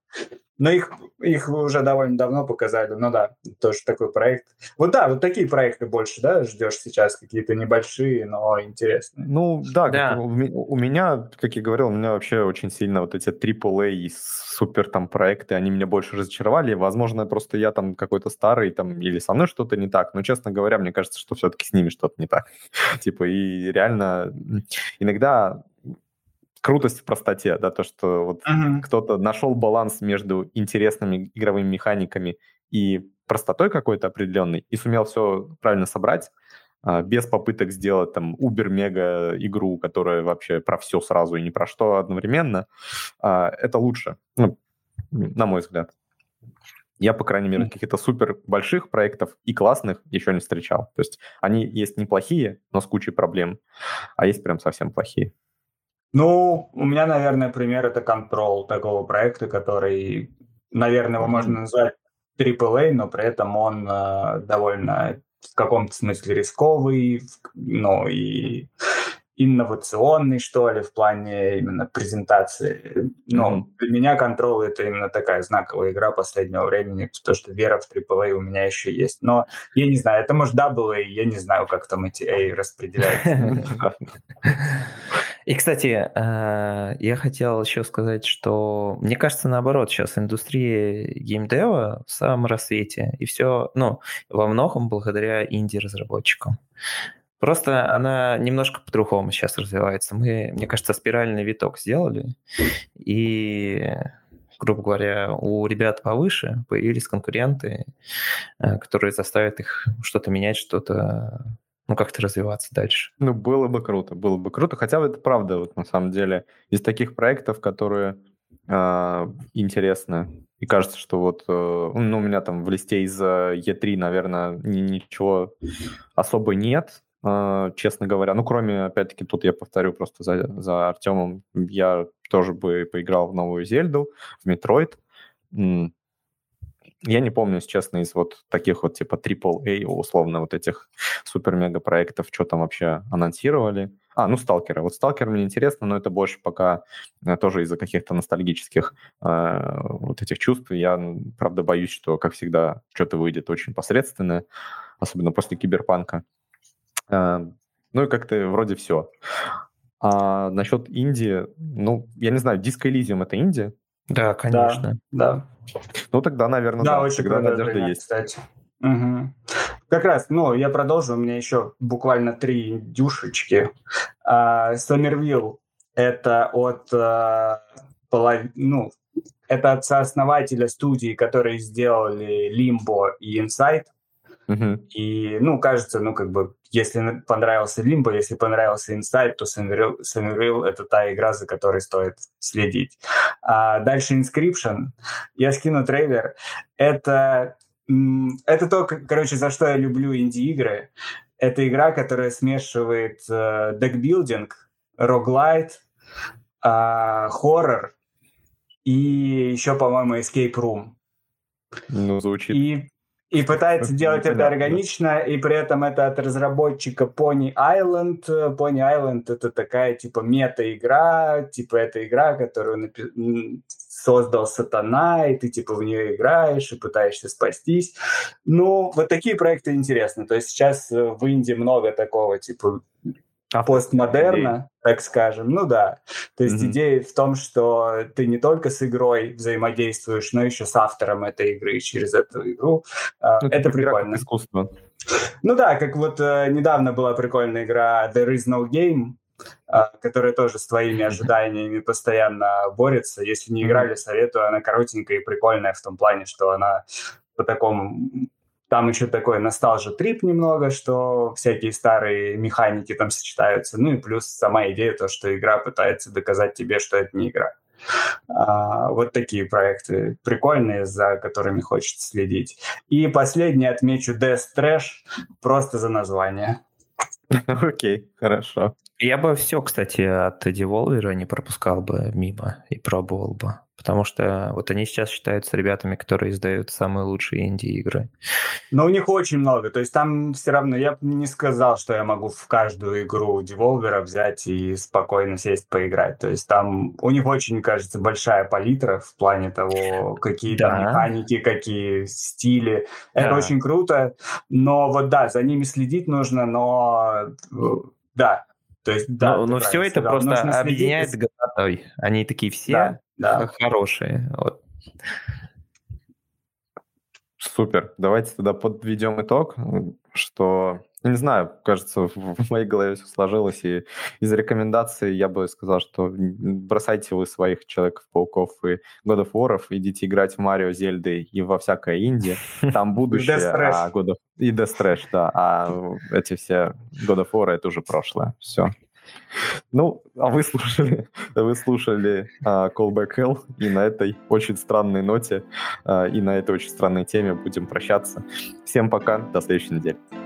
но их, их вы уже довольно давно показали. Ну да, тоже такой проект. Вот да, вот такие проекты больше, да, ждешь сейчас, какие-то небольшие, но интересные. Ну да, да. У, у меня, как я говорил, у меня вообще очень сильно вот эти AAA и супер там проекты, они меня больше разочаровали. Возможно, просто я там какой-то старый там или со мной что-то не так. Но, честно говоря, мне кажется, что все-таки с ними что-то не так. [LAUGHS] Типа, и реально иногда крутость в простоте, да, то, что вот uh-huh. кто-то нашел баланс между интересными игровыми механиками и простотой какой-то определенной и сумел все правильно собрать, а, без попыток сделать там убер-мега игру, которая вообще про все сразу и не про что одновременно, а, это лучше. Ну, на мой взгляд. Я, по крайней мере, каких-то супер больших проектов и классных еще не встречал. То есть они есть неплохие, но с кучей проблем, а есть прям совсем плохие. Ну, у меня, наверное, пример это Control такого проекта, который, наверное, его можно назвать AAA, но при этом он э, довольно в каком-то смысле рисковый, ну и инновационный, что ли, в плане именно презентации. Но mm-hmm. для меня контрол это именно такая знаковая игра последнего времени, потому что вера в AAA у меня еще есть. Но я не знаю, это может и я не знаю, как там эти A распределяются. [LAUGHS] И, кстати, э, я хотел еще сказать, что мне кажется, наоборот, сейчас индустрия геймдева в самом рассвете, и все, ну, во многом благодаря инди-разработчикам. Просто она немножко по-другому сейчас развивается. Мы, мне кажется, спиральный виток сделали, и, грубо говоря, у ребят повыше появились конкуренты, э, которые заставят их что-то менять, что-то ну, как-то развиваться дальше. Ну, было бы круто, было бы круто. Хотя это правда, вот на самом деле, из таких проектов, которые э, интересны. И кажется, что вот, э, ну, у меня там в листе из E3, наверное, ничего особо нет. А, честно говоря. Ну, кроме, опять-таки, тут я повторю просто за, за Артемом, я тоже бы поиграл в новую Зельду, в Metroid. Я не помню, если честно, из вот таких вот типа AAA, условно, вот этих супер-мега проектов, что там вообще анонсировали. А, ну, Сталкеры. Вот Сталкер мне интересно, но это больше пока э, тоже из-за каких-то ностальгических э, вот этих чувств. Я, правда, боюсь, что, как всегда, что-то выйдет очень посредственное, особенно после Киберпанка. Э, ну и как-то вроде все. А насчет Индии, ну, я не знаю, Disco Elysium это Индия? Да, конечно. Да. Ну тогда, наверное, да, да очень тогда надежда пример, есть. Кстати. Угу. Как раз, ну, я продолжу, у меня еще буквально три дюшечки. Сомервилл – это от uh, полов... ну, это от сооснователя студии, которые сделали Limbo и Inside. Uh-huh. И, ну, кажется, ну, как бы, если понравился Limbo, если понравился Inside, то Summerville — это та игра, за которой стоит следить. А дальше Inscription. Я скину трейлер. Это, это то, короче, за что я люблю инди-игры. Это игра, которая смешивает э, декбилдинг, роглайт, э, хоррор и еще, по-моему, escape room. Ну, звучит и и пытается делать это органично, и при этом это от разработчика Pony Island. Pony Island — это такая, типа, мета-игра, типа, это игра, которую напи- создал сатана, и ты, типа, в нее играешь и пытаешься спастись. Ну, вот такие проекты интересны. То есть сейчас в Индии много такого, типа, постмодерна, так скажем. Ну да. То есть mm-hmm. идея в том, что ты не только с игрой взаимодействуешь, но еще с автором этой игры через эту игру. А, ну, это прикольно. искусство. Ну да, как вот э, недавно была прикольная игра There is no game, э, которая тоже с твоими ожиданиями постоянно борется. Если не играли, советую. Она коротенькая и прикольная в том плане, что она по такому там еще такой носталжа-трип немного, что всякие старые механики там сочетаются. Ну и плюс сама идея, то, что игра пытается доказать тебе, что это не игра. А, вот такие проекты прикольные, за которыми хочется следить. И последний отмечу Death Trash просто за название. [LAUGHS] Окей, хорошо. Я бы все, кстати, от Devolver не пропускал бы мимо и пробовал бы потому что вот они сейчас считаются ребятами, которые издают самые лучшие инди-игры. Но у них очень много, то есть там все равно, я не сказал, что я могу в каждую игру Devolver взять и спокойно сесть поиграть, то есть там у них очень, кажется, большая палитра в плане того, какие да. там механики, какие стили, это да. очень круто, но вот да, за ними следить нужно, но э, да, то есть, да, но, но все это сказал. просто Нужно объединяет с годотой. Они такие все да да. хорошие. Вот. Супер. Давайте тогда подведем итог, что, не знаю, кажется, в моей голове все сложилось, и из рекомендаций я бы сказал, что бросайте вы своих Человеков-пауков и God of War, идите играть в Марио, Зельды и во всякое инди, там [LAUGHS] будущее, а God of... и Death Trash, да, а эти все God of War — это уже прошлое, все. Ну, а вы слушали, [LAUGHS] вы слушали uh, Callback Hell, и на этой очень странной ноте uh, и на этой очень странной теме будем прощаться. Всем пока, до следующей недели.